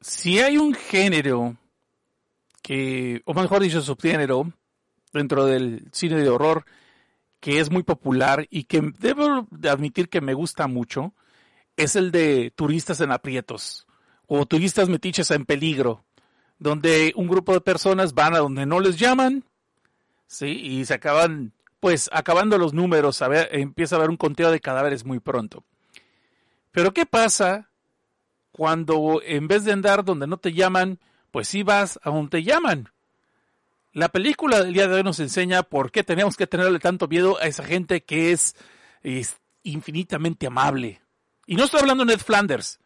si hay un género que, o mejor dicho, subgénero dentro del cine de horror que es muy popular y que debo de admitir que me gusta mucho, es el de turistas en aprietos o turistas metiches en peligro, donde un grupo de personas van a donde no les llaman, sí, y se acaban, pues, acabando los números, a ver, empieza a haber un conteo de cadáveres muy pronto. Pero ¿qué pasa cuando en vez de andar donde no te llaman, pues sí vas a donde te llaman? La película del día de hoy nos enseña por qué tenemos que tenerle tanto miedo a esa gente que es, es infinitamente amable. Y no estoy hablando de Ned Flanders,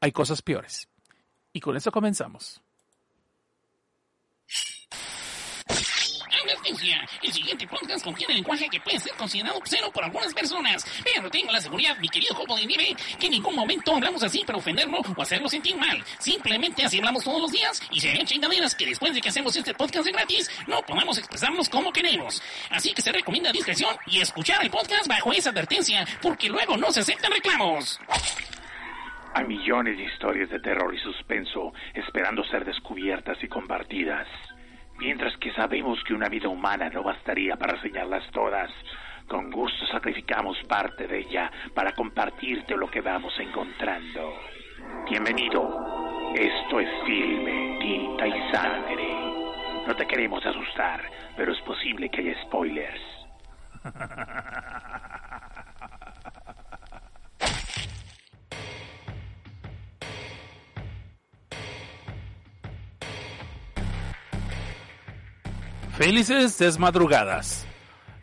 hay cosas peores. Y con eso comenzamos. El siguiente podcast contiene lenguaje que puede ser considerado obsceno por algunas personas, pero tengo la seguridad, mi querido Jopo de Nieve, que en ningún momento hablamos así para ofenderlo o hacerlo sentir mal. Simplemente así hablamos todos los días y serían chingaderas que después de que hacemos este podcast de gratis, no podamos expresarnos como queremos. Así que se recomienda discreción y escuchar el podcast bajo esa advertencia, porque luego no se aceptan reclamos. Hay millones de historias de terror y suspenso esperando ser descubiertas y compartidas. Mientras que sabemos que una vida humana no bastaría para reseñarlas todas, con gusto sacrificamos parte de ella para compartirte lo que vamos encontrando. Bienvenido. Esto es filme, tinta y sangre. No te queremos asustar, pero es posible que haya spoilers. Felices desmadrugadas.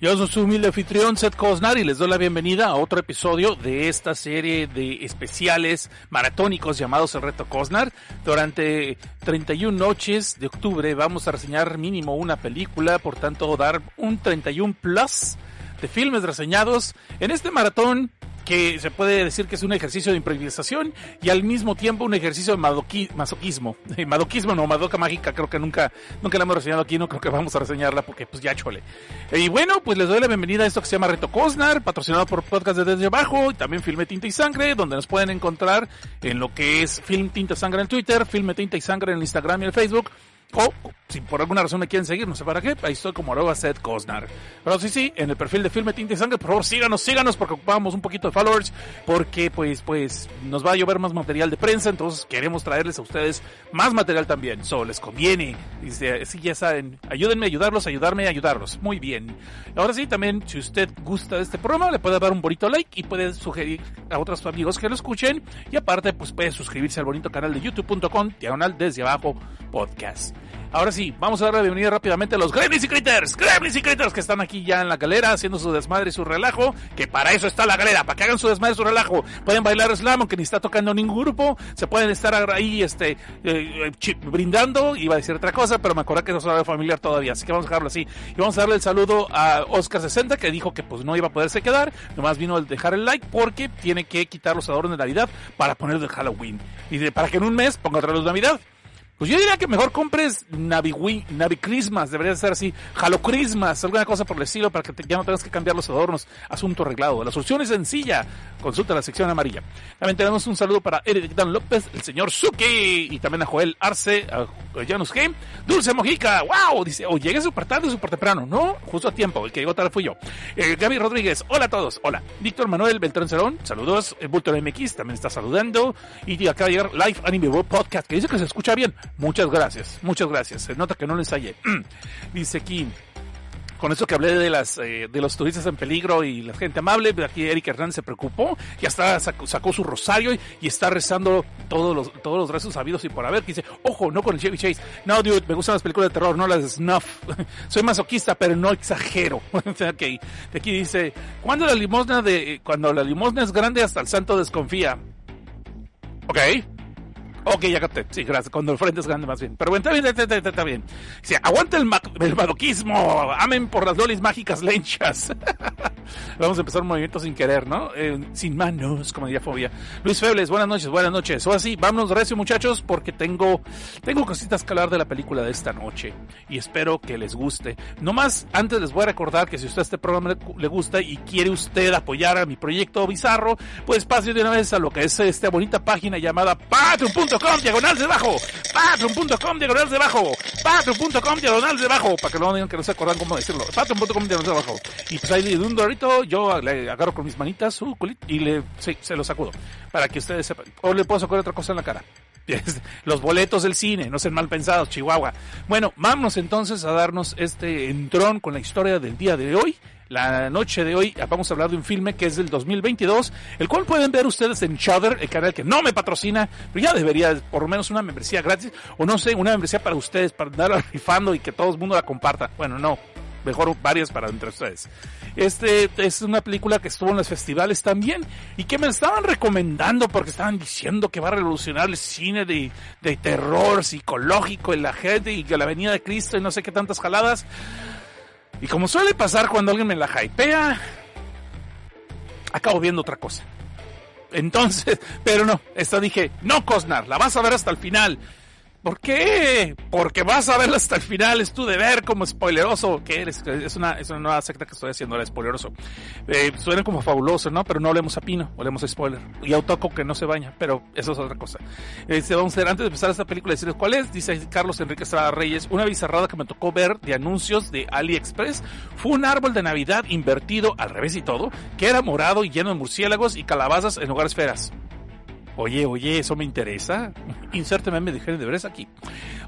Yo soy su humilde anfitrión Seth Cosnar y les doy la bienvenida a otro episodio de esta serie de especiales maratónicos llamados El Reto Cosnar. Durante 31 noches de octubre vamos a reseñar mínimo una película, por tanto dar un 31 plus de filmes reseñados en este maratón que se puede decir que es un ejercicio de improvisación y al mismo tiempo un ejercicio de madoqui masoquismo. madoquismo no, madoca mágica, creo que nunca, nunca la hemos reseñado aquí, no creo que vamos a reseñarla porque pues ya chole. Y bueno, pues les doy la bienvenida a esto que se llama Reto Cosnar, patrocinado por Podcast de Desde Abajo y también Filme Tinta y Sangre, donde nos pueden encontrar en lo que es Film Tinta y Sangre en Twitter, Filme Tinta y Sangre en Instagram y el Facebook o si por alguna razón me quieren seguir, no sé para qué, ahí estoy como arroba Seth Cosnar. Pero sí, sí, en el perfil de Filme Tinta y Sangre, por favor síganos, síganos porque ocupamos un poquito de followers, porque pues, pues nos va a llover más material de prensa, entonces queremos traerles a ustedes más material también. So, les conviene. Dice, sí, ya saben, ayúdenme a ayudarlos, ayudarme a ayudarlos. Muy bien. Ahora sí, también, si usted gusta de este programa, le puede dar un bonito like y puede sugerir a otros amigos que lo escuchen. Y aparte, pues puede suscribirse al bonito canal de youtube.com, diagonal desde abajo podcast. Ahora sí, vamos a dar la bienvenida rápidamente a los Gremlins y Critters, Gremlins y Critters que están aquí ya en la galera haciendo su desmadre y su relajo, que para eso está la galera, para que hagan su desmadre y su relajo. Pueden bailar slam aunque ni está tocando ningún grupo, se pueden estar ahí este eh, brindando, iba a decir otra cosa, pero me acordé que no es familiar todavía, así que vamos a dejarlo así. Y vamos a darle el saludo a Oscar60 que dijo que pues no iba a poderse quedar, nomás vino a dejar el like porque tiene que quitar los adornos de Navidad para poner de Halloween. Y de, para que en un mes ponga otra luz de Navidad. Pues yo diría que mejor compres Navi, Navi Christmas, debería ser así, Halo Christmas, alguna cosa por el estilo para que ya no tengas que cambiar los adornos. Asunto arreglado. La solución es sencilla. Consulta la sección amarilla. También tenemos un saludo para Eric Dan López, el señor Suki, y también a Joel Arce, a Janus G. Dulce Mojica, wow, dice, o oh, llegué súper tarde, súper temprano. No, justo a tiempo, el que llegó tarde fui yo. Eh, Gaby Rodríguez, hola a todos, hola. Víctor Manuel Beltrán Cerón, saludos. Bulto MX también está saludando. Y acaba de llegar Live Anime World Podcast, que dice que se escucha bien. Muchas gracias, muchas gracias. Se nota que no lo ensayé. Dice aquí, con eso que hablé de las eh, de los turistas en peligro y la gente amable, aquí Eric Hernández se preocupó, ya está sacó, su rosario y, está rezando todos los todos los rezos sabidos y por haber, que dice, ojo, no con el Chevy Chase. No, dude, me gustan las películas de terror, no las snuff. Soy masoquista, pero no exagero. okay. De aquí dice, cuando la limosna de cuando la limosna es grande hasta el santo desconfía. Ok. Ok, ya capté. Sí, gracias. Cuando el frente es grande, más bien. Pero bueno, está bien, está, está, está bien. Dice, aguanta el, el madoquismo. Amen por las lolis mágicas lenchas. Vamos a empezar un movimiento sin querer, ¿no? Eh, sin manos, como diría Fobia. Luis Febles, buenas noches, buenas noches. O así, vámonos recio muchachos, porque tengo, tengo cositas que hablar de la película de esta noche. Y espero que les guste. Nomás, antes les voy a recordar que si usted este programa le, le gusta y quiere usted apoyar a mi proyecto bizarro, pues pase de una vez a lo que es esta bonita página llamada patreon.com diagonal debajo. Patreon.com diagonal debajo. Patreon.com diagonal debajo. Para que no digan que no se acuerdan cómo decirlo. Patreon.com diagonal debajo. Y pues ahí de un dorito yo le agarro con mis manitas su culito y le, sí, se lo sacudo. Para que ustedes sepan. O le puedo sacar otra cosa en la cara. Los boletos del cine, no sean mal pensados, Chihuahua. Bueno, vamos entonces a darnos este entrón con la historia del día de hoy. La noche de hoy vamos a hablar de un filme que es del 2022, el cual pueden ver ustedes en Shudder, el canal que no me patrocina, pero ya debería por lo menos una membresía gratis, o no sé, una membresía para ustedes, para andar rifando y que todo el mundo la comparta. Bueno, no, mejor varias para entre ustedes. Este es una película que estuvo en los festivales también y que me estaban recomendando porque estaban diciendo que va a revolucionar el cine de, de terror psicológico en la gente y que la venida de Cristo y no sé qué tantas jaladas. Y como suele pasar cuando alguien me la hypea, acabo viendo otra cosa. Entonces, pero no, esta dije, no Cosnar, la vas a ver hasta el final. ¿Por qué? Porque vas a verla hasta el final, es tu deber como spoileroso que eres. Es una, es una nueva secta que estoy haciendo, ahora spoileroso. Eh, suena como fabuloso, ¿no? Pero no hablemos a Pino, hablemos a spoiler. Y a que no se baña, pero eso es otra cosa. Este, vamos a ver, antes de empezar esta película, decirles cuál es. Dice Carlos Enrique Estrada Reyes, una bizarrada que me tocó ver de anuncios de AliExpress fue un árbol de Navidad invertido al revés y todo, que era morado y lleno de murciélagos y calabazas en lugar de esferas. Oye, oye, eso me interesa. Insérteme me dijeron de veras aquí.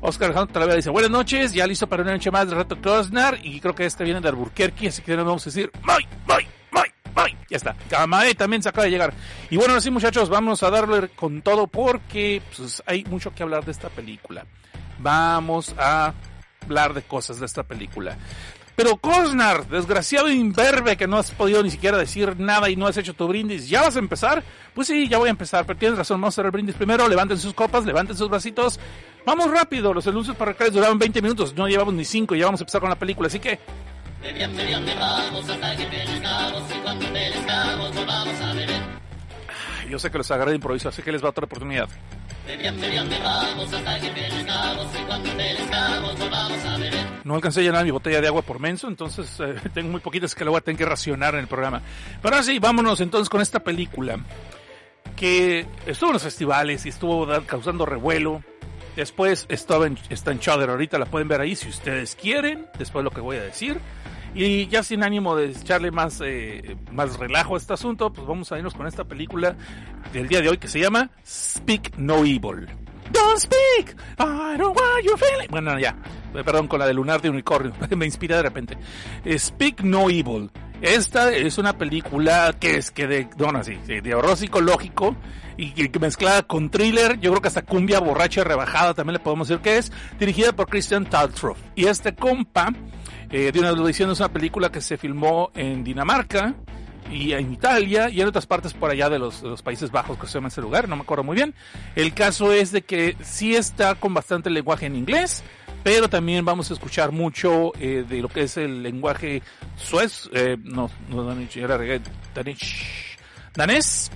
Oscar Alejandro Talavera dice, buenas noches, ya listo para una noche más de Rato Cosnar. Y creo que este viene de Alburquerque, así que no vamos a decir, ¡Muy, muy, muy, muy! Ya está. Camae también se acaba de llegar. Y bueno, así muchachos, vamos a darle con todo porque pues, hay mucho que hablar de esta película. Vamos a hablar de cosas de esta película. Pero Cosnar, desgraciado imberbe que no has podido ni siquiera decir nada y no has hecho tu brindis, ¿ya vas a empezar? Pues sí, ya voy a empezar, pero tienes razón, vamos a hacer el brindis primero, levanten sus copas, levanten sus bracitos. Vamos rápido, los anuncios parroquiales duraban 20 minutos, no llevamos ni 5 y ya vamos a empezar con la película, así que... Yo sé que los agarré de improviso, así que les va otra oportunidad. No alcancé a llenar mi botella de agua por menso, entonces eh, tengo muy poquitas que le voy a tener que racionar en el programa. Pero ahora sí, vámonos entonces con esta película que estuvo en los festivales y estuvo causando revuelo. Después estaba en, está en Shudder, ahorita la pueden ver ahí si ustedes quieren, después de lo que voy a decir. Y ya sin ánimo de echarle más, eh, más relajo a este asunto, pues vamos a irnos con esta película del día de hoy que se llama Speak No Evil. Don't speak, I don't want you feeling. Bueno, ya, perdón, con la de Lunar de Unicornio, me inspira de repente. Speak No Evil. Esta es una película que es que de, bueno, así, de horror psicológico y que mezclada con thriller, yo creo que hasta cumbia borracha rebajada también le podemos decir que es, dirigida por Christian Taltroff. Y este compa, eh, de una edición es una película que se filmó en Dinamarca y en Italia y en otras partes por allá de los, los Países Bajos que se llama ese lugar, no me acuerdo muy bien. El caso es de que sí está con bastante lenguaje en inglés, pero también vamos a escuchar mucho eh, de lo que es el lenguaje suez, eh, no, no regué, danés, danés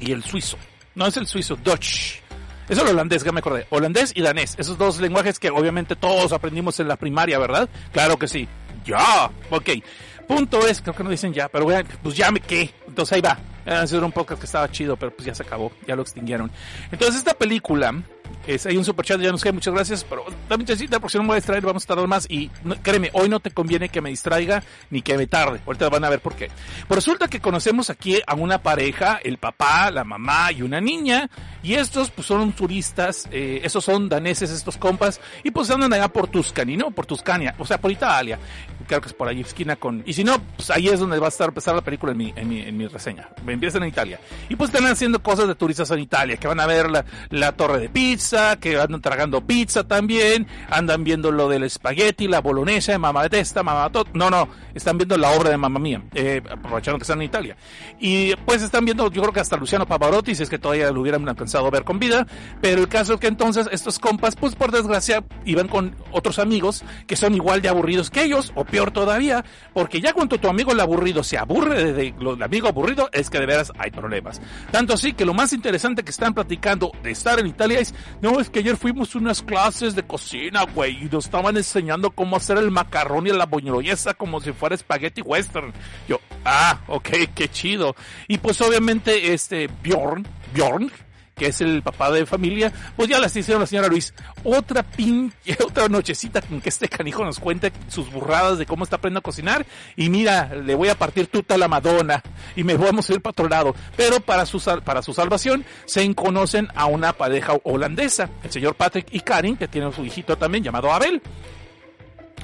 y el suizo. No es el suizo, Dutch. Eso es el holandés, ya me acordé. Holandés y danés. Esos dos lenguajes que obviamente todos aprendimos en la primaria, ¿verdad? Claro que sí. Ya. Ok. Punto es, creo que no dicen ya, pero bueno, pues ya me qué. Entonces ahí va. Era un podcast que estaba chido, pero pues ya se acabó. Ya lo extinguieron. Entonces esta película es, hay un super chat, ya nos queda, muchas gracias, pero dame chancita porque si no me voy a distraer, vamos a tardar más. Y créeme, hoy no te conviene que me distraiga ni que me tarde. Ahorita van a ver por qué. Pues resulta que conocemos aquí a una pareja, el papá, la mamá y una niña. Y estos pues son turistas, eh, esos son daneses, estos compas. Y pues andan allá por Tuscany, ¿no? Por Tuscania, o sea, por Italia. Creo que es por ahí, esquina con... Y si no, pues ahí es donde va a estar empezar la película en mi, en mi, en mi reseña. Empiezan en Italia. Y pues están haciendo cosas de turistas en Italia, que van a ver la, la torre de Pisa pizza, que andan tragando pizza también, andan viendo lo del espagueti, la bolognesa, mamá de esta, mamá todo. No, no, están viendo la obra de mamá mía, eh, aprovechando que están en Italia. Y pues están viendo, yo creo que hasta Luciano Pavarotti, si es que todavía lo hubieran alcanzado ver con vida. Pero el caso es que entonces estos compas, pues por desgracia, iban con otros amigos que son igual de aburridos que ellos, o peor todavía, porque ya cuando tu amigo el aburrido se aburre de, lo amigo aburrido, es que de veras hay problemas. Tanto así que lo más interesante que están platicando de estar en Italia es, no, es que ayer fuimos unas clases de cocina, güey, y nos estaban enseñando cómo hacer el macarrón y la boloñesa como si fuera espagueti western. Yo, ah, ok, qué chido. Y pues obviamente este Bjorn, Bjorn, que es el papá de familia, pues ya las hicieron la señora Luis. Otra pin, otra nochecita con que este canijo nos cuente sus burradas de cómo está aprendiendo a cocinar. Y mira, le voy a partir tuta a la Madonna y me vamos a ir para otro lado. Pero para su, para su salvación se conocen a una pareja holandesa, el señor Patrick y Karin, que tienen su hijito también llamado Abel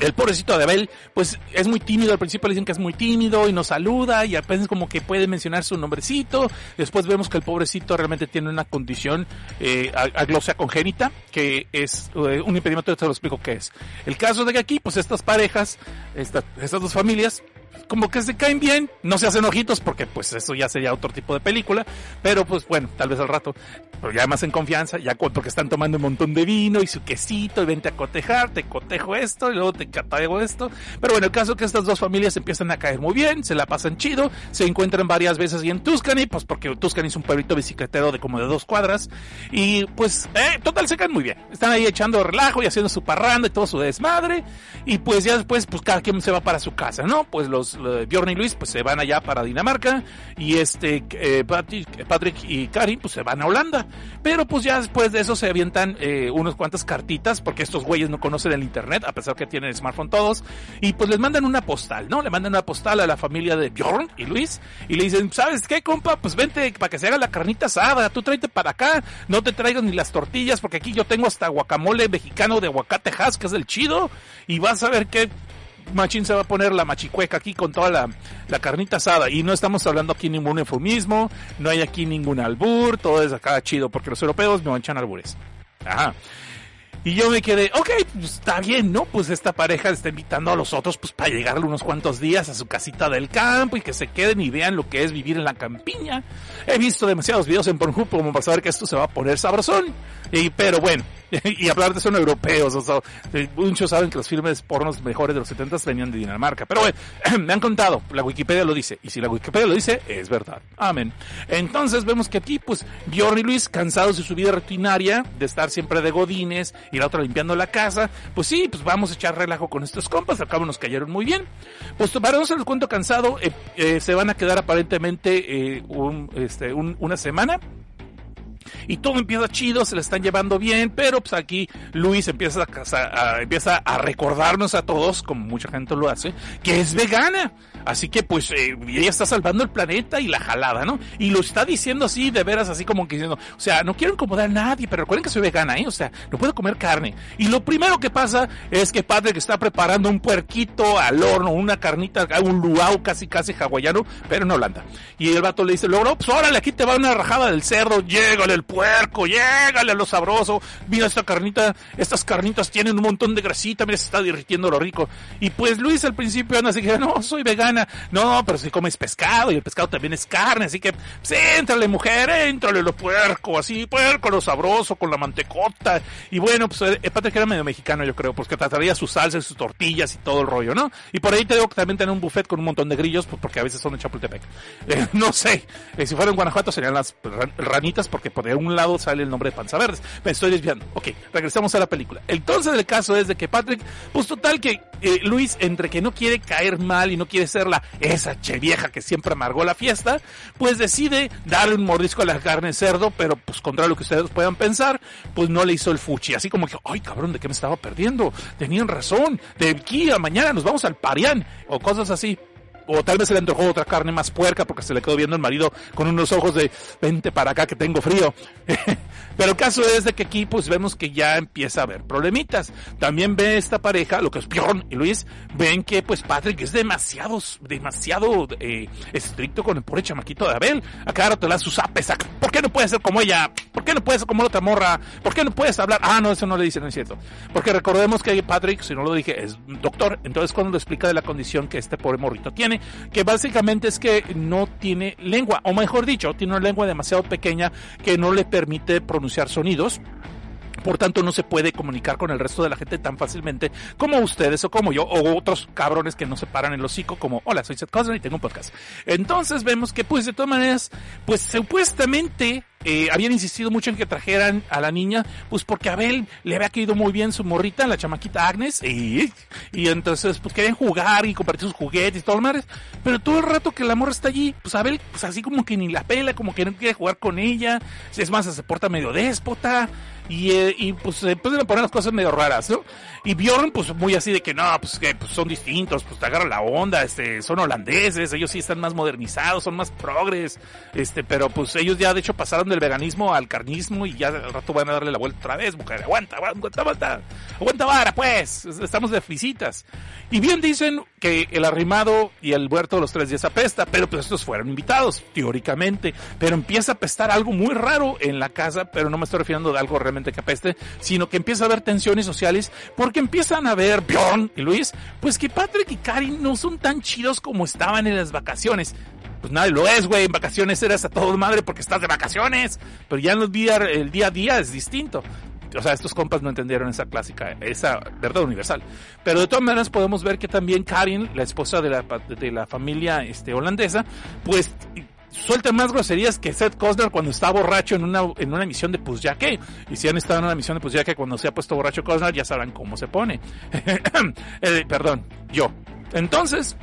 el pobrecito de Abel, pues es muy tímido, al principio le dicen que es muy tímido y nos saluda y apenas como que puede mencionar su nombrecito, después vemos que el pobrecito realmente tiene una condición eh, aglosia congénita, que es eh, un impedimento, te lo explico qué es. El caso de que aquí, pues estas parejas, estas dos familias, como que se caen bien, no se hacen ojitos porque pues eso ya sería otro tipo de película, pero pues bueno, tal vez al rato, pero ya más en confianza, ya porque están tomando un montón de vino y su quesito y vente a cotejar, te cotejo esto y luego te catego esto, pero bueno, el caso es que estas dos familias empiezan a caer muy bien, se la pasan chido, se encuentran varias veces y en Tuscany, pues porque Tuscany es un pueblito bicicletero de como de dos cuadras y pues eh, total se caen muy bien, están ahí echando relajo y haciendo su parranda y todo su desmadre y pues ya después pues cada quien se va para su casa, ¿no? Pues los Bjorn y Luis pues se van allá para Dinamarca y este eh, Patrick, y Karin pues se van a Holanda. Pero pues ya después de eso se avientan eh, unas cuantas cartitas porque estos güeyes no conocen el internet a pesar que tienen smartphone todos y pues les mandan una postal, ¿no? Le mandan una postal a la familia de Bjorn y Luis y le dicen, ¿sabes qué, compa? Pues vente para que se haga la carnita asada, tú tráete para acá, no te traigas ni las tortillas porque aquí yo tengo hasta guacamole mexicano de aguacate que es el chido y vas a ver qué Machín se va a poner la machicueca aquí con toda la, la carnita asada. Y no estamos hablando aquí ningún eufemismo, no hay aquí ningún albur, todo es acá chido, porque los europeos no echan albures. Ajá. Y yo me quedé, ok, pues está bien, ¿no? Pues esta pareja está invitando a los otros pues para llegarle unos cuantos días a su casita del campo y que se queden y vean lo que es vivir en la campiña. He visto demasiados videos en Pornhub como para saber que esto se va a poner sabrosón. Y, pero bueno, y hablar de son europeos, o sea, muchos saben que los filmes pornos mejores de los 70 venían de Dinamarca. Pero bueno, me han contado, la Wikipedia lo dice, y si la Wikipedia lo dice, es verdad. Amén. Entonces vemos que aquí, pues, Bjorn y Luis, cansados de su vida rutinaria, de estar siempre de godines, y la otra limpiando la casa, pues sí, pues vamos a echar relajo con estos compas, al cabo nos cayeron muy bien. Pues para no se los cuento cansado, eh, eh, se van a quedar aparentemente eh, un, este, una semana y todo empieza chido, se le están llevando bien, pero pues aquí Luis empieza a, empieza a recordarnos a todos, como mucha gente lo hace, que es vegana. Así que pues eh, ella está salvando el planeta y la jalada, ¿no? Y lo está diciendo así, de veras, así como que diciendo, o sea, no quiero incomodar a nadie, pero recuerden que soy vegana, ¿eh? O sea, no puedo comer carne. Y lo primero que pasa es que padre que está preparando un puerquito al horno, una carnita, un luau casi casi hawaiano, pero en Holanda. Y el vato le dice, luego, pues órale, aquí te va una rajada del cerdo, llégale el puerco, llégale a lo sabroso, mira esta carnita, estas carnitas tienen un montón de grasita, mira se está derritiendo lo rico. Y pues Luis al principio anda así que, no, soy vegana no, pero si comes pescado y el pescado también es carne, así que, pues, éntrale mujer, éntrale lo puerco, así, puerco, lo sabroso, con la mantecota. Y bueno, pues el eh, padre que era medio mexicano, yo creo, porque trataría sus salsas, sus tortillas y todo el rollo, ¿no? Y por ahí te digo que también tiene un buffet con un montón de grillos, pues porque a veces son de Chapultepec. Eh, no sé, eh, si fuera en Guanajuato serían las ranitas, porque por de un lado sale el nombre de panza verdes. Me estoy desviando. Ok, regresamos a la película. Entonces el caso es de que Patrick, pues total que Luis, entre que no quiere caer mal y no quiere ser esa che vieja que siempre amargó la fiesta, pues decide darle un mordisco a la carne de cerdo, pero pues contra lo que ustedes puedan pensar, pues no le hizo el fuchi. Así como que, ay cabrón, ¿de qué me estaba perdiendo? Tenían razón, de aquí a mañana nos vamos al parián, o cosas así o tal vez se le antojó otra carne más puerca porque se le quedó viendo el marido con unos ojos de vente para acá que tengo frío. Pero el caso es de que aquí pues vemos que ya empieza a haber problemitas. También ve esta pareja, lo que es Bjorn y Luis, ven que pues Patrick es demasiado, demasiado eh, estricto con el pobre chamaquito de Abel. A cada rato le da. ¿Por qué no puede ser como ella? ¿Por qué no puede ser como la otra morra? ¿Por qué no puedes hablar? Ah, no, eso no le dice, no es cierto. Porque recordemos que Patrick, si no lo dije, es doctor. Entonces cuando le explica de la condición que este pobre morrito tiene, que básicamente es que no tiene lengua, o mejor dicho, tiene una lengua demasiado pequeña que no le permite pronunciar sonidos por tanto, no se puede comunicar con el resto de la gente tan fácilmente como ustedes o como yo, o otros cabrones que no se paran el hocico, como, hola, soy Seth Cosner y tengo un podcast. Entonces vemos que, pues, de todas maneras, pues supuestamente eh, habían insistido mucho en que trajeran a la niña, pues porque a Abel le había caído muy bien su morrita, la chamaquita Agnes, y, y entonces pues querían jugar y compartir sus juguetes y todo lo más. Pero todo el rato que la morra está allí, pues Abel, pues así como que ni la pela, como que no quiere jugar con ella, es más, se porta medio déspota. Y, eh, y pues se empiezan a poner las cosas medio raras, ¿no? Y Bjorn, pues muy así de que no, pues que pues, son distintos, pues te agarra la onda, este, son holandeses, ellos sí están más modernizados, son más progres, este, pero pues ellos ya de hecho pasaron del veganismo al carnismo y ya al rato van a darle la vuelta otra vez, mujer, aguanta, aguanta, aguanta, aguanta vara, pues, estamos de visitas. Y bien dicen que el arrimado y el huerto los tres días apesta, pero pues estos fueron invitados, teóricamente, pero empieza a apestar algo muy raro en la casa, pero no me estoy refiriendo de algo realmente que apeste, sino que empieza a haber tensiones sociales porque empiezan a ver Bjorn y Luis, pues que Patrick y Karin no son tan chidos como estaban en las vacaciones. Pues nadie lo es, güey. En vacaciones eras a todo madre porque estás de vacaciones. Pero ya en los día, el día a día es distinto. O sea, estos compas no entendieron esa clásica, esa verdad universal. Pero de todas maneras podemos ver que también Karin, la esposa de la, de la familia este, holandesa, pues suelta más groserías que Seth Cosner cuando está borracho en una, en una emisión de Pues. Y si han estado en una emisión de Pues cuando se ha puesto borracho Cosner ya sabrán cómo se pone. Eh, perdón, yo. Entonces,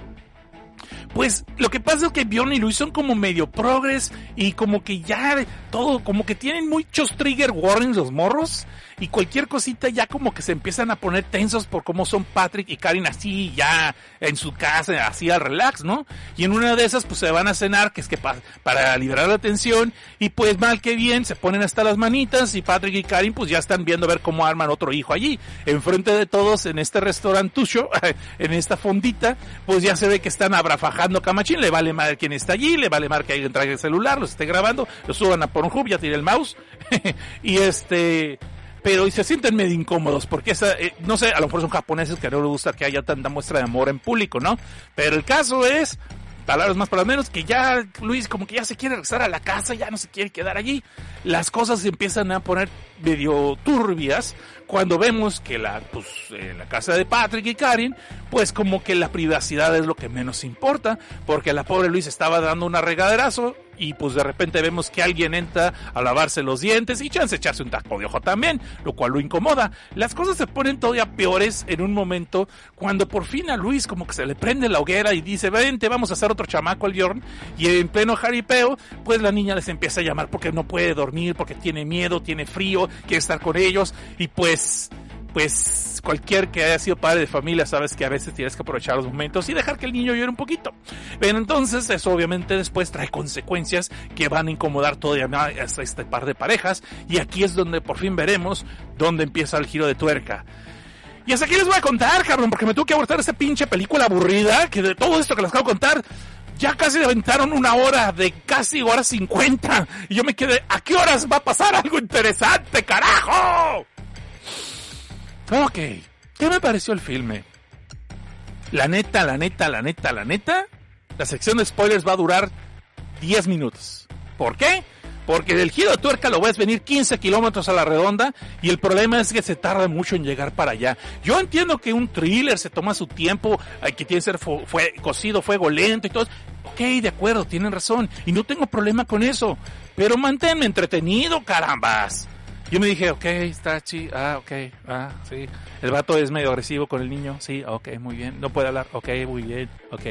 pues lo que pasa es que Bjorn y Luis son como medio progres y como que ya todo, como que tienen muchos trigger warnings los morros y cualquier cosita ya como que se empiezan a poner tensos por cómo son Patrick y Karin así ya en su casa, así al relax, ¿no? Y en una de esas pues se van a cenar, que es que para liberar la tensión y pues mal que bien se ponen hasta las manitas y Patrick y Karin pues ya están viendo a ver cómo arman otro hijo allí, enfrente de todos en este restaurantucho, en esta fondita, pues ya se ve que están abrafajando camachín, le vale mal quien está allí, le vale mal que alguien traiga el celular, los esté grabando, lo suban a Pornhub, ya tiene el mouse y este pero se sienten medio incómodos porque eh, no sé, a lo mejor son japoneses que no les gusta que haya tanta muestra de amor en público, ¿no? Pero el caso es, palabras más, palabras menos, que ya Luis como que ya se quiere regresar a la casa, ya no se quiere quedar allí. Las cosas se empiezan a poner medio turbias cuando vemos que la, pues, en la casa de Patrick y Karin, pues como que la privacidad es lo que menos importa, porque la pobre Luis estaba dando una regaderazo y pues de repente vemos que alguien entra a lavarse los dientes y chance echarse un taco de ojo también, lo cual lo incomoda. Las cosas se ponen todavía peores en un momento cuando por fin a Luis como que se le prende la hoguera y dice, vente, vamos a hacer otro chamaco al Bjorn y en pleno jaripeo, pues la niña les empieza a llamar porque no puede dormir, porque tiene miedo, tiene frío, quiere estar con ellos y pues pues cualquier que haya sido padre de familia sabes que a veces tienes que aprovechar los momentos y dejar que el niño llore un poquito. Pero entonces eso obviamente después trae consecuencias que van a incomodar todavía más a este par de parejas y aquí es donde por fin veremos dónde empieza el giro de tuerca. Y hasta aquí les voy a contar, cabrón, porque me tuve que abortar esta pinche película aburrida, que de todo esto que les acabo de contar, ya casi aventaron una hora de casi hora 50. Y yo me quedé, ¿a qué horas va a pasar algo interesante, carajo? Ok, ¿qué me pareció el filme? La neta, la neta, la neta, la neta, la sección de spoilers va a durar 10 minutos. ¿Por qué? Porque del giro de tuerca lo ves venir 15 kilómetros a la redonda y el problema es que se tarda mucho en llegar para allá. Yo entiendo que un thriller se toma su tiempo, que tiene que ser fue, cocido, fuego lento y todo. Ok, de acuerdo, tienen razón. Y no tengo problema con eso. Pero manténme entretenido, carambas. Yo me dije, ok, está chido, ah, ok, ah, sí. El vato es medio agresivo con el niño, sí, ok, muy bien. No puede hablar, ok, muy bien, ok.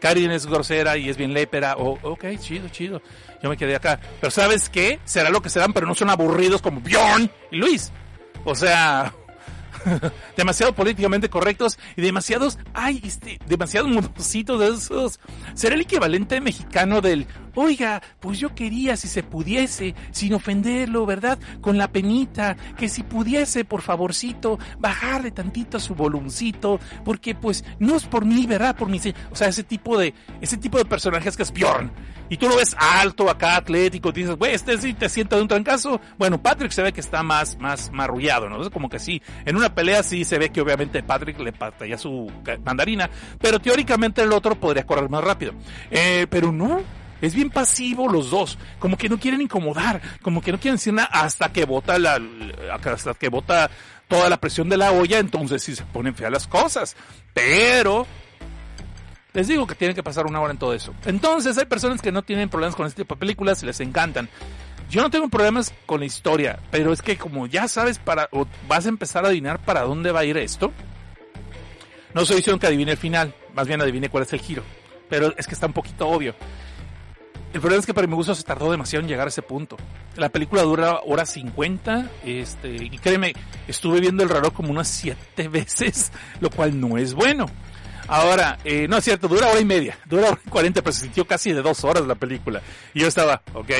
Karin es grosera y es bien lépera, oh, ok, chido, chido. Yo me quedé acá. Pero ¿sabes qué? Será lo que serán, pero no son aburridos como Bjorn y Luis. O sea, demasiado políticamente correctos y demasiados, ay, este, demasiados modositos de esos. ¿Será el equivalente mexicano del oiga, pues yo quería si se pudiese, sin ofenderlo, ¿verdad? Con la penita, que si pudiese, por favorcito, bajarle tantito a su volumcito, porque pues no es por mí, ¿verdad? Por mí, o sea, ese tipo de, ese tipo de personajes que es Bjorn. Y tú lo ves alto, acá atlético, dices, güey, este sí te sienta de un trancazo. Bueno, Patrick se ve que está más, más marrullado, ¿no? Como que sí, en una pelea sí se ve que obviamente Patrick le patalla su mandarina, pero teóricamente el otro podría correr más rápido. Eh, pero no, es bien pasivo los dos, como que no quieren incomodar, como que no quieren decir nada hasta que bota la, hasta que bota toda la presión de la olla, entonces sí se ponen feas las cosas. Pero les digo que tienen que pasar una hora en todo eso. Entonces hay personas que no tienen problemas con este tipo de películas y les encantan. Yo no tengo problemas con la historia, pero es que como ya sabes para, o vas a empezar a adivinar para dónde va a ir esto, no soy diciendo que adivine el final, más bien adivine cuál es el giro. Pero es que está un poquito obvio. El problema es que para mi gusto se tardó demasiado en llegar a ese punto. La película dura hora 50, este, y créeme, estuve viendo el reloj como unas 7 veces, lo cual no es bueno. Ahora, eh, no es cierto, dura hora y media, dura hora y 40, pero se sintió casi de dos horas la película. Y yo estaba, ok,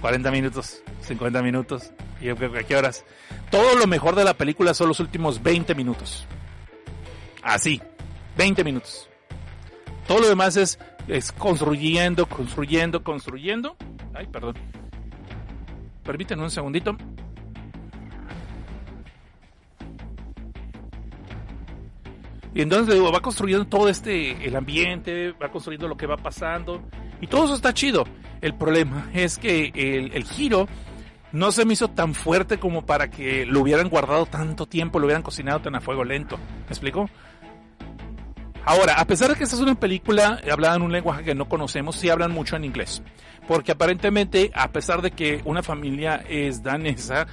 40 minutos, 50 minutos, y yo, ¿a qué horas? Todo lo mejor de la película son los últimos 20 minutos. Así, 20 minutos. Todo lo demás es, es construyendo, construyendo, construyendo. Ay, perdón. Permítanme un segundito. Y entonces digo, va construyendo todo este, el ambiente, va construyendo lo que va pasando. Y todo eso está chido. El problema es que el, el giro no se me hizo tan fuerte como para que lo hubieran guardado tanto tiempo, lo hubieran cocinado tan a fuego lento. ¿Me explico? Ahora, a pesar de que esta es una película hablada en un lenguaje que no conocemos, sí hablan mucho en inglés. Porque aparentemente, a pesar de que una familia es danesa,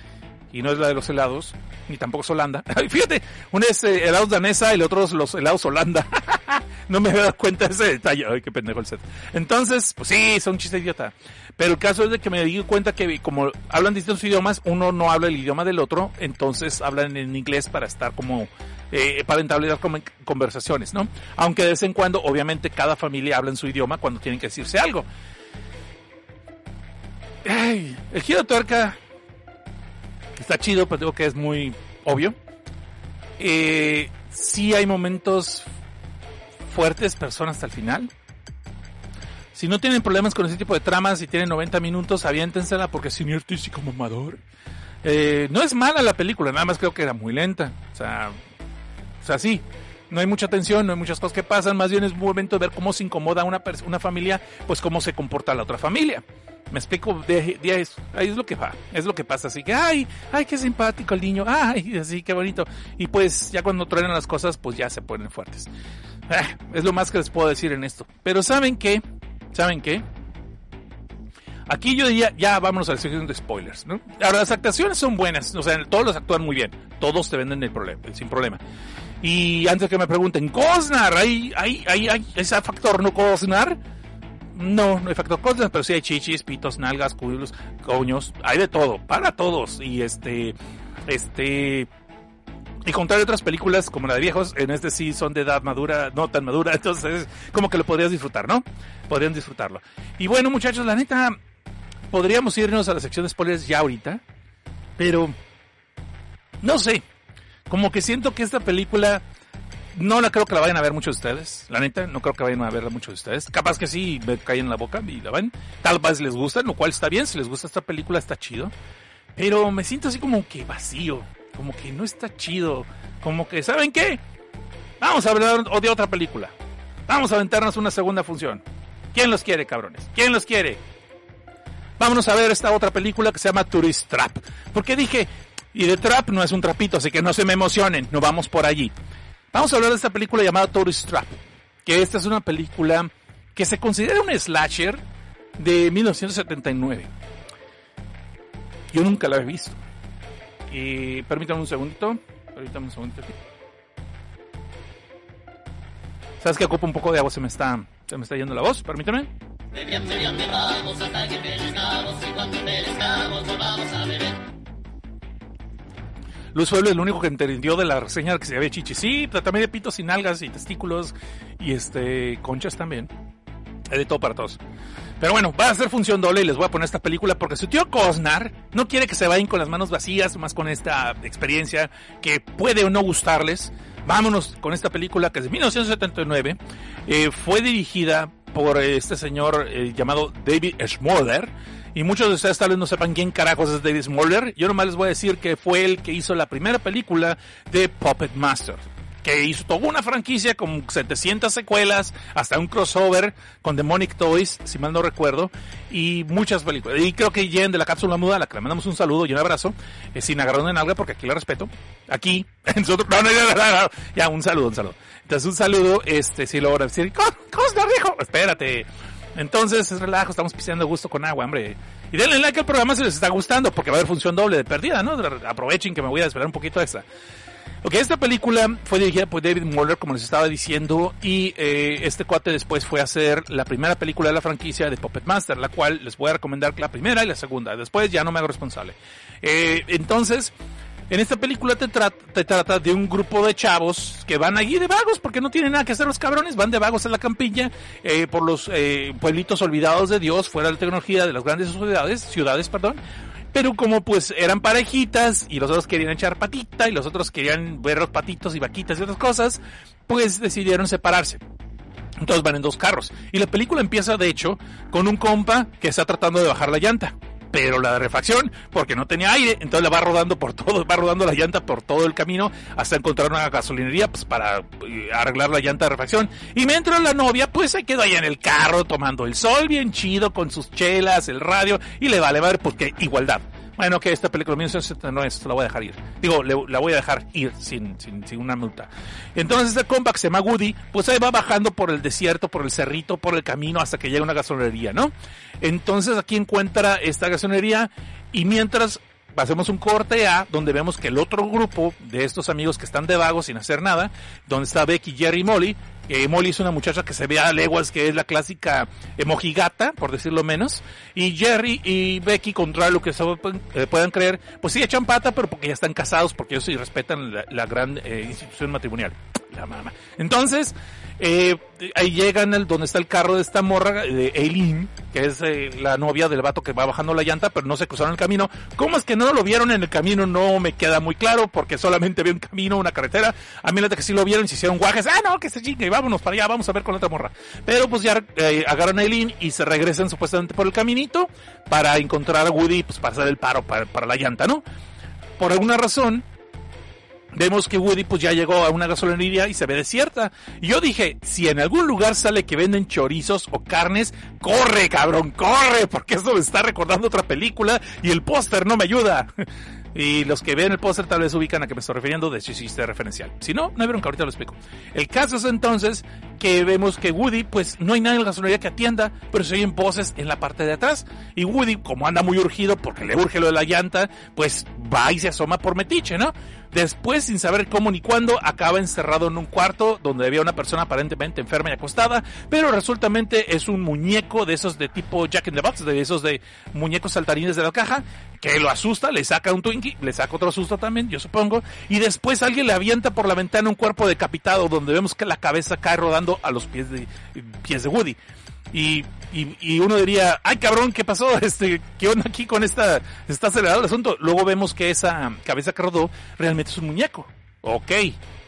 y no es la de los helados, ni tampoco es Holanda. Fíjate, uno es eh, helados danesa y el otro es los helados Holanda. no me había dado cuenta de ese detalle. Ay, qué pendejo el set. Entonces, pues sí, son chistes idiota. Pero el caso es de que me di cuenta que como hablan distintos idiomas, uno no habla el idioma del otro, entonces hablan en inglés para estar como, eh, para entablar conversaciones, ¿no? Aunque de vez en cuando, obviamente, cada familia habla en su idioma cuando tienen que decirse algo. Ay, el giro tuerca está chido, pero digo que es muy obvio. Eh, sí hay momentos fuertes, personas hasta el final. Si no tienen problemas con ese tipo de tramas y tienen 90 minutos, aviéntensela porque es artístico mamador. Eh, no es mala la película, nada más creo que era muy lenta. O sea, o sea, sí, no hay mucha tensión, no hay muchas cosas que pasan, más bien es un momento de ver cómo se incomoda una, una familia, pues cómo se comporta la otra familia. Me explico, de, eso. Ahí es lo que va, es lo que pasa. Así que, ay, ay, qué simpático el niño, ay, así, qué bonito. Y pues ya cuando truenan las cosas, pues ya se ponen fuertes. Ah, es lo más que les puedo decir en esto. Pero ¿saben qué? ¿Saben qué? Aquí yo diría, ya vámonos a la sección de spoilers, ¿no? Ahora, las actuaciones son buenas, o sea, todos los actúan muy bien, todos te venden el problema, sin problema. Y antes que me pregunten, ¿Cosnar? ¿Hay, hay, hay, hay ese factor no Cosnar? No, no hay factor Cosnar, pero sí hay chichis, pitos, nalgas, culos, coños, hay de todo, para todos. Y este, este, y contrario otras películas como la de viejos, en este sí son de edad madura, no tan madura, entonces como que lo podrías disfrutar, ¿no? Podrían disfrutarlo. Y bueno, muchachos, la neta, podríamos irnos a la sección de spoilers ya ahorita, pero no sé, como que siento que esta película no la creo que la vayan a ver muchos de ustedes, la neta, no creo que vayan a verla muchos de ustedes. Capaz que sí me caen en la boca y la ven. Tal vez les gusta, lo cual está bien, si les gusta esta película está chido. Pero me siento así como que vacío, como que no está chido, como que, ¿saben qué? Vamos a hablar de otra película. Vamos a aventarnos una segunda función. ¿Quién los quiere, cabrones? ¿Quién los quiere? Vámonos a ver esta otra película que se llama Tourist Trap. Porque dije, y de trap no es un trapito, así que no se me emocionen, no vamos por allí. Vamos a hablar de esta película llamada Tourist Trap, que esta es una película que se considera un slasher de 1979. Yo nunca la he visto. Y permítame un segundito. Permítame un segundito. ¿Sabes que ocupa un poco de agua? Se me está, se me está yendo la voz. Permítame. Luz Pueblo es el único que entendió de la reseña que se había chichi. Sí, pero también de pitos sin algas y testículos y este conchas también. De todo para todos. Pero bueno, va a hacer función doble y les voy a poner esta película porque su tío Cosnar no quiere que se vayan con las manos vacías, más con esta experiencia que puede o no gustarles. Vámonos con esta película que es de 1979. Eh, fue dirigida por este señor eh, llamado David Schmoller. Y muchos de ustedes tal vez no sepan quién carajos es David Schmoller. Yo nomás les voy a decir que fue el que hizo la primera película de Puppet Master que hizo toda una franquicia con 700 secuelas, hasta un crossover con Demonic Toys, si mal no recuerdo, y muchas películas. Y creo que Jen de la cápsula muda, a la que le mandamos un saludo y un abrazo, eh, sin agarrarme en algo porque aquí la respeto. Aquí, en su otro, no, no, no, ya, un saludo, un saludo. Entonces, un saludo, este, si lo decir, Cosnar dijo, espérate. Entonces, es relajo, estamos pisando gusto con agua, hombre. Y denle like al programa si les está gustando, porque va a haber función doble de perdida, ¿no? Aprovechen que me voy a esperar un poquito extra. Ok, esta película fue dirigida por David Moller, como les estaba diciendo, y eh, este cuate después fue a hacer la primera película de la franquicia de Puppet Master, la cual les voy a recomendar la primera y la segunda. Después ya no me hago responsable. Eh, entonces, en esta película te, trata de un grupo de chavos que van allí de vagos porque no tienen nada que hacer los cabrones, van de vagos en la campiña eh, por los eh, pueblitos olvidados de Dios, fuera de la tecnología de las grandes ciudades, ciudades, perdón, pero como pues eran parejitas y los otros querían echar patita y los otros querían ver los patitos y vaquitas y otras cosas, pues decidieron separarse. Entonces van en dos carros. Y la película empieza, de hecho, con un compa que está tratando de bajar la llanta. Pero la refacción, porque no tenía aire, entonces la va rodando por todo, va rodando la llanta por todo el camino hasta encontrar una gasolinería pues, para eh, arreglar la llanta de refacción. Y mientras la novia, pues se quedó ahí en el carro tomando el sol bien chido con sus chelas, el radio, y le vale ver porque igualdad. Bueno, que esta película de 1979, esto la voy a dejar ir. Digo, la voy a dejar ir sin, sin, sin una multa. Entonces este compa se llama Woody, pues ahí va bajando por el desierto, por el cerrito, por el camino hasta que llega una gasolinería, ¿no? Entonces aquí encuentra esta gasolinería y mientras hacemos un corte A donde vemos que el otro grupo de estos amigos que están de vagos sin hacer nada, donde está Becky, Jerry y Molly, eh, Molly es una muchacha que se ve a leguas, que es la clásica emojigata, por decirlo menos. Y Jerry y Becky, contra lo que se eh, puedan creer, pues sí echan pata, pero porque ya están casados, porque ellos sí respetan la, gran eh, institución matrimonial. La mamá. Entonces, eh, ahí llegan el, donde está el carro de esta morra, de Eileen, que es eh, la novia del vato que va bajando la llanta, pero no se cruzaron el camino. ¿Cómo es que no lo vieron en el camino? No me queda muy claro, porque solamente ve un camino, una carretera. A mí la que sí lo vieron, se hicieron guajes. Ah, no, que se chingue, vámonos para allá, vamos a ver con la otra morra. Pero pues ya eh, agarran a Eileen y se regresan supuestamente por el caminito para encontrar a Woody, pues para hacer el paro para, para la llanta, ¿no? Por alguna razón, vemos que Woody pues ya llegó a una gasolinería y se ve desierta. Y yo dije, si en algún lugar sale que venden chorizos o carnes, corre cabrón, corre, porque eso me está recordando otra película y el póster no me ayuda. Y los que ven el póster tal vez ubican a qué me estoy refiriendo de si hiciste referencial. Si no, no hay bronca, ahorita lo explico. El caso es entonces que vemos que Woody, pues no hay nadie en la gasolinería que atienda, pero se oyen voces en la parte de atrás. Y Woody, como anda muy urgido porque le urge lo de la llanta, pues va y se asoma por metiche, ¿no? Después, sin saber cómo ni cuándo, acaba encerrado en un cuarto donde había una persona aparentemente enferma y acostada, pero resultamente es un muñeco de esos de tipo Jack in the Box, de esos de muñecos saltarines de la caja, que lo asusta, le saca un Twinkie, le saca otro susto también, yo supongo, y después alguien le avienta por la ventana un cuerpo decapitado donde vemos que la cabeza cae rodando a los pies de, pies de Woody. Y, y, uno diría, ay cabrón, ¿qué pasó? Este, ¿qué onda aquí con esta, está acelerado el asunto? Luego vemos que esa cabeza que rodó realmente es un muñeco. Ok.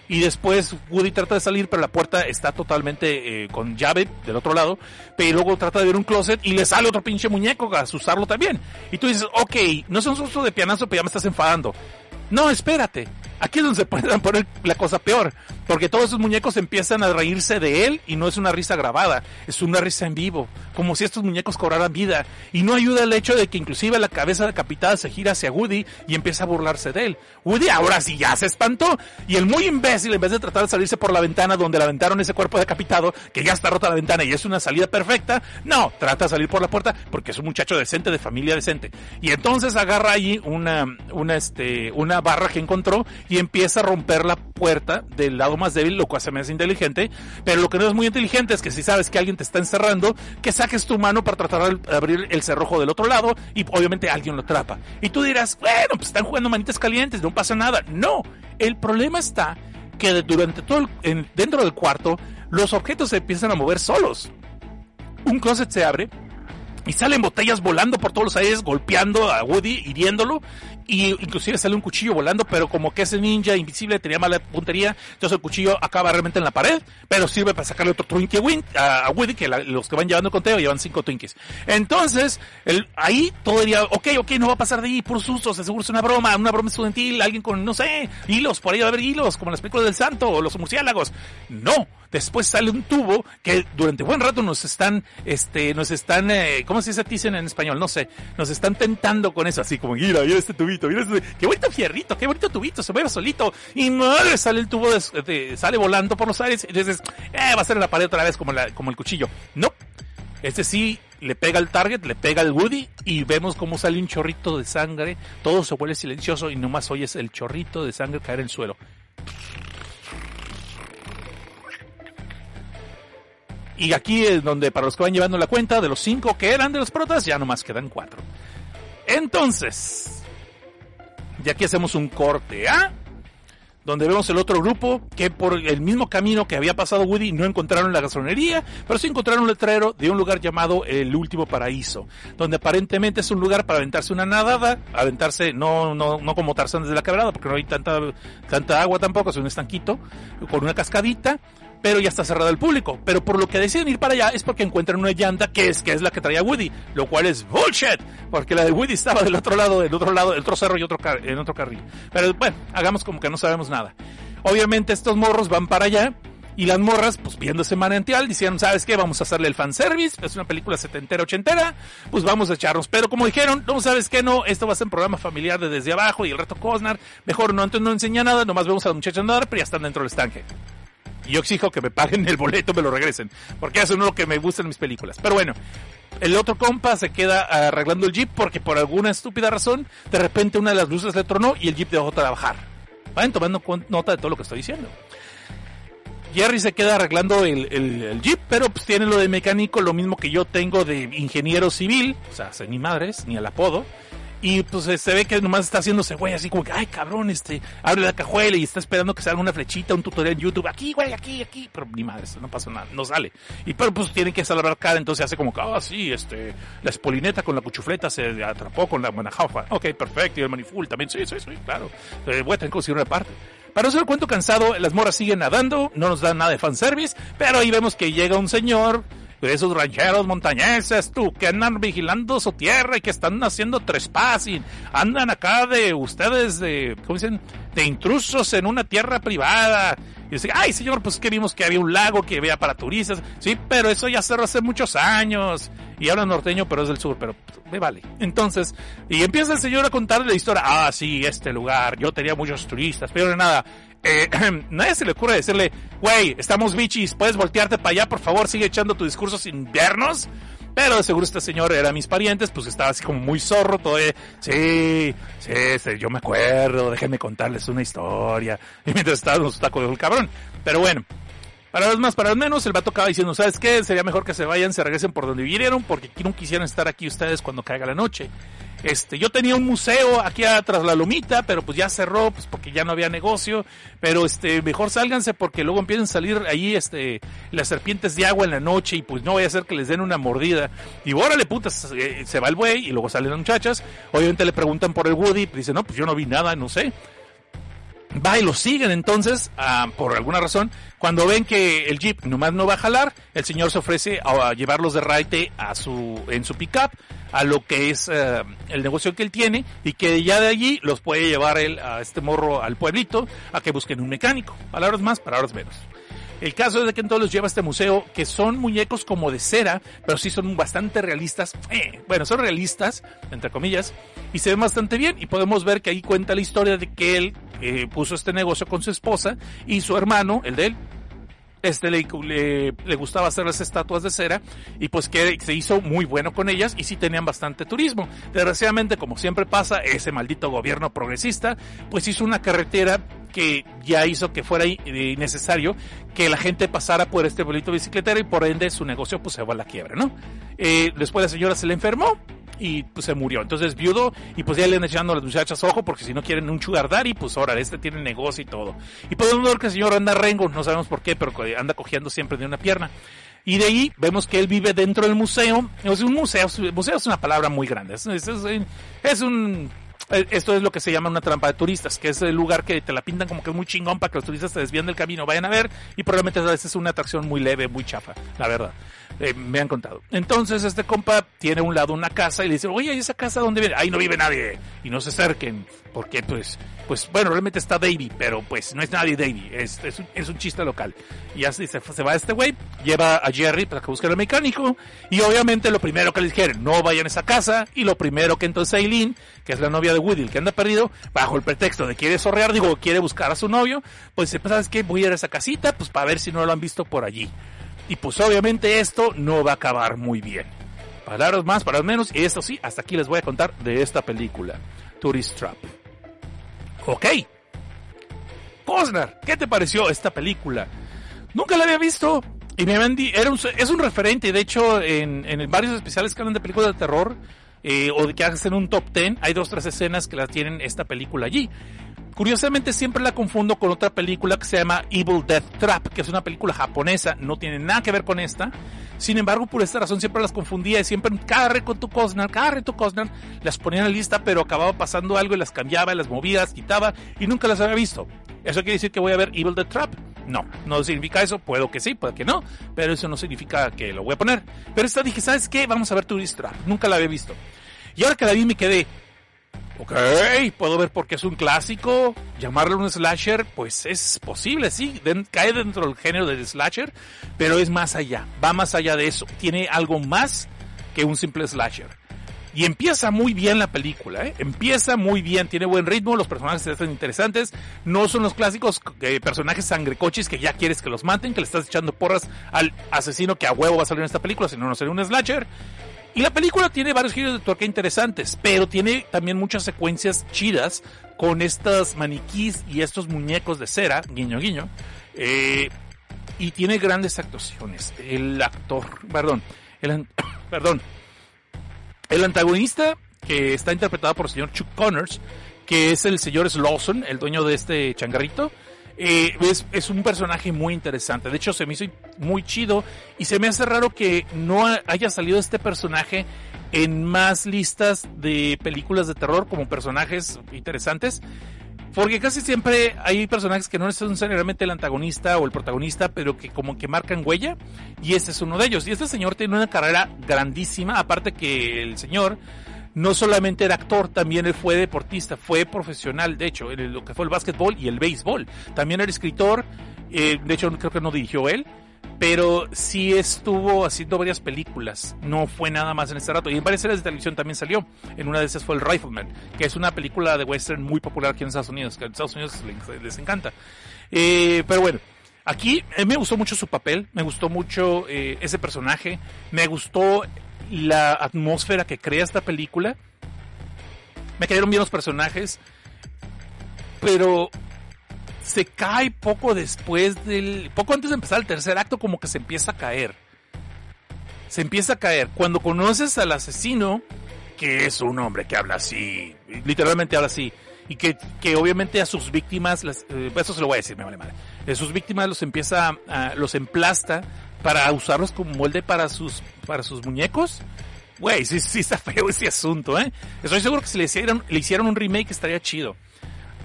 Y después Woody trata de salir, pero la puerta está totalmente eh, con llave del otro lado. Pero luego trata de ver un closet y le sale otro pinche muñeco a asustarlo también. Y tú dices, ok, no es un susto de pianazo, pero ya me estás enfadando. No, espérate. Aquí es donde se puede poner la cosa peor, porque todos esos muñecos empiezan a reírse de él y no es una risa grabada, es una risa en vivo, como si estos muñecos cobraran vida. Y no ayuda el hecho de que inclusive la cabeza decapitada se gira hacia Woody y empieza a burlarse de él. Woody ahora sí ya se espantó y el muy imbécil en vez de tratar de salirse por la ventana donde le aventaron ese cuerpo decapitado, que ya está rota la ventana y es una salida perfecta, no, trata de salir por la puerta porque es un muchacho decente, de familia decente. Y entonces agarra allí una, una, este, una barra que encontró y empieza a romper la puerta del lado más débil, lo cual se me hace inteligente, pero lo que no es muy inteligente es que si sabes que alguien te está encerrando, que saques tu mano para tratar de abrir el cerrojo del otro lado y obviamente alguien lo atrapa. Y tú dirás, bueno, pues están jugando manitas calientes, no pasa nada. No, el problema está que durante todo el, dentro del cuarto los objetos se empiezan a mover solos. Un closet se abre y salen botellas volando por todos los aires, golpeando a Woody, hiriéndolo, y inclusive sale un cuchillo volando, pero como que ese ninja invisible tenía mala puntería, entonces el cuchillo acaba realmente en la pared, pero sirve para sacarle otro Twinkie win, a, a, que los que van llevando el conteo llevan cinco Twinkies. Entonces, el, ahí todo diría, ok, ok, no va a pasar de ahí por sustos, seguro es una broma, una broma estudiantil, alguien con, no sé, hilos, por ahí va a haber hilos, como en las películas del santo o los murciélagos. No, después sale un tubo que durante buen rato nos están, este, nos están, eh, ¿cómo se dice dicen en español? No sé, nos están tentando con eso, así como, mira, mira este tubito, mira qué bonito fierrito, qué bonito tubito, se mueve solito, y madre, sale el tubo, de, sale volando por los aires, y dices, eh, va a ser en la pared otra vez como el cuchillo. No, este sí le pega al target, le pega al Woody y vemos cómo sale un chorrito de sangre, todo se vuelve silencioso y nomás oyes el chorrito de sangre caer en el suelo. Y aquí es donde para los que van llevando la cuenta de los cinco que eran de los protas, ya nomás quedan cuatro. Entonces, y aquí hacemos un corte A, donde vemos el otro grupo que por el mismo camino que había pasado Woody no encontraron la gasolinería, pero sí encontraron un letrero de un lugar llamado El Último Paraíso, donde aparentemente es un lugar para aventarse una nadada, aventarse no no no como Tarzán desde la quebrada, porque no hay tanta tanta agua tampoco, es un estanquito con una cascadita pero ya está cerrado al público. Pero por lo que deciden ir para allá es porque encuentran una llanta que es, que es la que traía Woody, lo cual es bullshit, porque la de Woody estaba del otro lado, del otro lado, del otro cerro y otro en otro carril. Pero bueno, hagamos como que no sabemos nada. Obviamente estos morros van para allá. Y las morras, pues viendo ese manantial, decían, ¿sabes qué? Vamos a hacerle el fanservice, es una película setentera, ochentera, pues vamos a echarnos. Pero como dijeron, no, ¿sabes qué? No, esto va a ser un programa familiar de desde abajo y el reto Cosnar, mejor no, entonces no enseña nada, nomás vemos a los muchachos nadar, pero ya están dentro del estanque yo exijo que me paguen el boleto, me lo regresen, porque eso no es lo que me gusta en mis películas. Pero bueno, el otro compa se queda arreglando el jeep porque por alguna estúpida razón, de repente una de las luces le tronó y el jeep dejó de trabajar. Vayan tomando nota de todo lo que estoy diciendo. Jerry se queda arreglando el, el, el, jeep, pero pues tiene lo de mecánico, lo mismo que yo tengo de ingeniero civil, o sea, ni madres, ni el apodo. Y pues se ve que nomás está haciéndose güey, así como que, ay cabrón, este, abre la cajuela y está esperando que salga una flechita, un tutorial en YouTube, aquí, güey, aquí, aquí, pero ni madre, no pasa nada, no sale. Y pero pues tienen que salvar cara, entonces hace como que, ah, sí, este, la espolineta con la cuchufleta se atrapó con la manajafa. Ok, perfecto, y el maniful también, sí, sí, sí, claro. Eh, voy a tener que conseguir una parte. Para no ser cuento cansado, las moras siguen nadando, no nos dan nada de fanservice, pero ahí vemos que llega un señor, esos rancheros montañeses, tú, que andan vigilando su tierra y que están haciendo trespassing, andan acá de ustedes de, ¿cómo dicen? De intrusos en una tierra privada. Y dice, ay señor, pues que vimos que había un lago que había para turistas. Sí, pero eso ya cerró hace muchos años. Y habla norteño, pero es del sur, pero me vale. Entonces, y empieza el señor a contarle la historia. Ah, sí, este lugar, yo tenía muchos turistas, pero nada, eh, nadie se le ocurre decirle, güey, estamos bichis, puedes voltearte para allá, por favor, sigue echando tus discursos inviernos. Pero de seguro este señor era mis parientes, pues estaba así como muy zorro, todo de, sí, sí, sí, yo me acuerdo, déjenme contarles una historia. Y mientras estaba nos está el cabrón. Pero bueno, para los más, para los menos, el vato acaba diciendo, ¿sabes qué? Sería mejor que se vayan, se regresen por donde vinieron, porque no quisieran estar aquí ustedes cuando caiga la noche. Este, yo tenía un museo aquí atrás la lomita, pero pues ya cerró, pues porque ya no había negocio. Pero este, mejor sálganse porque luego empiezan a salir ahí, este, las serpientes de agua en la noche y pues no vaya a ser que les den una mordida. Y órale, puta, se, se va el buey y luego salen las muchachas. Obviamente le preguntan por el Woody, dice, no, pues yo no vi nada, no sé va y lo siguen entonces, uh, por alguna razón, cuando ven que el jeep nomás no va a jalar, el señor se ofrece a, llevarlos de raite a su, en su pickup, a lo que es uh, el negocio que él tiene, y que ya de allí los puede llevar él a este morro al pueblito, a que busquen un mecánico, palabras más, palabras menos. El caso es de que entonces los lleva a este museo, que son muñecos como de cera, pero sí son bastante realistas. Eh, bueno, son realistas, entre comillas, y se ven bastante bien. Y podemos ver que ahí cuenta la historia de que él eh, puso este negocio con su esposa y su hermano, el de él, este le, le, le, gustaba hacer las estatuas de cera y pues que se hizo muy bueno con ellas y sí tenían bastante turismo. Desgraciadamente, como siempre pasa, ese maldito gobierno progresista pues hizo una carretera que ya hizo que fuera necesario que la gente pasara por este bolito bicicletero y por ende su negocio pues se va a la quiebra, ¿no? Eh, después la señora se le enfermó y pues se murió. Entonces viudo y pues ya le han echando a las muchachas ojo porque si no quieren un sugar y pues ahora este tiene negocio y todo. Y podemos ver que el señor anda rengo, no sabemos por qué, pero anda cojeando siempre de una pierna. Y de ahí vemos que él vive dentro del museo. Es un museo, museo es una palabra muy grande. Es, un eh, esto es lo que se llama una trampa de turistas, que es el lugar que te la pintan como que es muy chingón para que los turistas se desvíen del camino, vayan a ver, y probablemente a veces es una atracción muy leve, muy chafa, la verdad. Eh, me han contado. Entonces este compa tiene a un lado una casa y le dice, oye, ¿y esa casa dónde viene? Ahí no vive nadie. Y no se acerquen, porque pues, pues bueno, realmente está Davy, pero pues no es nadie Davy, es, es, un, es un chiste local. Y así se, se va este güey, lleva a Jerry para que busque al mecánico, y obviamente lo primero que le dijeron, no vayan a esa casa, y lo primero que entonces Aileen, que es la novia de Woody, que anda perdido, bajo el pretexto de quiere sorrear, digo, quiere buscar a su novio, pues dice, pues, ¿sabes qué? Voy a ir a esa casita, pues para ver si no lo han visto por allí. Y pues obviamente esto no va a acabar muy bien. Palabras más, palabras menos, y esto sí, hasta aquí les voy a contar de esta película, Tourist Trap. Ok. Cosnar, ¿qué te pareció esta película? Nunca la había visto. Y me habían era un, es un referente, de hecho, en, en varios especiales que hablan de películas de terror, eh, o de que hacen un top 10, hay dos, tres escenas que la tienen esta película allí. Curiosamente siempre la confundo con otra película que se llama Evil Death Trap, que es una película japonesa, no tiene nada que ver con esta. Sin embargo, por esta razón siempre las confundía y siempre cada reto Cosnar, cada reto Cosnar las ponía en la lista, pero acababa pasando algo y las cambiaba, las movía, las quitaba y nunca las había visto. ¿Eso quiere decir que voy a ver Evil Death Trap? No, no significa eso, puedo que sí, puede que no, pero eso no significa que lo voy a poner. Pero esta dije, ¿sabes qué? Vamos a ver Tourist nunca la había visto. Y ahora que la vi me quedé, Ok, puedo ver por qué es un clásico. Llamarlo un slasher, pues es posible, sí. cae dentro del género del slasher, pero es más allá. Va más allá de eso. Tiene algo más que un simple slasher. Y empieza muy bien la película, ¿eh? Empieza muy bien, tiene buen ritmo, los personajes hacen interesantes. No son los clásicos eh, personajes sangrecochis que ya quieres que los maten, que le estás echando porras al asesino que a huevo va a salir en esta película, si no, no sería un slasher. Y la película tiene varios giros de tuerca interesantes, pero tiene también muchas secuencias chidas con estas maniquís y estos muñecos de cera, guiño guiño. Eh, y tiene grandes actuaciones. El actor, perdón, el, perdón, el antagonista que está interpretado por el señor Chuck Connors, que es el señor Slawson, el dueño de este changarrito. Eh, es, es, un personaje muy interesante. De hecho, se me hizo muy chido y se me hace raro que no haya salido este personaje en más listas de películas de terror como personajes interesantes. Porque casi siempre hay personajes que no son necesariamente el antagonista o el protagonista, pero que como que marcan huella. Y este es uno de ellos. Y este señor tiene una carrera grandísima. Aparte que el señor no solamente era actor, también él fue deportista, fue profesional, de hecho, en lo que fue el básquetbol y el béisbol. También era escritor, eh, de hecho creo que no dirigió él, pero sí estuvo haciendo varias películas, no fue nada más en este rato. Y en varias series de televisión también salió. En una de esas fue El Rifleman, que es una película de western muy popular aquí en Estados Unidos, que en Estados Unidos les, encanta. Eh, pero bueno, aquí eh, me gustó mucho su papel, me gustó mucho ese personaje, me gustó la atmósfera que crea esta película. Me cayeron bien los personajes, pero se cae poco después del... Poco antes de empezar el tercer acto como que se empieza a caer. Se empieza a caer. Cuando conoces al asesino, que es un hombre que habla así, literalmente habla así, y que, que obviamente a sus víctimas, eh, eso se lo voy a decir, me vale madre, sus víctimas los empieza, a, los emplasta para usarlos como molde para sus, para sus muñecos. Güey, sí, sí está feo ese asunto, ¿eh? Estoy seguro que si le hicieran, le hicieron un remake estaría chido.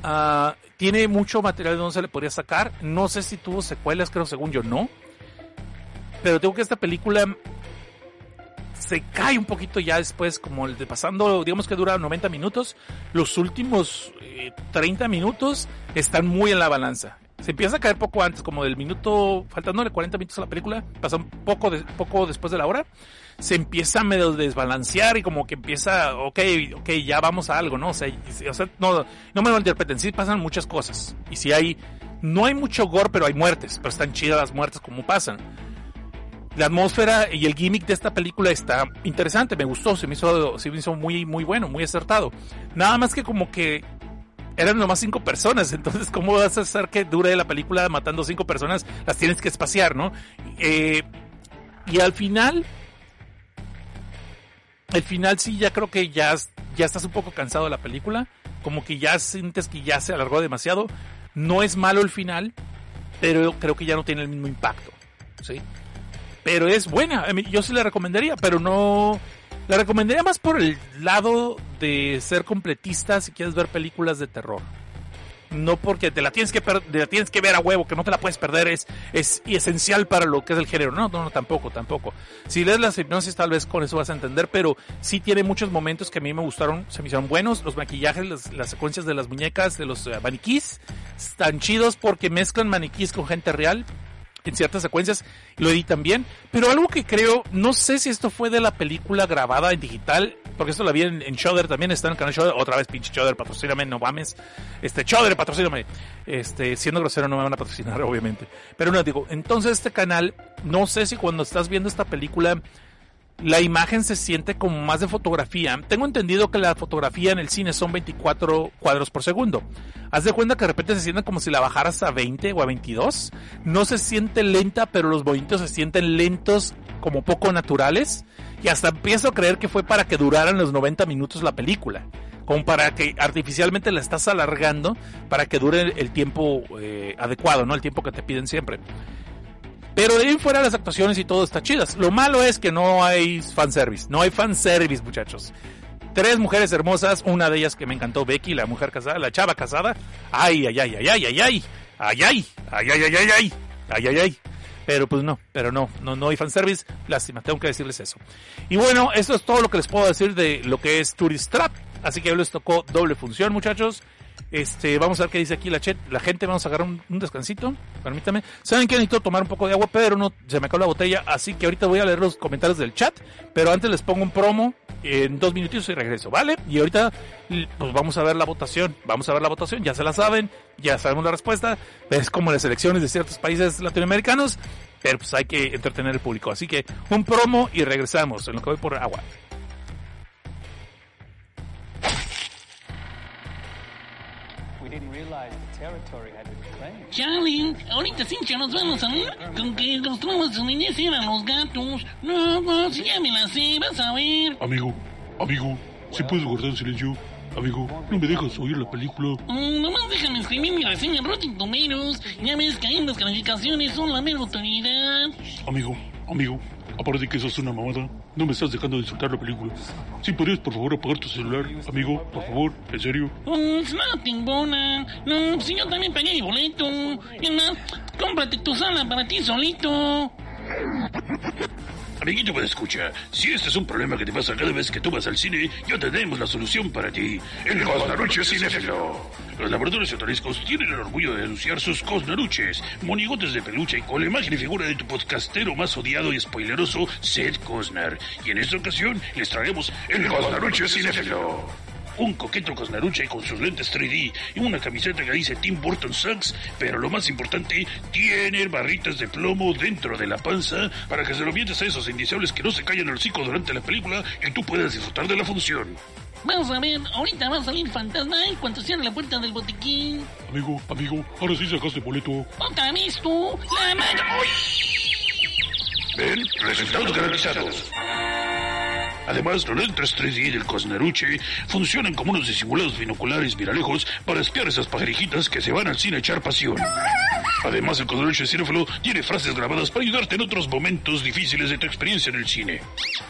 Uh, tiene mucho material de donde se le podría sacar. No sé si tuvo secuelas, creo, según yo, no. Pero tengo que esta película se cae un poquito ya después, como el de pasando, digamos que dura 90 minutos. Los últimos 30 eh, minutos están muy en la balanza se empieza a caer poco antes, como del minuto, faltándole 40 minutos a la película, pasa un poco, poco después de la hora, se empieza a medio desbalancear y como que empieza, ok, ok, ya vamos a algo, ¿no? O sea, o sea no, no me lo interpreten, sí pasan muchas cosas. Y si hay, no hay mucho gore, pero hay muertes, pero están chidas las muertes como pasan. La atmósfera y el gimmick de esta película está interesante, me gustó, se me hizo, se me hizo muy, muy bueno, muy acertado. Nada más que como que eran nomás cinco personas, entonces ¿cómo vas a hacer que dure la película matando cinco personas? Las tienes que espaciar, ¿no? Eh, y al final, al final sí, ya creo que ya, ya estás un poco cansado de la película, como que ya sientes que ya se alargó demasiado. No es malo el final, pero creo que ya no tiene el mismo impacto, ¿sí? Pero es buena, yo sí la recomendaría, pero no... La recomendaría más por el lado de ser completista si quieres ver películas de terror. No porque te la tienes que per- te la tienes que ver a huevo, que no te la puedes perder, es, es esencial para lo que es el género. No, no, no, tampoco, tampoco. Si lees las hipnosis, tal vez con eso vas a entender, pero sí tiene muchos momentos que a mí me gustaron, se me hicieron buenos. Los maquillajes, las, las secuencias de las muñecas, de los eh, maniquís, están chidos porque mezclan maniquís con gente real en ciertas secuencias lo editan bien. Pero algo que creo, no sé si esto fue de la película grabada en digital, porque esto la vi en, en Shudder también, está en el canal Shudder, otra vez pinche Shudder, patrocíname, no mames. Este, Shudder, patrocíname. Este, siendo grosero no me van a patrocinar, obviamente. Pero no, digo, entonces este canal, no sé si cuando estás viendo esta película, la imagen se siente como más de fotografía. Tengo entendido que la fotografía en el cine son 24 cuadros por segundo. Haz de cuenta que de repente se siente como si la bajaras a 20 o a 22. No se siente lenta, pero los movimientos se sienten lentos, como poco naturales. Y hasta empiezo a creer que fue para que duraran los 90 minutos la película. Como para que artificialmente la estás alargando para que dure el, tiempo eh, adecuado, ¿no? El tiempo que te piden siempre. Pero de ahí fuera las actuaciones y todo está chidas. Lo malo es que no hay fanservice. No hay fanservice, muchachos. Tres mujeres hermosas, una de ellas que me encantó, Becky, la mujer casada, la chava casada. Ay, ay, ay, ay, ay, ay, ay. Ay, ay, ay, ay, ay, ay, ay. Ay, ay, ay. Pero pues no, pero no, no, no hay fanservice. Lástima, tengo que decirles eso. Y bueno, esto es todo lo que les puedo decir de lo que es Tourist Trap. Así que hoy les tocó doble función, muchachos. Este, vamos a ver qué dice aquí la, chat, la gente. Vamos a agarrar un, descansito. Permítame. Saben que necesito tomar un poco de agua, pero no se me acabó la botella. Así que ahorita voy a leer los comentarios del chat. Pero antes les pongo un promo en dos minutitos y regreso, ¿vale? Y ahorita, pues vamos a ver la votación. Vamos a ver la votación. Ya se la saben. Ya sabemos la respuesta. Es como las elecciones de ciertos países latinoamericanos. Pero pues hay que entretener al público. Así que un promo y regresamos en lo que voy por agua. Chale, ahorita que nos vamos a ver con que los traumas de su niñez eran los gatos. No, no, si ya me la sé, vas a ver. Amigo, amigo, si puedes guardar silencio. Amigo, no me dejas oír la película. Mm, nomás déjame escribir mi reseña en Rotten Tomatoes. Ya ves que ahí las calificaciones son la mera autoridad. Amigo, amigo, aparte de que eso es una mamada, no me estás dejando disfrutar la película. Si podrías por favor apagar tu celular, amigo, por favor, en serio. Mm, no te embona. No, si yo también pagué mi boleto. Y además, cómprate tu sala para ti solito. Amiguito, pues escucha, si este es un problema que te pasa cada vez que tú vas al cine, ya tenemos la solución para ti. El Cosnaruche Cinéfilo. Los laboratorios otoriscos tienen el orgullo de anunciar sus Cosnaruches, monigotes de peluche con la imagen y figura de tu podcastero más odiado y spoileroso, Seth Cosnar. Y en esta ocasión les traemos el Cosnaruche Cinéfilo. Un coqueto Cosnaruche con sus lentes 3D y una camiseta que dice Tim Burton Sucks, pero lo más importante, tiene barritas de plomo dentro de la panza para que se lo mientes a esos indiciables que no se callan el hocico durante la película y tú puedas disfrutar de la función. Vamos a ver, ahorita va a salir fantasma en cuanto cierre la puerta del botiquín. Amigo, amigo, ahora sí sacaste boleto. Otra vez tú, la madre. Ven, resultados garantizados. Además, los lentes 3D del Cosnaruche funcionan como unos disimulados binoculares viralejos para espiar esas pajarijitas que se van al cine a echar pasión. Además, el Cosnaruche Cinéfilo tiene frases grabadas para ayudarte en otros momentos difíciles de tu experiencia en el cine.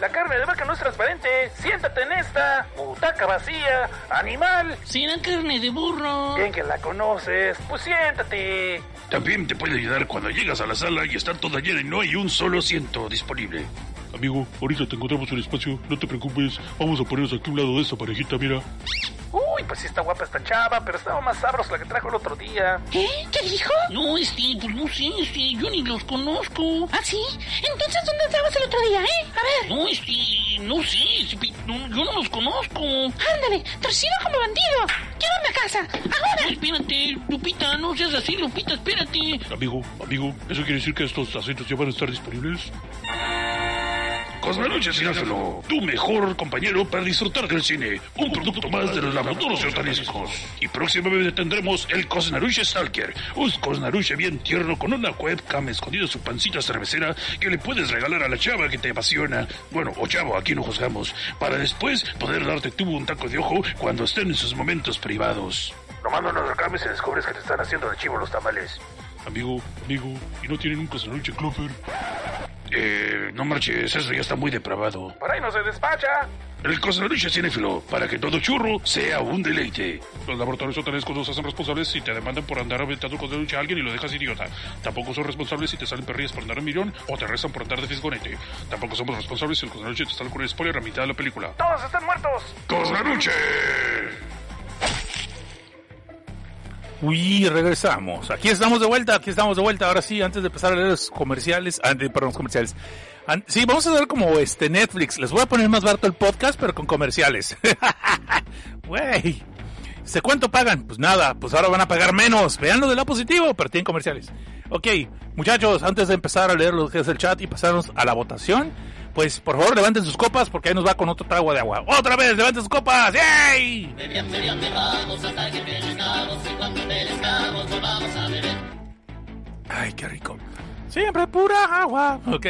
La carne de vaca no es transparente. Siéntate en esta. Butaca vacía. Animal. ¿Será carne de burro? Bien que la conoces. Pues siéntate. También te puede ayudar cuando llegas a la sala y está toda llena y no hay un solo asiento disponible. Amigo, ahorita te encontramos un espacio, no te preocupes. Vamos a ponernos aquí a un lado de esta parejita, mira. Uy, pues sí está guapa esta chava, pero estaba más sabrosa la que trajo el otro día. ¿Qué? ¿Qué dijo? No, este, pues no sé, este, yo ni los conozco. ¿Ah, sí? Entonces, ¿dónde estabas el otro día, eh? A ver, No, este, no sé, este, no, yo no los conozco. ándale, torcido como bandido. Llévame a casa, ahora. Espérate, Lupita, no seas así, Lupita, espérate. Amigo, amigo, ¿eso quiere decir que estos asientos ya van a estar disponibles? Cosmeluche Cinéfilo, tu mejor compañero para disfrutar del cine. Un producto más de los laboratorios hortalizos. Y próximamente tendremos el Cosnaruche Stalker. Un Cosnaruche bien tierno con una webcam escondida en su pancita cervecera que le puedes regalar a la chava que te apasiona. Bueno, o chavo, aquí no juzgamos. Para después poder darte tú un taco de ojo cuando estén en sus momentos privados. Nomás no nos reclames y descubres que te están haciendo de chivo los tamales. Amigo, amigo, ¿y no tienen un Cosnaruche Clover? Eh, no marches, eso ya está muy depravado. Por ahí no se despacha. El Cosnaruche Cinéfilo, para que todo churro sea un deleite. Los laboratorios hotelescos no se hacen responsables si te demandan por andar aventando Cosnaruche a alguien y lo dejas idiota. Tampoco son responsables si te salen perrillas por andar un millón o te restan por andar de fisgonete. Tampoco somos responsables si el Cosnaruche te sale con el spoiler a mitad de la película. Todos están muertos. ¡Cosnaruche! Uy, regresamos. Aquí estamos de vuelta, aquí estamos de vuelta. Ahora sí, antes de empezar a leer los comerciales, ah, perdón, los comerciales. Sí, vamos a hacer como este Netflix. Les voy a poner más barato el podcast, pero con comerciales. Güey. ¿Se cuánto pagan? Pues nada, pues ahora van a pagar menos. Vean lo del lado positivo, pero tienen comerciales. Ok, muchachos, antes de empezar a leer lo que es el chat y pasarnos a la votación, pues por favor levanten sus copas porque ahí nos va con otro trago de agua. Otra vez, levanten sus copas. ¡Yay! Ay, qué rico. Siempre pura agua. Ok,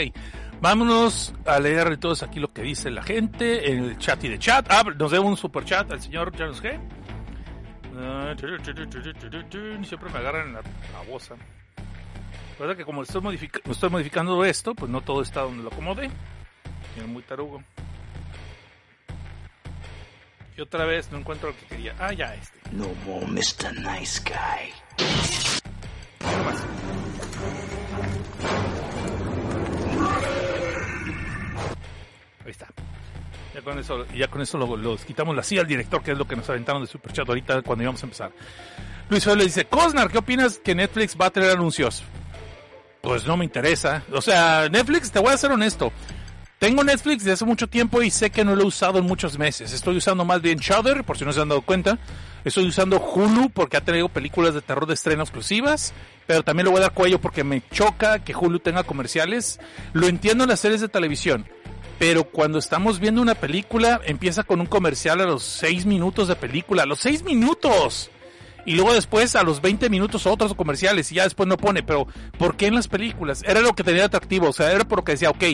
vámonos a leer todos aquí lo que dice la gente en el chat y de chat. Ah, nos debe un super chat al señor Janus G. Ah, Siempre me agarran la, la bosa. Recuerda que como estoy modificando esto, pues no todo está donde lo acomode. Es muy tarugo. Y otra vez no encuentro lo que quería. Ah, ya este. No more Mr. Nice Guy. Ahí está. Ya con eso, ya con eso lo- los quitamos la silla al director, que es lo que nos aventaron de Superchat ahorita cuando íbamos a empezar. Luis Feo le dice, Cosnar, ¿qué opinas que Netflix va a tener anuncios? Pues no me interesa. O sea, Netflix, te voy a ser honesto. Tengo Netflix desde hace mucho tiempo y sé que no lo he usado en muchos meses. Estoy usando más bien Shudder, por si no se han dado cuenta. Estoy usando Hulu porque ha traído películas de terror de estreno exclusivas. Pero también le voy a dar cuello porque me choca que Hulu tenga comerciales. Lo entiendo en las series de televisión. Pero cuando estamos viendo una película, empieza con un comercial a los 6 minutos de película. ¡A los 6 minutos! Y luego después a los 20 minutos otros comerciales y ya después no pone. Pero ¿por qué en las películas? Era lo que tenía atractivo. O sea, era porque decía, ok,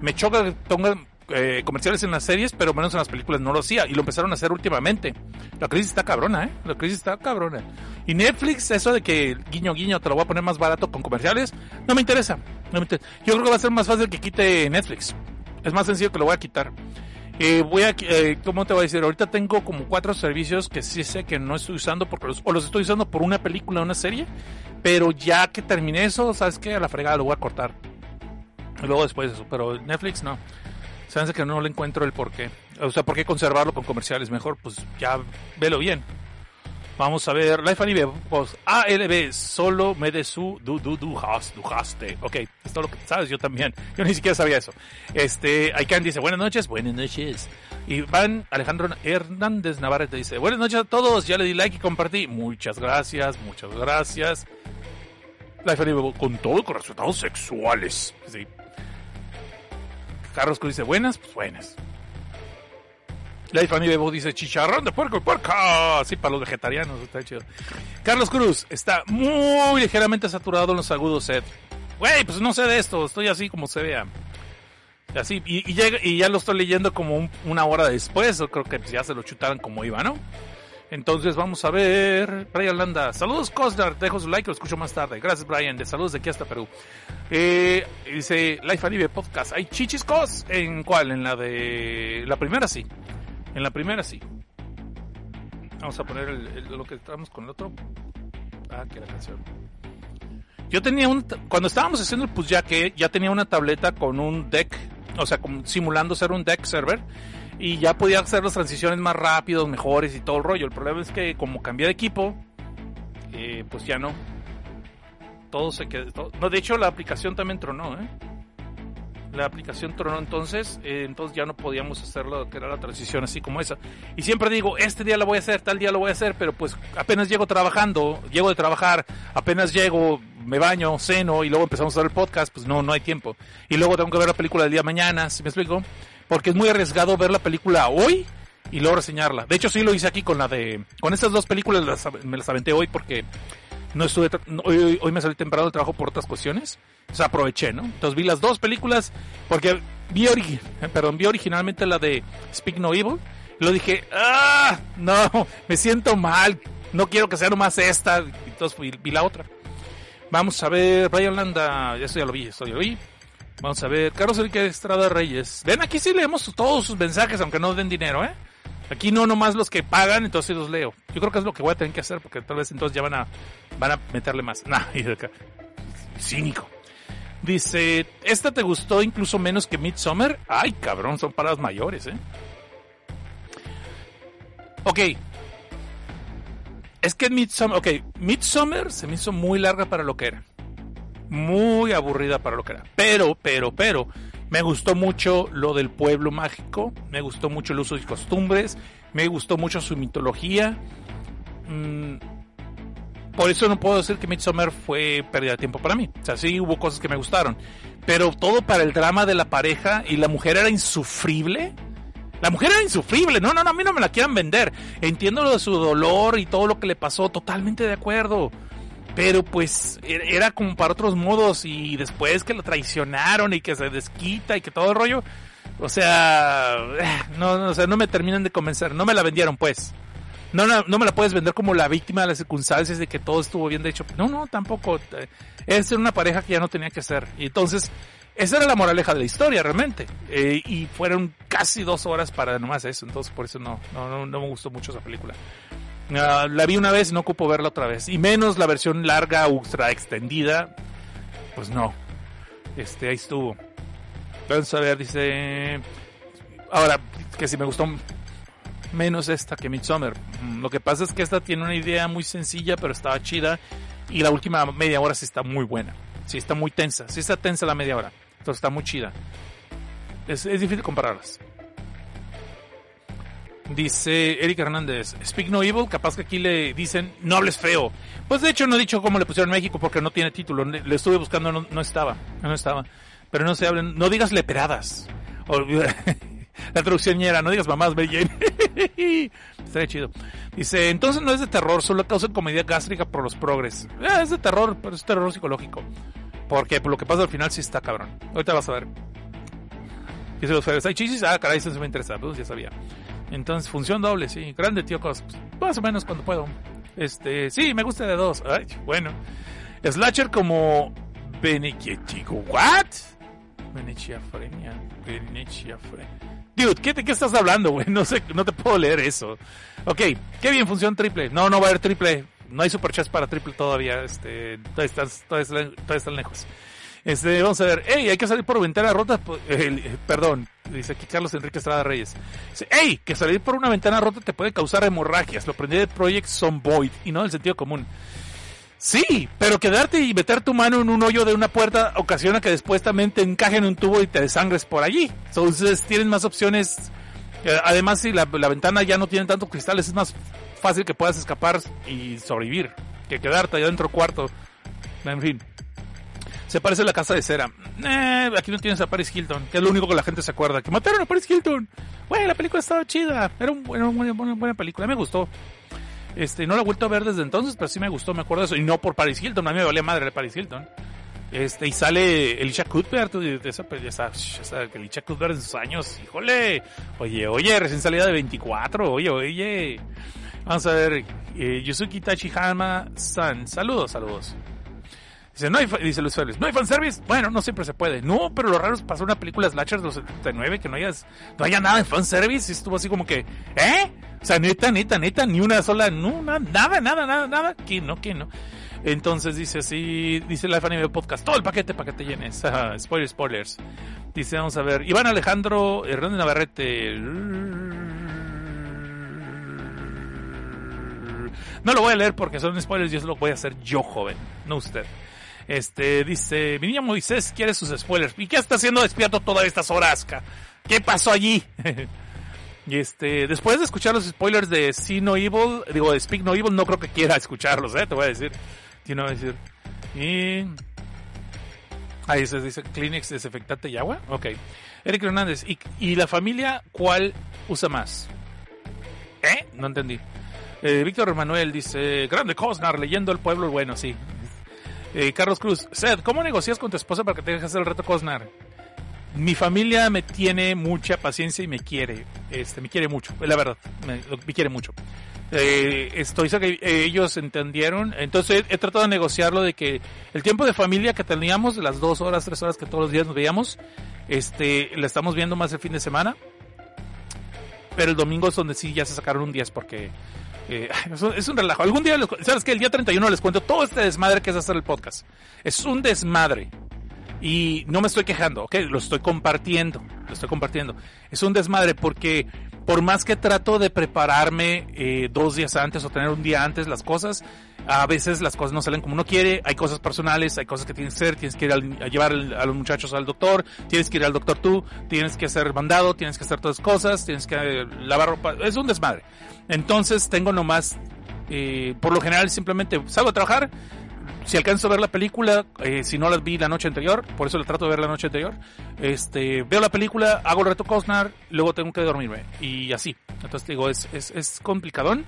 me choca que pongan eh, comerciales en las series, pero menos en las películas no lo hacía. Y lo empezaron a hacer últimamente. La crisis está cabrona, ¿eh? La crisis está cabrona. Y Netflix, eso de que guiño guiño te lo voy a poner más barato con comerciales, no me interesa. No me interesa. Yo creo que va a ser más fácil que quite Netflix. Es más sencillo que lo voy a quitar. Eh, voy a, eh, ¿cómo te voy a decir? Ahorita tengo como cuatro servicios que sí sé que no estoy usando porque los, o los estoy usando por una película una serie, pero ya que terminé eso, ¿sabes qué? A la fregada lo voy a cortar. Luego después eso, pero Netflix no. Sabes que no le encuentro el por qué. O sea, ¿por qué conservarlo con comerciales? Mejor, pues ya velo bien. Vamos a ver, Life Anime, pues ALB, solo me de su du du du has, du haste. Ok, es lo que sabes, yo también. Yo ni siquiera sabía eso. Este, Aikan dice, buenas noches, buenas noches. Iván Alejandro Hernández Navarrete dice, buenas noches a todos, ya le di like y compartí. Muchas gracias, muchas gracias. Life Anime, con todo con resultados sexuales. Sí. Carlos Cruz dice, buenas, pues buenas. Life Anime Bebo dice chicharrón de puerco y puerca. Sí, para los vegetarianos, está chido. Carlos Cruz está muy ligeramente saturado en los agudos set. Güey, pues no sé de esto, estoy así como se vea. Así, y, ya lo estoy leyendo como un- una hora después, yo creo que pues ya se lo chutaron como iba, ¿no? Entonces vamos a ver. Brian Landa. Saludos, Cosnar. Dejo su like, lo escucho más tarde. Gracias, Brian. De saludos de aquí hasta Perú. Eh, dice Life Anime Podcast. ¿Hay chichiscos? ¿En cuál? En la de. La primera sí. En la primera sí. Vamos a poner el- lo que estábamos con el otro. Ah, que la canción. Yo tenía un. Cuando estábamos haciendo el push ya que ya tenía una tableta con un deck. O sea, simulando ser un deck server. Y ya podía hacer las transiciones más rápidos, mejores y todo el rollo. El problema es que como cambié de equipo, eh, pues ya no. Todo se quedó. No, de hecho la aplicación también tronó, ¿eh? La aplicación tronó entonces, eh, entonces ya no podíamos hacerlo, que era la transición así como esa. Y siempre digo, este día lo voy a hacer, tal día lo voy a hacer, pero pues apenas llego trabajando, llego de trabajar, apenas llego, me baño, ceno y luego empezamos a hacer el podcast, pues no, no hay tiempo. Y luego tengo que ver la película del día de mañana, ¿sí me explico? Porque es muy arriesgado ver la película hoy y luego reseñarla. De hecho sí lo hice aquí con la de, con estas dos películas las- me las aventé hoy porque no estuve, no, hoy, hoy me salí temprano del trabajo por otras cuestiones. O aproveché, ¿no? Entonces vi las dos películas porque vi, eh, perdón, vi originalmente la de Speak No Evil. Lo dije, ¡ah! No, me siento mal. No quiero que sea nomás esta. Entonces vi la otra. Vamos a ver, Brian Landa, eso ya lo vi, eso ya lo vi. Vamos a ver, Carlos Enrique Estrada Reyes. Ven, aquí sí leemos todos sus mensajes, aunque no den dinero, ¿eh? Aquí no nomás los que pagan, entonces los leo. Yo creo que es lo que voy a tener que hacer, porque tal vez entonces ya van a, van a meterle más. Nah. Cínico. Dice, ¿esta te gustó incluso menos que Midsummer? Ay, cabrón, son paradas mayores, ¿eh? Ok. Es que Midsummer, ok, Midsummer se me hizo muy larga para lo que era. Muy aburrida para lo que era. Pero, pero, pero, me gustó mucho lo del pueblo mágico, me gustó mucho el uso de costumbres, me gustó mucho su mitología. Mm, por eso no puedo decir que Midsommar fue pérdida de tiempo para mí. O sea, sí hubo cosas que me gustaron. Pero todo para el drama de la pareja y la mujer era insufrible. La mujer era insufrible. No, no, no, a mí no me la quieran vender. Entiendo lo de su dolor y todo lo que le pasó. Totalmente de acuerdo. Pero pues er- era como para otros modos y después que lo traicionaron y que se desquita y que todo el rollo. O sea, no, no, o sea, no me terminan de convencer. No me la vendieron pues. No, no, no me la puedes vender como la víctima de las circunstancias de que todo estuvo bien de hecho. No, no, tampoco. Eh, Es una pareja que ya no tenía que ser. Y entonces, esa era la moraleja de la historia realmente. Eh, y fueron casi dos horas para nomás eso. Entonces, por eso no, no, no, no me gustó mucho esa película. Ah, la vi una vez y no ocupo verla otra vez. Y menos la versión larga, ultra extendida. Pues no. Este, ahí estuvo. Vamos a ver, dice. Ahora, que si me gustó menos esta que Midsommar. Mm, Lo que pasa es que esta tiene una idea muy sencilla, pero estaba chida. Y la última media hora sí está muy buena. Sí está muy tensa. Sí está tensa la media hora. Entonces está muy chida. Es, es difícil compararlas. Dice Eric Hernández, Speak No Evil, capaz que aquí le dicen, no hables feo. Pues de hecho no he dicho cómo le pusieron México porque no tiene título. Le estuve buscando, no, no estaba, no estaba. Pero no se hablen, no digas leperadas. La traducción era, no digas mamás, Mary Jane. Estaría chido. Dice, entonces no es de terror, solo causa comedia gástrica por los progres. Eh, es de terror, pero es terror psicológico. Porque por lo que pasa al final sí está cabrón. Ahorita vas a ver. Dice los feos, ¿hay chichis? Ah, caray, eso sí me interesa. Pues ya sabía. Entonces, función doble, sí. Grande, tío Cos. Más o menos cuando puedo. Este, sí, me gusta de dos. Ay, bueno. Slasher como Benechetico. ¿What? Benechiafrenia. Benechiafrenia. Dude, ¿qué, ¿de qué estás hablando, güey? No sé, no te puedo leer eso. Ok, qué bien, función triple. No, no va a haber triple. No hay superchats para triple todavía. Este, todavía, estás- todavía están, todavía están lejos. Este, vamos a ver. Ey, hay que salir por ventana rota. po- eh, perdón, dice aquí Carlos Enrique Estrada Reyes. Dice, ey, que salir por una ventana rota te puede causar hemorragias. Lo aprendí de Project Zomboid y no del sentido común. Sí, pero quedarte y meter tu mano en un hoyo de una puerta ocasiona que después también te encaje en un tubo y te desangres por allí. Entonces tienes más opciones. Eh, Además, si la, ventana ya no tiene tantos cristales, es más fácil que puedas escapar y sobrevivir que quedarte allá dentro cuarto. En fin. Se parece a la casa de cera. Eh, aquí no tienes a Paris Hilton, que es lo único que la gente se acuerda. Que mataron a Paris Hilton. Güey, la película estaba chida. Era un- era una buena, buena, película. Me gustó. Este, no la he vuelto a ver desde entonces, pero sí me gustó, me acuerdo de eso. Y no por Paris Hilton, a mí me valía madre de Paris Hilton. Este, y sale Elisha Cuthbert, esa, esa, esa, Elisha Cuthbert en sus años, híjole. Oye, oye, recién salida de 24, oye, oye. Vamos a ver, eh, Yusuki Tachihama-san, saludos, saludos. Dice, no dice Luis Félix, ¿no hay fanservice? Bueno, no siempre se puede. No, pero lo raro es pasar una película slasher de los 79 que no hayas, no haya nada de fanservice y estuvo así como que, ¿eh? O sea, neta, neta, neta, ni una sola, no, na- nada, nada, nada, nada, que no, que no. Entonces dice así, dice Life Anime Podcast, todo el paquete para que te llenes. Ajá, spoilers, spoilers. Dice, vamos a ver, Iván Alejandro Hernández Navarrete. No lo voy a leer porque son spoilers, yo lo voy a hacer yo, joven, no usted. Este, dice, mi niño Moisés quiere sus spoilers. ¿Y qué está haciendo despierto todas estas horas? ¿Qué pasó allí? y este, después de escuchar los spoilers de See No Evil, digo, de Speak No Evil, no creo que quiera escucharlos, eh, te voy a decir. No voy a decir. Y... Ahí se dice Kleenex desinfectante y agua. Ok. Eric Hernández, ¿y, y la familia cuál usa más? ¿Eh? No entendí. Eh, Víctor Manuel dice, grande Cosnar, leyendo el pueblo, bueno, sí. Eh, Carlos Cruz, Seth, ¿cómo negocias con tu esposa para que te dejes el reto Cosnar? Mi familia me tiene mucha paciencia y me quiere, este, me quiere mucho, la verdad, me, me quiere mucho. Eh, estoy que eh, ellos entendieron. Entonces he, he tratado de negociarlo de que el tiempo de familia que teníamos, las dos horas, tres horas que todos los días nos veíamos, este, la estamos viendo más el fin de semana. Pero el domingo es donde sí ya se sacaron un 10 porque es, un, relajo. Algún día, ¿sabes qué? El día 31 les cuento todo este desmadre que es hacer el podcast. Es un desmadre. Y no me estoy quejando, ¿ok? Lo estoy compartiendo, lo estoy compartiendo. Es un desmadre porque por más que trato de prepararme eh, dos días antes o tener un día antes las cosas, a veces las cosas no salen como uno quiere, hay cosas personales, hay cosas que tienes que hacer, tienes que ir al- a llevar a los muchachos al doctor, tienes que ir al doctor tú, tienes que hacer mandado, tienes que hacer todas las cosas, tienes que eh, lavar ropa, es un desmadre. Entonces tengo nomás, eh, por lo general simplemente salgo a trabajar, si alcanzo a ver la película, eh, si no la vi la noche anterior, por eso la trato de ver la noche anterior, este, veo la película, hago el reto Cosnar, luego tengo que dormirme y así. Entonces digo, es, es, es complicadón.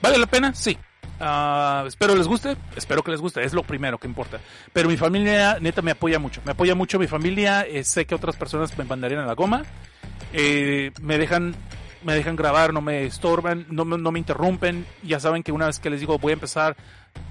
¿Vale la pena? Sí. Ah, espero les guste, espero que les guste, es lo primero que importa. Pero mi familia neta me apoya mucho, me apoya mucho mi familia, eh, sé que otras personas me mandarían a la goma, eh, me dejan me dejan grabar, no me estorban, no, no me interrumpen, ya saben que una vez que les digo voy a empezar,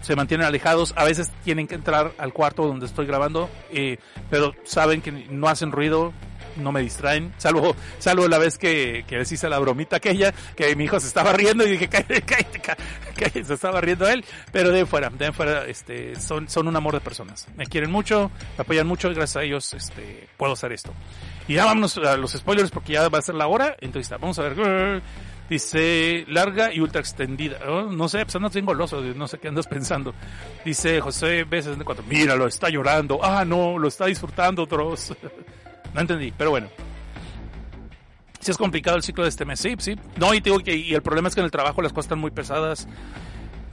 se mantienen alejados, a veces tienen que entrar al cuarto donde estoy grabando, eh, pero saben que no hacen ruido, no me distraen, salvo, salvo la vez que, que les hice la bromita aquella, que mi hijo se estaba riendo y dije, cállate, cállate, cá- cállate", se estaba riendo él, pero de fuera, de fuera, este, son, son un amor de personas, me quieren mucho, me apoyan mucho gracias a ellos, este, puedo hacer esto. Y ya vámonos a los spoilers porque ya va a ser la hora, entonces vamos a ver, Dice larga y ultra extendida. Oh, no sé, pues andas bien goloso, no sé qué andas pensando. Dice José B64. Míralo, está llorando. Ah, no, lo está disfrutando, Dross. no entendí, pero bueno. Si es complicado el ciclo de este mes, sí, sí. No, y te digo que y el problema es que en el trabajo las cosas están muy pesadas.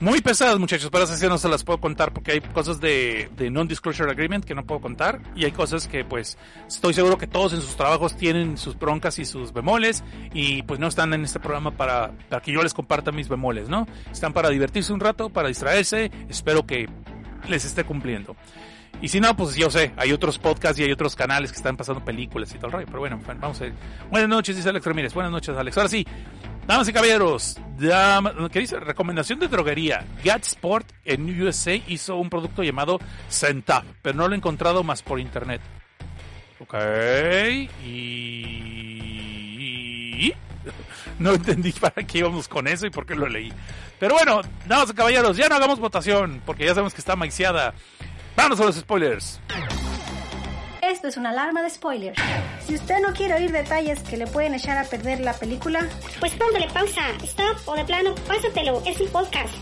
Muy pesadas, muchachos, pero esas sí no se las puedo contar porque hay cosas de, de non-disclosure agreement que no puedo contar y hay cosas que pues estoy seguro que todos en sus trabajos tienen sus broncas y sus bemoles y pues no están en este programa para, para que yo les comparta mis bemoles, ¿no? Están para divertirse un rato, para distraerse, espero que les esté cumpliendo. Y si no, pues yo sé, hay otros podcasts y hay otros canales que están pasando películas y todo el rollo. Pero bueno, vamos a ver. Buenas noches, dice Alex Ramírez. Buenas noches, Alex. Ahora sí, damas y caballeros, ¿qué dice? Recomendación de droguería. Gat Sport en USA hizo un producto llamado Centaf, pero no lo he encontrado más por internet. Ok, y... No entendí para qué íbamos con eso y por qué lo leí. Pero bueno, damas y caballeros, ya no hagamos votación, porque ya sabemos que está maiciada. Vámonos a los spoilers. Esto es una alarma de spoiler. Si usted no quiere oír detalles que le pueden echar a perder la película, Pues póngale pausa, stop o de plano, pásatelo, es un podcast.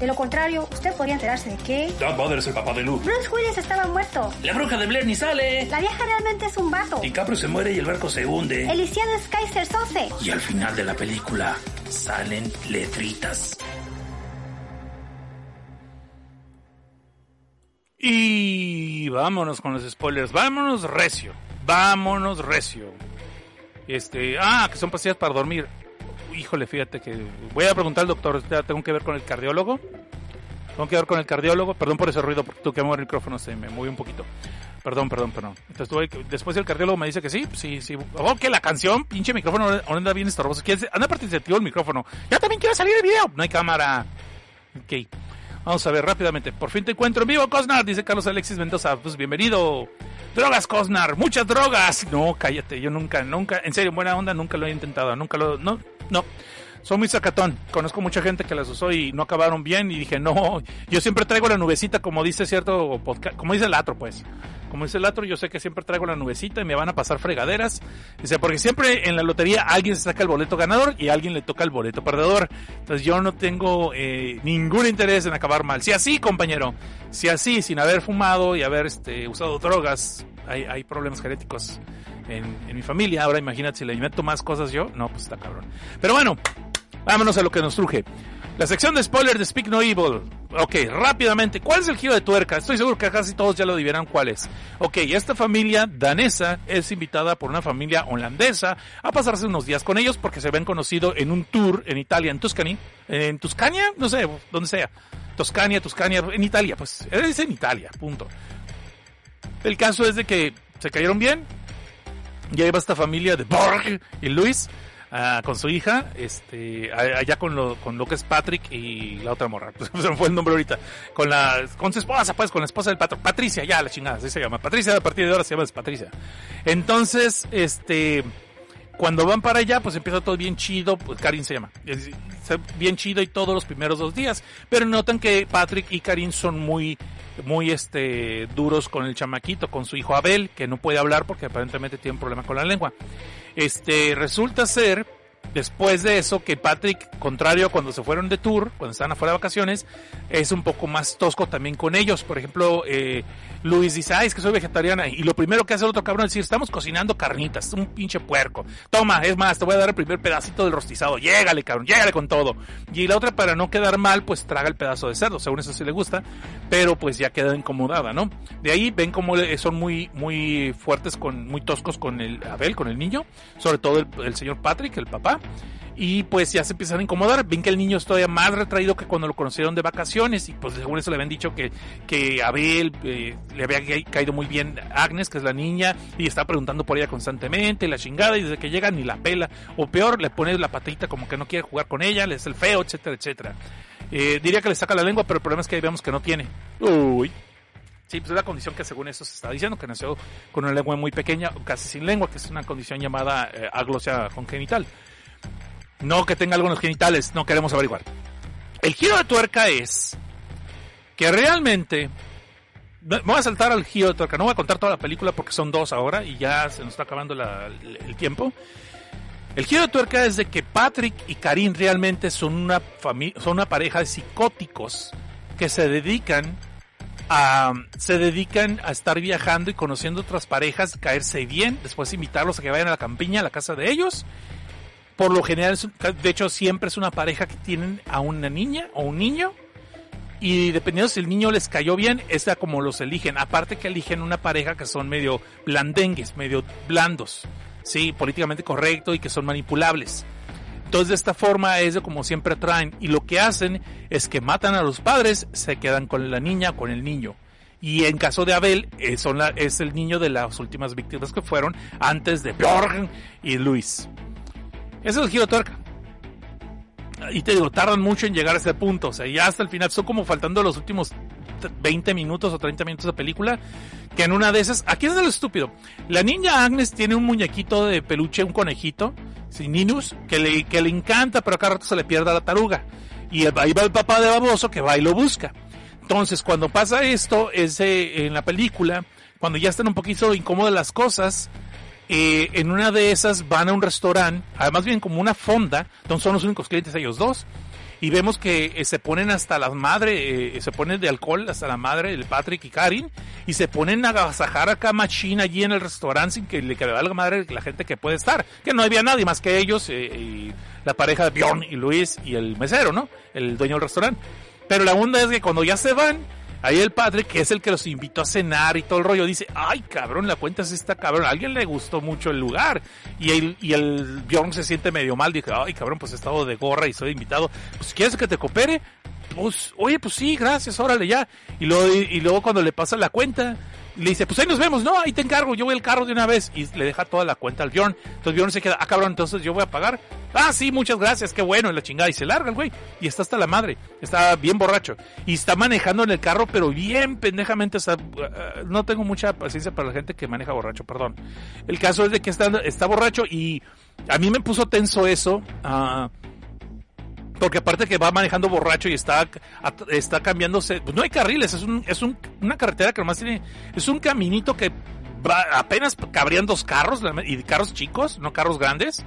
de lo contrario, usted podría enterarse de que Darth Vader es el papá de Luke. Bruce Willis estaba muerto. La bruja de Blair ni sale. La vieja realmente es un vato. DiCaprio se muere y el barco se hunde. El lisiado es Kaiser Sose. Y al final de la película salen letritas. Y vámonos con los spoilers. Vámonos recio. Vámonos recio. Este, ah, que son pastillas para dormir. Híjole, fíjate que voy a preguntar al doctor, tengo que ver con el cardiólogo. Tengo que ver con el cardiólogo. Perdón por ese ruido, porque tú que muevo el micrófono se me movió un poquito. Perdón, perdón, perdón. Entonces, tuve que- después el cardiólogo me dice que sí, sí, sí. Oh, que la canción, pinche micrófono, ahora anda bien estorboso. ¿Quieres- Anda participativo el micrófono. Ya también quiero salir el video. No hay cámara. Ok. Vamos a ver rápidamente. Por fin te encuentro en vivo, Cosnar, dice Carlos Alexis Mendoza. Pues bienvenido. Drogas, Cosnar, muchas drogas. No, cállate, yo nunca, nunca, en serio, buena onda, nunca lo he intentado, nunca lo, no, no. Soy muy sacatón. Conozco mucha gente que las usó y no acabaron bien y dije, no, yo siempre traigo la nubecita como dice cierto podcast, como dice el atro, pues. Como dice el atro, yo sé que siempre traigo la nubecita y me van a pasar fregaderas. Dice, porque siempre en la lotería alguien se saca el boleto ganador y alguien le toca el boleto perdedor. Entonces yo no tengo eh, ningún interés en acabar mal. Si así, compañero, si así, sin haber fumado y haber este, usado drogas, hay, hay problemas genéticos en, en mi familia. Ahora imagínate si le meto más cosas yo, no, pues está cabrón. Pero bueno, vámonos a lo que nos truje. La sección de spoilers de Speak No Evil. Ok, rápidamente, ¿cuál es el giro de tuerca? Estoy seguro que casi todos ya lo adivinan cuál es. Ok, esta familia danesa es invitada por una familia holandesa a pasarse unos días con ellos porque se habían conocido en un tour en Italia, en Tuscany. En Tuscania, no sé, donde sea. Toscania, Tuscania, en Italia, pues. Es en Italia, punto. El caso es de que se cayeron bien. Ya iba esta familia de Borg y Luis con su hija, este, allá con lo, con lo que es Patrick y la otra morra, pues, se me fue el nombre ahorita, con la, con su esposa, pues, con la esposa del patrón, Patricia, ya, la chingada, así se llama, Patricia, a partir de ahora se llama Patricia. Entonces, este, cuando van para allá, pues empieza todo bien chido, pues Karin se llama, bien chido y todos los primeros dos días, pero notan que Patrick y Karin son muy, muy este, duros con el chamaquito, con su hijo Abel, que no puede hablar porque aparentemente tiene un problema con la lengua. Este, resulta ser, después de eso, que Patrick, contrario a cuando se fueron de tour, cuando estaban afuera de vacaciones, es un poco más tosco también con ellos. Por ejemplo, eh, Luis dice, ay, es que soy vegetariana. Y lo primero que hace el otro cabrón es decir, estamos cocinando carnitas, un pinche puerco. Toma, es más, te voy a dar el primer pedacito del rostizado. Llégale, cabrón, llégale con todo. Y la otra, para no quedar mal, pues traga el pedazo de cerdo. Según eso sí le gusta, pero pues ya queda incomodada, ¿no? De ahí ven como son muy, muy fuertes con, muy toscos con el Abel, con el niño. Sobre todo el señor Patrick, el papá y pues ya se empiezan a incomodar. Ven que el niño es todavía más retraído que cuando lo conocieron de vacaciones y pues según eso le habían dicho que, que Abel eh, le había ca- caído muy bien Agnes, que es la niña, y está preguntando por ella constantemente, la chingada, y desde que llega ni la pela, o peor, le pone la patita como que no quiere jugar con ella, le es el feo, etcétera, etcétera. Eh, diría que le saca la lengua, pero el problema es que ahí vemos que no tiene. Uy. Sí, pues es la condición que según eso se está diciendo, que nació con una lengua muy pequeña, o casi sin lengua, que es una condición llamada eh, aglosia congenital. No que tenga algunos genitales, no queremos averiguar. El giro de tuerca es que realmente... Me voy a saltar al giro de tuerca, no voy a contar toda la película porque son dos ahora y ya se nos está acabando el, tiempo. El giro de tuerca es de que Patrick y Karim realmente son una, fami- son una pareja de psicóticos que se dedican a, se dedican a estar viajando y conociendo otras parejas, caerse bien, después invitarlos a que vayan a la campiña, a la casa de ellos. Por lo general, es de hecho, siempre es una pareja que tienen a una niña o un niño. Y dependiendo si el niño les cayó bien, es como los eligen. Aparte que eligen una pareja que son medio blandengues, medio blandos. Sí, políticamente correcto y que son manipulables. Entonces de esta forma es de como siempre atraen. Y lo que hacen es que matan a los padres, se quedan con la niña, con el niño. Y en caso de Abel, eh, son la- es el niño de las últimas víctimas que fueron antes de Bjorn y Luis. Ese es el giro tuerca. Y te digo, tardan mucho en llegar a ese punto. O sea, ya hasta el final, son como faltando los últimos t- 20 minutos o 30 minutos de película. Que en una de esas, aquí es de lo estúpido. La niña Agnes tiene un muñequito de peluche, un conejito, sin Ninus, que le, que le encanta, pero cada rato se le pierde a la taruga. Y ahí va el papá de baboso que va y lo busca. Entonces, cuando pasa esto, es en la película, cuando ya están un poquito incómodas las cosas, eh, en una de esas van a un restaurante, además bien como una fonda, donde son los únicos clientes ellos dos, y vemos que eh, se ponen hasta la madre, eh, se ponen de alcohol hasta la madre, el Patrick y Karin, y se ponen a agasajar acá machine allí en el restaurante sin que le que le valga madre la gente que puede estar, que no había nadie más que ellos, eh, y la pareja de Bjorn y Luis y el mesero, ¿no? El dueño del restaurante. Pero la onda es que cuando ya se van, ahí el padre, que es el que los invitó a cenar y todo el rollo, dice, ay cabrón, la cuenta sí está cabrón, alguien le gustó mucho el lugar. Y el, y el Bjorn se siente medio mal, dice, ay cabrón, pues he estado de gorra y soy invitado, pues ¿quieres que te coopere? Pues, oye, pues sí, gracias, órale ya. Y luego, y luego cuando le pasa la cuenta, le dice, pues ahí nos vemos, no, ahí te encargo, yo voy al carro de una vez. Y le deja toda la cuenta al Bjorn. Entonces Bjorn se queda, ah cabrón, entonces yo voy a pagar. Ah, sí, muchas gracias, qué bueno, y la chingada. Y se larga el güey. Y está hasta la madre. Está bien borracho. Y está manejando en el carro, pero bien pendejamente. Eh, no tengo mucha paciencia para la gente que maneja borracho, perdón. El caso es de que está, está borracho y a mí me puso tenso eso. ah, porque aparte que va manejando borracho y está, está cambiándose, pues no hay carriles, es, un, es un, una carretera que nomás tiene, es un caminito que va, apenas cabrían dos carros, y carros chicos, no carros grandes.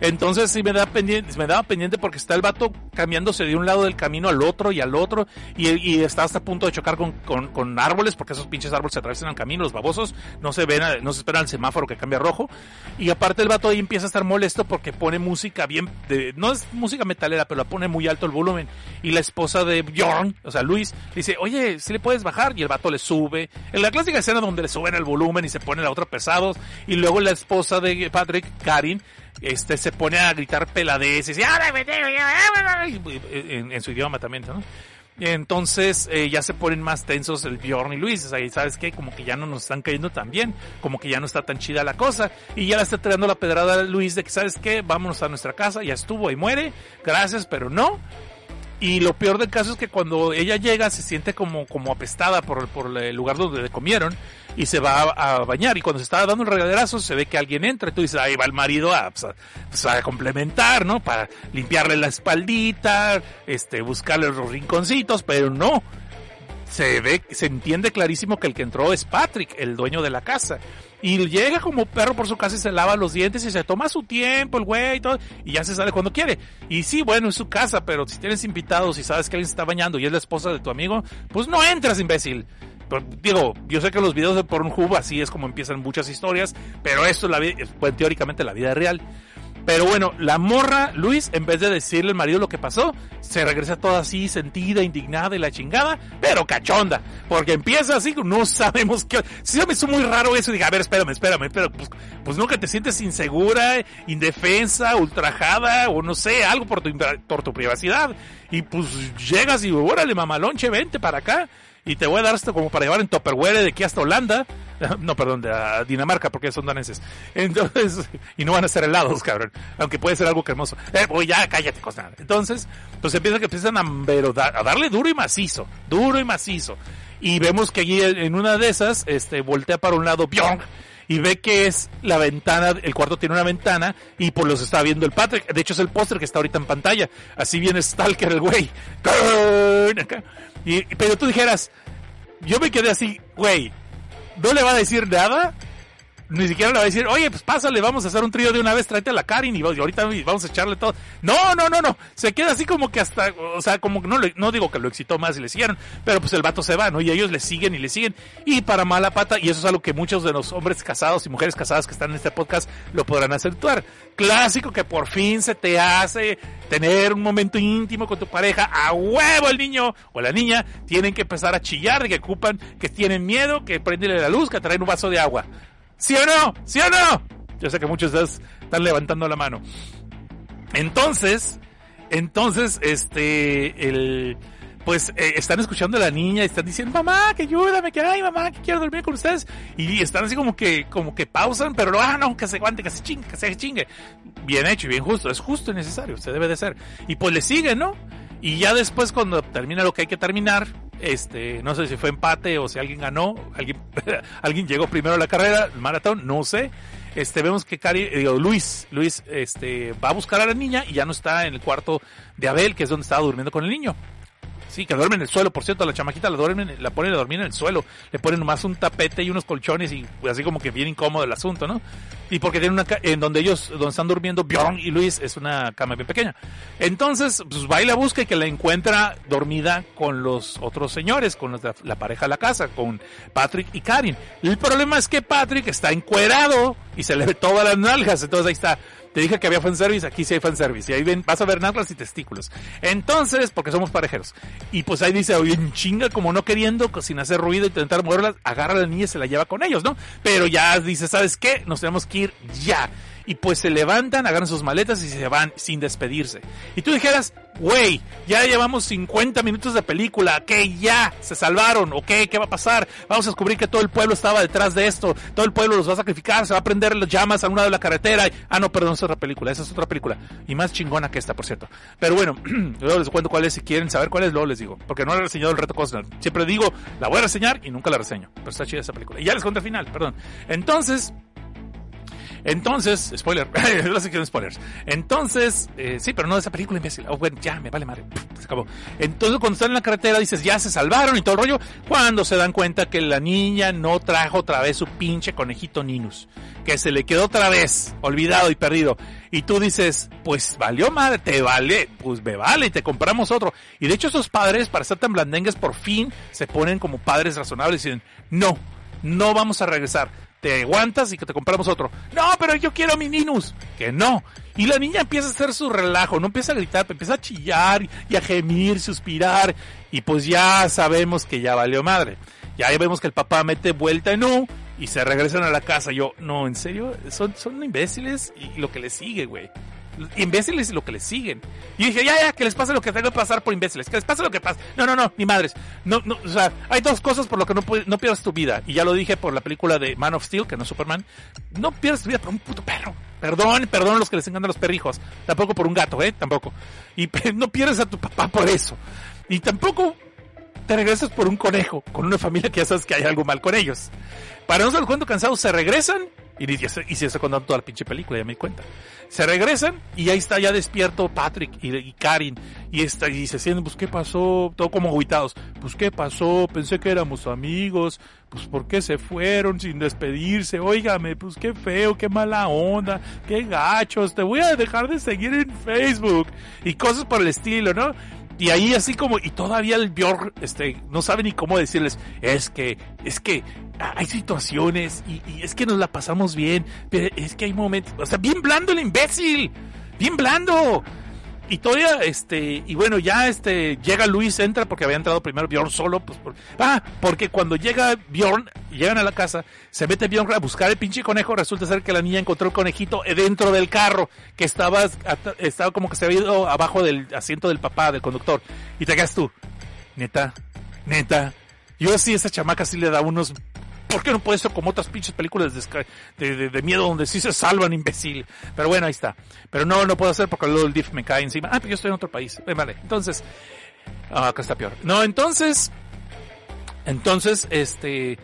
Entonces sí me da pendiente, me daba pendiente porque está el vato cambiándose de un lado del camino al otro y al otro y, está hasta a punto de chocar con, con, con, árboles porque esos pinches árboles se atraviesan el camino, los babosos no se ven, no se esperan el semáforo que cambia a rojo. Y aparte el vato ahí empieza a estar molesto porque pone música bien, de, no es música metalera, pero la pone muy alto el volumen. Y la esposa de Bjorn, o sea Luis, dice, oye, si le puedes bajar y el vato le sube, en la clásica escena donde le suben el volumen y se pone la otra pesados y luego la esposa de Patrick, Karin, este se pone a gritar peladeces y en, en su idioma también, ¿no? Entonces eh, ya se ponen más tensos el Bjorn y Luis. O sabes qué, como que ya no nos están cayendo tan bien, como que ya no está tan chida la cosa. Y ya le está tirando la pedrada Luis de que, ¿sabes qué? Vámonos a nuestra casa, ya estuvo y muere. Gracias, pero no. Y lo peor del caso es que cuando ella llega se siente como, como apestada por, por el lugar donde comieron y se va a, a bañar. Y cuando se está dando un regaderazo se ve que alguien entra y tú dices, ahí va el marido a, pues, a, pues, a complementar, ¿no? Para limpiarle la espaldita, este, buscarle los rinconcitos, pero no. Se ve, se entiende clarísimo que el que entró es Patrick, el dueño de la casa. Y llega como perro por su casa y se lava los dientes y se toma su tiempo, el güey y todo, y ya se sale cuando quiere. Y sí, bueno, es su casa, pero si tienes invitados y sabes que alguien se está bañando y es la esposa de tu amigo, pues no entras, imbécil. Pero, digo, yo sé que los videos de Pornhub así es como empiezan muchas historias, pero esto es la vida, pues, teóricamente la vida real. Pero bueno, la morra, Luis, en vez de decirle al marido lo que pasó, se regresa toda así, sentida, indignada y la chingada, pero cachonda. Porque empieza así, no sabemos qué. Sí, me hizo muy raro eso. Dije, a ver, espérame, espérame, pero pues, pues nunca te sientes insegura, indefensa, ultrajada, o no sé, algo por tu, por tu privacidad. Y pues llegas y, órale, mamalonche, vente para acá y te voy a dar esto como para llevar en Tupperware de aquí hasta Holanda. No, perdón, de Dinamarca, porque son daneses. Entonces, y no van a ser helados, cabrón. Aunque puede ser algo cremoso. Eh, pues ya, cállate, cosa. Entonces, pues empieza que empiezan a, a darle duro y macizo. Duro y macizo. Y vemos que allí en una de esas, este, voltea para un lado Bjorn y ve que es la ventana, el cuarto tiene una ventana y por los está viendo el Patrick. De hecho es el póster que está ahorita en pantalla. Así viene Stalker el güey. Y, pero tú dijeras, yo me quedé así, güey, no le va a decir nada ni siquiera le va a decir, oye, pues pásale, vamos a hacer un trío de una vez, tráete a la Karin y ahorita vamos a echarle todo. No, no, no, no. Se queda así como que hasta, o sea, como que no, no digo que lo excitó más y le siguieron, pero pues el vato se va, ¿no? Y ellos le siguen y le siguen. Y para mala pata, y eso es algo que muchos de los hombres casados y mujeres casadas que están en este podcast lo podrán acentuar. Clásico que por fin se te hace tener un momento íntimo con tu pareja. A huevo el niño o la niña tienen que empezar a chillar que ocupan, que tienen miedo, que prenden la luz, que traen un vaso de agua. ¿Sí o no? ¿Sí o no? Yo sé que muchos de ustedes están levantando la mano. Entonces, entonces, este, el, pues eh, están escuchando a la niña y están diciendo, mamá, que ayúdame, que ay, mamá, que quiero dormir con ustedes. Y están así como que, como que pausan, pero ah, no, que se aguante, que se chingue, que se chingue. Bien hecho y bien justo, es justo y necesario, se debe de ser. Y pues le siguen, ¿no? Y ya después cuando termina lo que hay que terminar, este, no sé si fue empate o si alguien ganó, alguien, alguien llegó primero a la carrera, el maratón, no sé. Este, vemos que Cari, eh, digo, Luis, Luis, este, va a buscar a la niña y ya no está en el cuarto de Abel, que es donde estaba durmiendo con el niño. Sí, que duerme en el suelo, por cierto, la chamaquita la duermen, la ponen a dormir en el suelo, le ponen nomás un tapete y unos colchones y pues, así como que bien incómodo el asunto, ¿no? Y porque tienen una en donde ellos, donde están durmiendo Bjorn y Luis, es una cama bien pequeña. Entonces, pues va y la busca y que la encuentra dormida con los otros señores, con la pareja de la casa, con Patrick y Karin. El problema es que Patrick está encuerado y se le ve todas las nalgas, entonces ahí está te dije que había fanservice, aquí sí hay fanservice. Y ahí vas a ver nalgas y testículos. Entonces, porque somos parejeros. Y pues ahí dice, oye, chinga, como no queriendo, sin hacer ruido, intentar moverla, agarra a la niña y se la lleva con ellos, ¿no? Pero ya dice, ¿sabes qué? Nos tenemos que ir ya y pues se levantan, agarran sus maletas y se van sin despedirse. Y tú dijeras, güey, ya llevamos 50 minutos de película, que ya se salvaron, o qué, va a pasar, vamos a descubrir que todo el pueblo estaba detrás de esto, todo el pueblo los va a sacrificar, se va a prender las llamas a un lado de la carretera. Ah, no, perdón, es otra película, esa es otra película, y más chingona que esta, por cierto. Pero bueno, luego les cuento cuál es, si quieren saber cuál es, luego les digo, porque no he reseñado el reto Cosner. Siempre digo, la voy a reseñar y nunca la reseño, pero está chida esa película. Y ya les cuento el final, perdón. Entonces, entonces, spoiler, la sección de spoilers. Entonces, eh, sí, pero no de esa película imbécil. Oh, bueno, ya, me vale madre. Se acabó. Entonces, cuando están en la carretera, dices, ya se salvaron y todo el rollo. Cuando se dan cuenta que la niña no trajo otra vez su pinche conejito Ninus. Que se le quedó otra vez, olvidado y perdido. Y tú dices, pues valió madre, te vale, pues me vale, y te compramos otro. Y de hecho, esos padres, para ser tan blandengues, por fin se ponen como padres razonables y dicen, no, no vamos a regresar te aguantas y que te compramos otro. No, pero yo quiero mi Ninus. Que no. Y la niña empieza a hacer su relajo, no empieza a gritar, empieza a chillar y a gemir, suspirar. Y pues ya sabemos que ya valió madre. Ya vemos que el papá mete vuelta en U y se regresan a la casa. Yo, no, en serio, son, son imbéciles y lo que le sigue, güey. Imbéciles lo que les siguen. Y dije, ya, ya, que les pase lo que tenga que pasar por imbéciles. Que les pase lo que pase. No, no, no, ni madres. No, no, o sea, hay dos cosas por lo que no, no pierdas tu vida. Y ya lo dije por la película de Man of Steel, que no es Superman. No pierdas tu vida por un puto perro. Perdón, perdón a los que les encantan los perrijos. Tampoco por un gato, ¿eh? Tampoco. Y no pierdes a tu papá por eso. Y tampoco te regresas por un conejo, con una familia que ya sabes que hay algo mal con ellos. Para no ser cuento cansados, se regresan, y, y, y se está contando toda la pinche película, ya me di cuenta. Se regresan, y ahí está ya despierto Patrick y, Karin, y, está, y se sienten, pues, ¿qué pasó? Todo como aguitados. Pues, ¿qué pasó? Pensé que éramos amigos, pues, ¿por qué se fueron sin despedirse? Óigame, pues, qué feo, qué mala onda, qué gachos, te voy a dejar de seguir en Facebook, y cosas por el estilo, ¿no? Y ahí así como, y todavía el Bjorn, este, no sabe ni cómo decirles, es que, es que hay situaciones y, y es que nos la pasamos bien, pero es que hay momentos, o sea, bien blando el imbécil, bien blando. Y todavía, este, y bueno, ya este, llega Luis, entra porque había entrado primero Bjorn solo, pues, por, ah, porque cuando llega Bjorn, llegan a la casa, se mete Bjorn a buscar el pinche conejo, resulta ser que la niña encontró el conejito dentro del carro, que estaba, estaba como que se había ido abajo del asiento del papá, del conductor, y te quedas tú, neta, neta, yo sí, esa chamaca sí le da unos ¿Por qué no puede ser como otras pinches películas de, de, miedo donde sí se salvan, imbécil? Pero bueno, ahí está. Pero no, no puedo hacer porque luego el DIF me cae encima. Ah, pero yo estoy en otro país. Eh, vale, entonces... Ah, acá está peor. No, entonces... Entonces, este...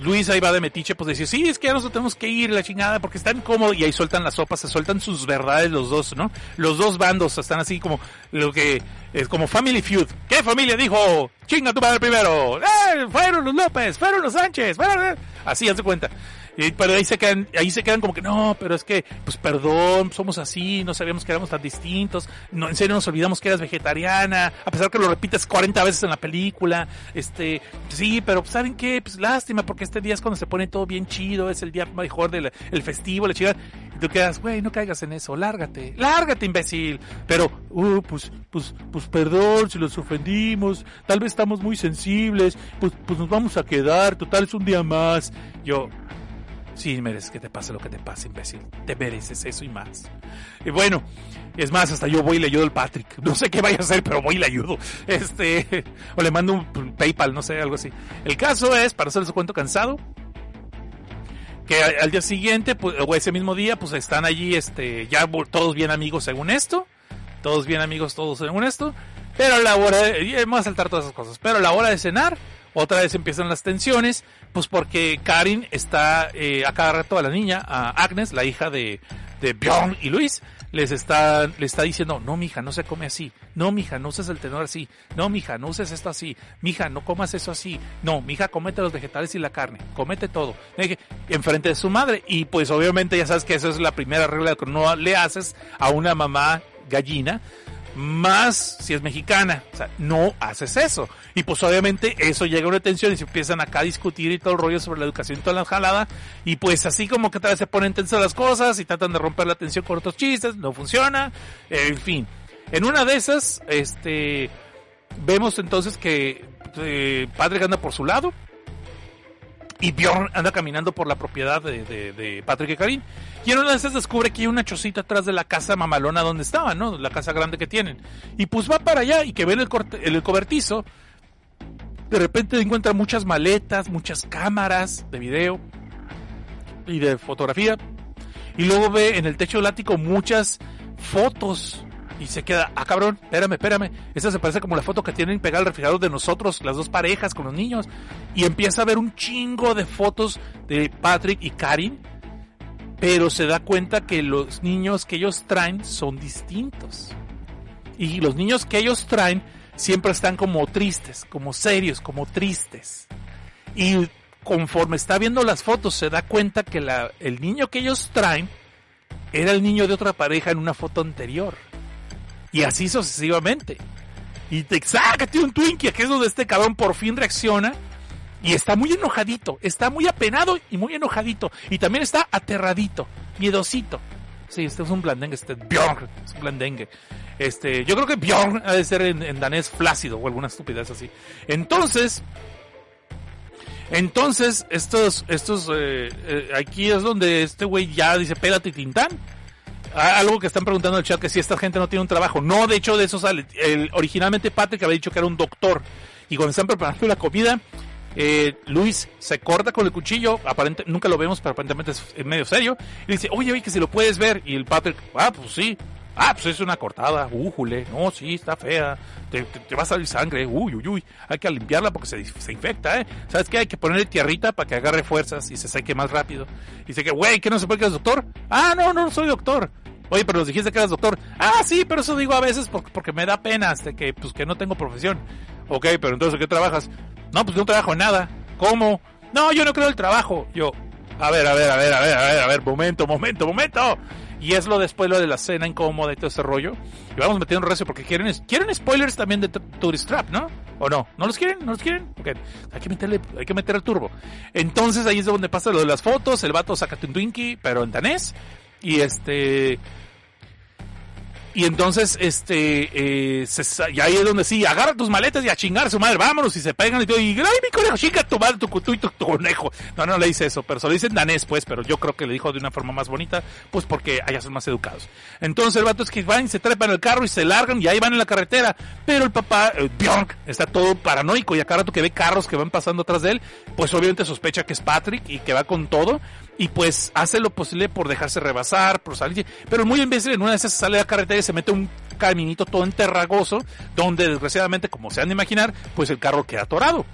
Luis ahí va de metiche, pues dice, sí, es que ya nos tenemos que ir, la chingada, porque están cómodos, y ahí sueltan las sopas, se sueltan sus verdades los dos, ¿no? Los dos bandos están así como, lo que, es como Family Feud. ¿Qué familia dijo? Chinga tu madre primero. ¡Eh! Fueron los López, fueron los Sánchez, fueron... Así, haz de cuenta. Y, pero ahí se quedan, ahí se quedan como que no, pero es que, pues perdón, somos así, no sabíamos que éramos tan distintos, no, en serio nos olvidamos que eras vegetariana, a pesar que lo repites 40 veces en la película, este, sí, pero pues, ¿saben qué? Pues lástima, porque este día es cuando se pone todo bien chido, es el día mejor del el festivo, la chica, y tú quedas, güey, no caigas en eso, lárgate, lárgate, imbécil, pero, uh, pues, pues, pues perdón si los ofendimos, tal vez estamos muy sensibles, pues, pues nos vamos a quedar, total es un día más, yo, Sí, mereces que te pase lo que te pase, imbécil. Te mereces eso y más. Y bueno, es más, hasta yo voy y le ayudo al Patrick. No sé qué vaya a hacer, pero voy y le ayudo. Este, o le mando un PayPal, no sé, algo así. El caso es, para hacerles un cuento cansado, que al día siguiente, pues, o ese mismo día, pues están allí, este, ya todos bien amigos según esto. Todos bien amigos, todos según esto. Pero a la hora de, vamos a saltar todas esas cosas. Pero a la hora de cenar, otra vez empiezan las tensiones, pues porque Karin está eh, a cada rato a la niña, a Agnes, la hija de, de Bjorn y Luis, les está, le está diciendo, no mija, no se come así, no mija, no uses el tenor así, no mija, no uses esto así, mija, no comas eso así, no, mija, comete los vegetales y la carne, comete todo, enfrente de su madre, y pues obviamente ya sabes que esa es la primera regla que no le haces a una mamá gallina, más si es mexicana. O sea, no haces eso. Y pues obviamente eso llega a una tensión y se empiezan acá a discutir y todo el rollo sobre la educación y toda la jalada. Y pues así como que tal vez se ponen tensas las cosas y tratan de romper la tensión con otros chistes, no funciona. En fin. En una de esas, este, vemos entonces que eh, Patrick anda por su lado. Y Bjorn anda caminando por la propiedad de, Patrick y Karin. Y en una de esas descubre que hay una chocita atrás de la casa mamalona donde estaban, ¿no? La casa grande que tienen. Y pues va para allá y que ve el, el cobertizo. De repente encuentra muchas maletas, muchas cámaras de video y de fotografía. Y luego ve en el techo del ático muchas fotos. Y se queda, ah cabrón, espérame, espérame. Esa se parece como la foto que tienen pegada al refrigerador de nosotros, las dos parejas con los niños. Y empieza a ver un chingo de fotos de Patrick y Karin pero se da cuenta que los niños que ellos traen son distintos. Y los niños que ellos traen siempre están como tristes, como serios, como tristes. Y conforme está viendo las fotos se da cuenta que la, el niño que ellos traen era el niño de otra pareja en una foto anterior. Y así sucesivamente. Y te sácate un Twinkie, que es donde este cabrón por fin reacciona y está muy enojadito, está muy apenado y muy enojadito. Y también está aterradito, miedosito. Sí, este es un blandengue, este Bjorn, es un blandengue. Este, yo creo que Bjorn ha de ser en, danés flácido o alguna estupidez así. Entonces, entonces, estos, estos, eh, eh, aquí es donde este güey ya dice, pégate Tintán. Algo que están preguntando en el chat que si esta gente no tiene un trabajo. No, de hecho, de eso sale. El, originalmente Patrick había dicho que era un doctor. Y cuando están preparando la comida, eh, Luis se corta con el cuchillo. Aparente, nunca lo vemos, pero aparentemente es medio serio. Y dice, oye, oye, que si lo puedes ver. Y el Patrick, ah, pues sí. Ah, pues es una cortada. Újule. No, sí, está fea. Te, te- va a salir sangre. Uy, uy, uy. Hay que limpiarla porque se, se infecta, ¿eh? ¿Sabes qué? Hay que ponerle tierrita para que agarre fuerzas y se seque más rápido. Y dice que, güey, ¿qué no se puede que eres doctor? Ah, no, no soy doctor. Oye, pero nos dijiste que eras doctor. Ah, sí, pero eso digo a veces porque, me da pena este, que, pues, que no tengo profesión. Ok, pero entonces, ¿en qué trabajas? No, pues no trabajo en nada. ¿Cómo? No, yo no creo el trabajo. Yo, a ver, a ver, a ver, a ver, a ver, a ver, momento, momento, momento. Y es lo después lo de la cena incómoda y todo ese rollo. Y vamos metiendo recio porque quieren, quieren spoilers también de Tourist Trap, ¿no? ¿O no? ¿No los quieren? ¿No los quieren? Ok, hay que meterle, hay que meter el turbo. Entonces ahí es donde pasa lo de las fotos, el vato saca un Twinkie, pero en danés. Y este, y entonces, este, eh, se y ahí es donde sí, agarra tus maletas y a chingar a su madre, vámonos, y se pegan y todo, y, ay, mi conejo, chinga tu madre, tu, tu, tu, tu conejo. No, no le dice eso, pero se lo dice en danés, pues, pero yo creo que le dijo de una forma más bonita, pues porque allá son más educados. Entonces el vato es que van y se trepan el carro y se largan y ahí van en la carretera, pero el papá, eh, está todo paranoico y a rato que ve carros que van pasando atrás de él, pues obviamente sospecha que es Patrick y que va con todo, y pues hace lo posible por dejarse rebasar, por salir, pero muy imbécil en una de esas sale a la carretera y se mete un caminito todo enterragoso, donde desgraciadamente, como se han de imaginar, pues el carro queda atorado.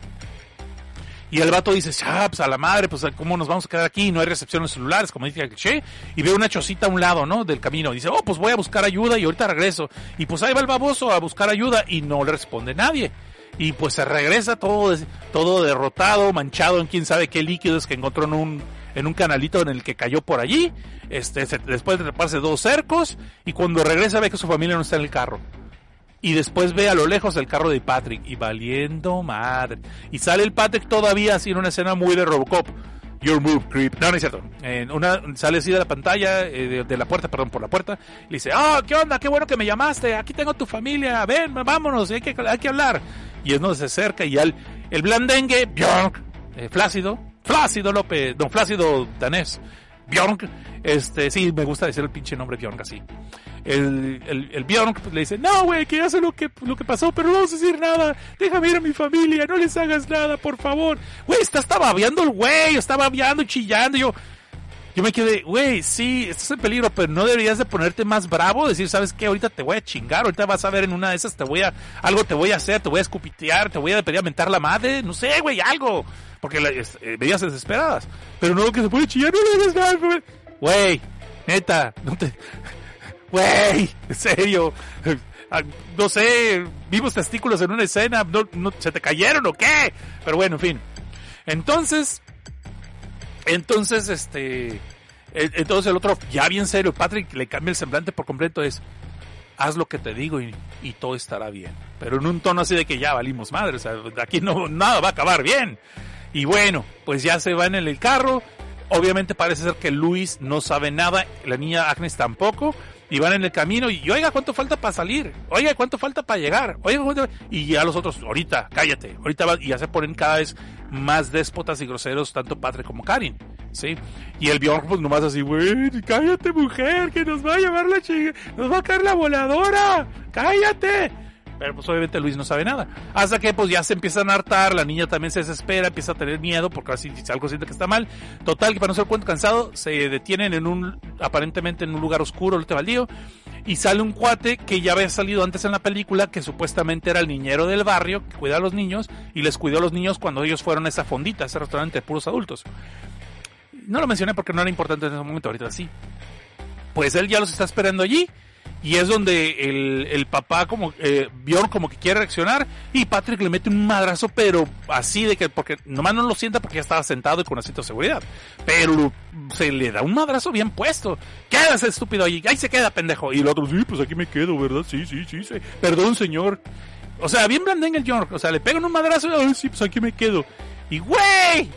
Y el vato dice, ah, pues a la madre, pues cómo nos vamos a quedar aquí, no hay recepción en los celulares, como dice el cliché, y ve una chocita a un lado, ¿no? Del camino, dice, oh, pues voy a buscar ayuda y ahorita regreso. Y pues ahí va el baboso a buscar ayuda y no le responde nadie. Y pues se regresa todo, todo derrotado, manchado en quién sabe qué líquidos que encontró en un, en un canalito en el que cayó por allí, este, se- después de treparse dos cercos, y cuando regresa ve que su familia no está en el carro. Y después ve a lo lejos el carro de Patrick y valiendo madre. Y sale el Patrick todavía así en una escena muy de Robocop. Your move, creep. No, no es cierto. Una, sale así de la pantalla, eh, de, de la puerta, perdón, por la puerta. Y dice, ah, ¿qué onda? Qué bueno que me llamaste. Aquí tengo tu familia. Ven, vámonos. Hay que, hay que hablar. Y es donde se acerca y al, el blandengue, eh, Flácido, Flácido López, don Flácido Danés, Bjork, este, sí, me gusta decir el pinche nombre Bjork así. El, el, el Bjork pues, le dice, no, güey, que ya sé lo que, lo que pasó, pero no vamos a decir nada. Déjame ir a mi familia, no les hagas nada, por favor. Güey, está, está babeando el güey, está babeando chillando. Yo, yo me quedé, güey, sí, estás en peligro, pero no deberías de ponerte más bravo, decir, ¿sabes qué? Ahorita te voy a chingar, ahorita vas a ver en una de esas, te voy a, algo te voy a hacer, te voy a escupitear, te voy a pedir a mentar la madre, no sé, güey, algo. Porque la, eh, veías desesperadas. Pero no, que se puede chillar, no le hagas nada, güey. Neta, no te, güey, en serio. Ah, No sé, vimos testículos en una escena, no, ¿se te cayeron o qué? Pero bueno, en fin. Entonces, entonces, este, entonces el otro, ya bien serio, Patrick le cambia el semblante por completo, es, haz lo que te digo y, todo estará bien. Pero en un tono así de que ya valimos madre, o sea, aquí no, nada va a acabar bien. Y bueno, pues ya se van en el carro, obviamente parece ser que Luis no sabe nada, la niña Agnes tampoco, y van en el camino y oiga, ¿cuánto falta para salir? Oiga, ¿cuánto falta para llegar? Oiga, ¿cuánto-?" y ya los otros, ahorita, cállate, ahorita va, y ya se ponen cada vez más déspotas y groseros, tanto Patrick como Karin, ¿sí? Y el Bjorn, pues nomás así, güey, cállate mujer, que nos va a llevar la chica, nos va a caer la voladora, cállate. Pero pues obviamente Luis no sabe nada. Hasta que pues ya se empiezan a hartar, la niña también se desespera, empieza a tener miedo porque así algo siente que está mal. Total, que para no ser cuento cansado, se detienen en un, aparentemente en un lugar oscuro, el baldío, y sale un cuate que ya había salido antes en la película, que supuestamente era el niñero del barrio, que cuida a los niños, y les cuidó a los niños cuando ellos fueron a esa fondita, a ese restaurante de puros adultos. No lo mencioné porque no era importante en ese momento, ahorita sí. Pues él ya los está esperando allí. Y es donde el, el papá como eh, Bjorn como que quiere reaccionar y Patrick le mete un madrazo, pero así de que, porque nomás no lo sienta porque ya estaba sentado y con asiento de seguridad. Pero se le da un madrazo bien puesto. Quédase estúpido ahí, ahí se queda pendejo. Y el otro, sí, pues aquí me quedo, ¿verdad? Sí, sí, sí, sí. Perdón, señor. O sea, bien blandengue el Bjorn. O sea, le pegan un madrazo y, sí, pues aquí me quedo. Y güey.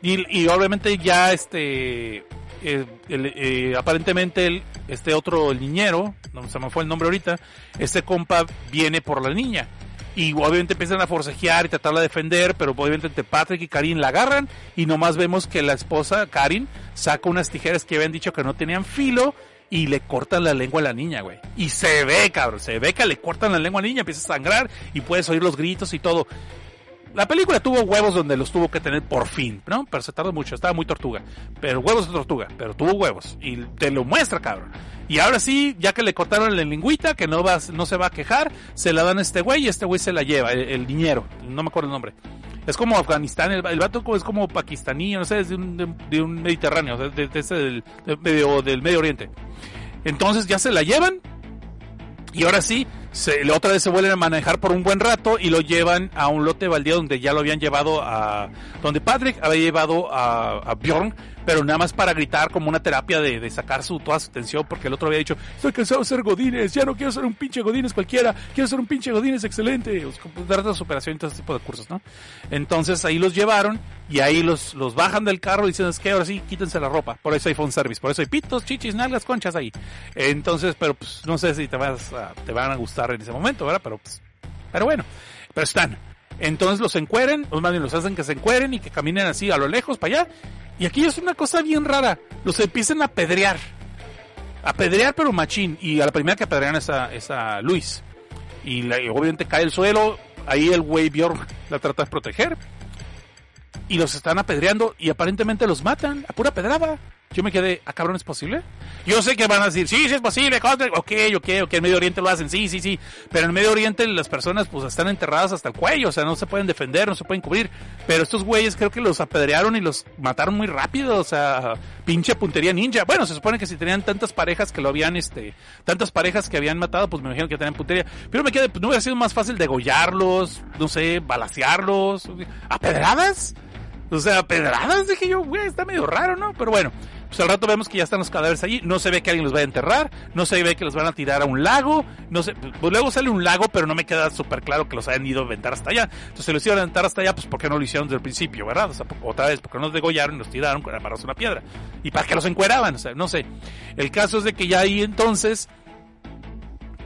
Y, y obviamente ya este eh, eh, aparentemente el, este otro niñero, no se me fue el nombre ahorita, este compa viene por la niña. Y obviamente empiezan a forcejear y tratarla de defender, pero obviamente Patrick y Karin la agarran y nomás vemos que la esposa, Karin, saca unas tijeras que habían dicho que no tenían filo y le cortan la lengua a la niña, güey. Y se ve, cabrón, se ve que le cortan la lengua a la niña, empieza a sangrar y puedes oír los gritos y todo. La película tuvo huevos donde los tuvo que tener por fin, ¿no? Pero se tardó mucho, estaba muy tortuga. Pero huevos de tortuga, pero tuvo huevos. Y te lo muestra, cabrón. Y ahora sí, ya que le cortaron la lengüita, que no, va, no se va a quejar, se la dan a este güey y este güey se la lleva, el, el niñero, no me acuerdo el nombre. Es como Afganistán, el, el vato es como pakistaní, no sé, es de un, de, de un Mediterráneo, de, del, de medio, del Medio Oriente. Entonces ya se la llevan y ahora sí, se, la otra vez se vuelven a manejar por un buen rato y lo llevan a un lote baldío donde ya lo habían llevado a... donde Patrick había llevado a, a Bjorn, pero nada más para gritar como una terapia de, de, sacar su, toda su tensión, porque el otro había dicho, estoy cansado de ser Godines, ya no quiero ser un pinche Godines cualquiera, quiero ser un pinche Godines excelente, dar de superación y todo ese tipo de cursos, ¿no? Entonces ahí los llevaron y ahí los, los bajan del carro diciendo, es que ahora sí, quítense la ropa, por eso hay phone service, por eso hay pitos, chichis, nalgas, conchas ahí. Entonces, pero pues no sé si te, vas a, te van a gustar en ese momento, ¿verdad? Pero pues, pero bueno, pero están. Entonces los encueren, o más los hacen que se encueren y que caminen así a lo lejos para allá. Y aquí es una cosa bien rara. Los empiezan a apedrear. Apedrear pero machín. Y a la primera que apedrean es a, es a Luis. Y obviamente cae el suelo. Ahí el güey Bjorn la trata de proteger. Y los están apedreando y aparentemente los matan a pura pedrada. Yo me quedé, ¿a cabrón es posible? Yo sé que van a decir, sí, sí es posible, ok, ok, ok, en Medio Oriente lo hacen, sí, sí, sí. Pero en Medio Oriente las personas pues están enterradas hasta el cuello, o sea, no se pueden defender, no se pueden cubrir. Pero estos güeyes creo que los apedrearon y los mataron muy rápido, o sea, pinche puntería ninja. Bueno, se supone que si tenían tantas parejas que lo habían, este, tantas parejas que habían matado, pues me imagino que tenían puntería. Pero me quedé, pues no hubiera sido más fácil degollarlos, no sé, balasearlos, ¿apedradas? O sea, pedradas, dije yo, güey, está medio raro, ¿no? Pero bueno, pues al rato vemos que ya están los cadáveres allí, no se ve que alguien los vaya a enterrar, no se ve que los van a tirar a un lago, no sé, pues luego sale un lago, pero no me queda súper claro que los hayan ido a aventar hasta allá. Entonces, si los iban a aventar hasta allá, pues ¿por qué no lo hicieron desde el principio, verdad? O sea, otra vez, porque no los degollaron y los tiraron con amarras una piedra. ¿Y para qué los encueraban? O sea, no sé. El caso es de que ya ahí entonces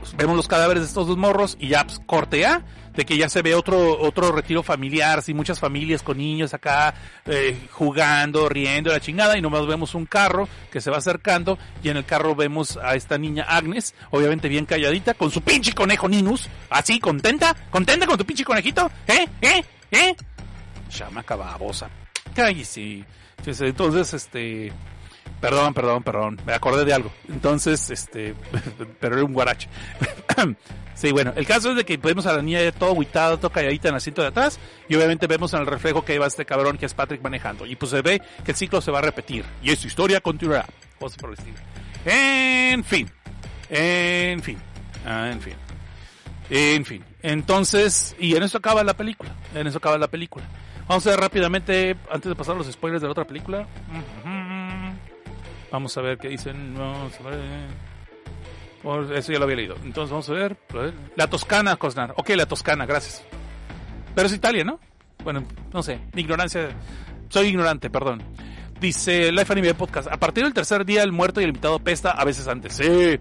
pues, vemos los cadáveres de estos dos morros y ya pues, corte A de que ya se ve otro otro retiro familiar, sí, muchas familias con niños acá eh, jugando, riendo, la chingada, y nomás vemos un carro que se va acercando, y en el carro vemos a esta niña Agnes, obviamente bien calladita, con su pinche conejo Ninus, así, contenta, contenta con tu pinche conejito, ¿eh? ¿eh? ¿eh? Chamaca babosa, cállese. Entonces, este... Perdón, perdón, perdón. Me acordé de algo. Entonces, este, pero era un guarache. sí, bueno, el caso es de que vemos a la niña todo aguitada, todo calladita en el asiento de atrás, y obviamente vemos en el reflejo que va este cabrón que es Patrick manejando. Y pues se ve que el ciclo se va a repetir. Y esta historia continuará. Cosas por. En fin. En fin. Ah, en fin. En fin. Entonces, y en eso acaba la película. En eso acaba la película. Vamos a ver rápidamente, antes de pasar los spoilers de la otra película. Vamos a ver qué dicen. Vamos a ver. Eso ya lo había leído. Entonces vamos a ver. La Toscana, Cosnar. Ok, la Toscana, gracias. Pero es Italia, ¿no? Bueno, no sé. Ignorancia. Soy ignorante, perdón. Dice Life Anime Podcast. A partir del tercer día, el muerto y el invitado pesta a veces antes. Sí.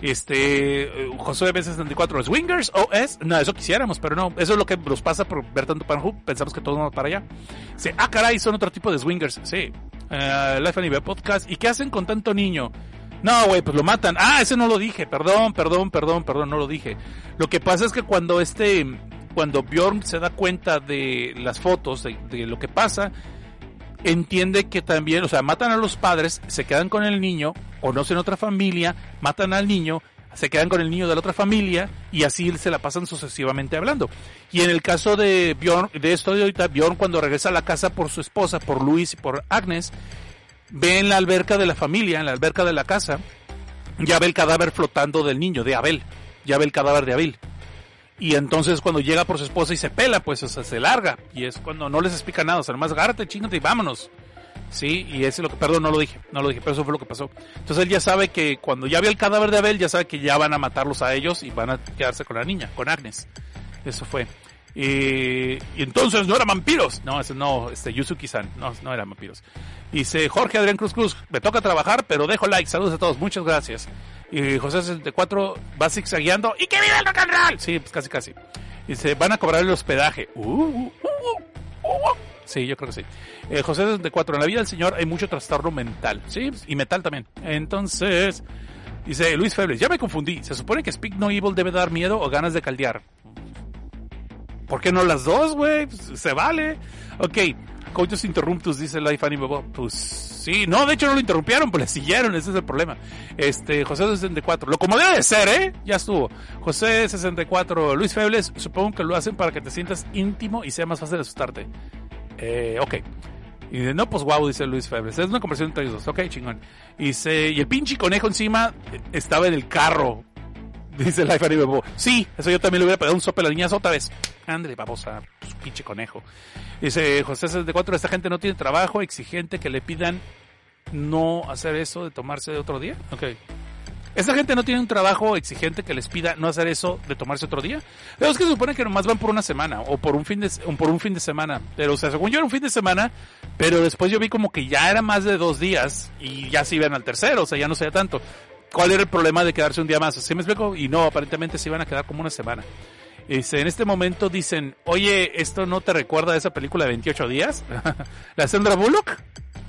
Este. José B64. ¿Los Wingers o es? No, eso quisiéramos, pero no. Eso es lo que nos pasa por ver tanto Panhub. Pensamos que todos vamos para allá. Dice, ah, caray, son otro tipo de Swingers. Sí. Uh, Life Anime Podcast. ¿Y qué hacen con tanto niño? No, güey, pues lo matan. Ah, ese no lo dije. Perdón, perdón, perdón, perdón, no lo dije. Lo que pasa es que cuando este, cuando Bjorn se da cuenta de las fotos, de, lo que pasa, entiende que también, o sea, matan a los padres, se quedan con el niño, conocen otra familia, matan al niño, se quedan con el niño de la otra familia y así se la pasan sucesivamente hablando. Y en el caso de Bjorn, de esto de ahorita, Bjorn cuando regresa a la casa por su esposa, por Luis y por Agnes, ve en la alberca de la familia, en la alberca de la casa, ya ve el cadáver flotando del niño, de Abel, ya ve el cadáver de Abel. Y entonces cuando llega por su esposa y se pela, pues o se larga. Y es cuando no les explica nada, o sea, nomás agárrate, chingate y vámonos. Sí, y ese es lo que, perdón, no lo dije, no lo dije, pero eso fue lo que pasó. Entonces él ya sabe que cuando ya vio el cadáver de Abel, ya sabe que ya van a matarlos a ellos y van a quedarse con la niña, con Agnes. Eso fue. Y, y entonces no eran vampiros. No, ese no, este Yuzuki-san, no, no eran vampiros. Dice Jorge Adrián Cruz Cruz, me toca trabajar, pero dejo like. Saludos a todos, muchas gracias. Y José 64 va zigzagueando. ¡Y que viva el rock and roll! Sí, pues casi, casi. Dice, van a cobrar el hospedaje. Uh, uh, uh, sí, yo creo que sí. Eh, José 64, en la vida del Señor hay mucho trastorno mental. Sí, y metal también. Entonces, Dice Luis Febles, ya me confundí. Se supone que Speak No Evil debe dar miedo o ganas de caldear. ¿Por qué no las dos, güey? Pues, se vale. Ok. Coitus Interruptus, dice Life Anime Bob. Pues sí, no, de hecho no lo interrumpieron, pues le siguieron, ese es el problema. Este, José 64, lo como debe de ser, ¿eh? Ya estuvo. José 64, Luis Febles, supongo que lo hacen para que te sientas íntimo y sea más fácil asustarte. Eh, ok. Y dice, no, pues wow, dice Luis Febles. Es una conversación entre ellos dos. Ok, chingón. Y dice, y el pinche conejo encima estaba en el carro. Dice Life Anime Bob. Sí, eso yo también le hubiera pegado un sope a la niña otra vez. Andre, babosa, pues, pinche conejo. Dice José 64, esta gente no tiene trabajo exigente que le pidan no hacer eso de tomarse otro día. Ok. Esta gente no tiene un trabajo exigente que les pida no hacer eso de tomarse otro día. Pero que se supone que nomás van por una semana o por un fin de, o por un fin de semana. Pero, o sea, según yo era un fin de semana, pero después yo vi como que ya era más de dos días y ya se iban al tercero, o sea, ya no sea tanto. ¿Cuál era el problema de quedarse un día más? ¿Sí me explico? Y no, aparentemente se iban a quedar como una semana. Este, en este momento dicen, oye, ¿esto no te recuerda a esa película de 28 días? ¿La Sandra Bullock?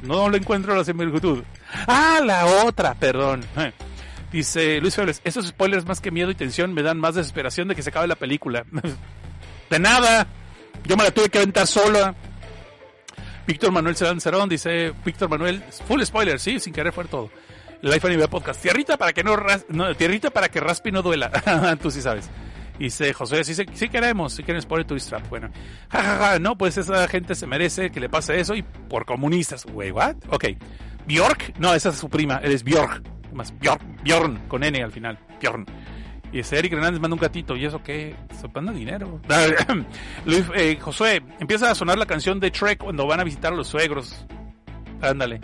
No le encuentro la similitud. Ah, la otra, perdón. Dice Luis Febles, esos spoilers más que miedo y tensión me dan más desesperación de que se acabe la película. de nada. Yo me la tuve que aventar sola. Víctor Manuel Cerón Cerón dice, Víctor Manuel, full spoiler, sí, sin querer fue todo. Life Anime Podcast. Tierrita para que no, ras no tierrita para que Raspi no duela. Tú sí sabes. Dice José, sí, sí queremos, si quieren spoiler tu strap. Bueno, jajaja, ja, ja, no, pues esa gente se merece que le pase eso y por comunistas. Güey, what? Ok. Bjork, no, esa es su prima, él es Bjork. Más Bjork, Bjorn, con N al final. Bjorn. Y ese Eric Hernández manda un gatito. ¿Y eso qué? Se manda dinero. Luis, eh, Josué, empieza a sonar la canción de Trek cuando van a visitar a los suegros. Ándale.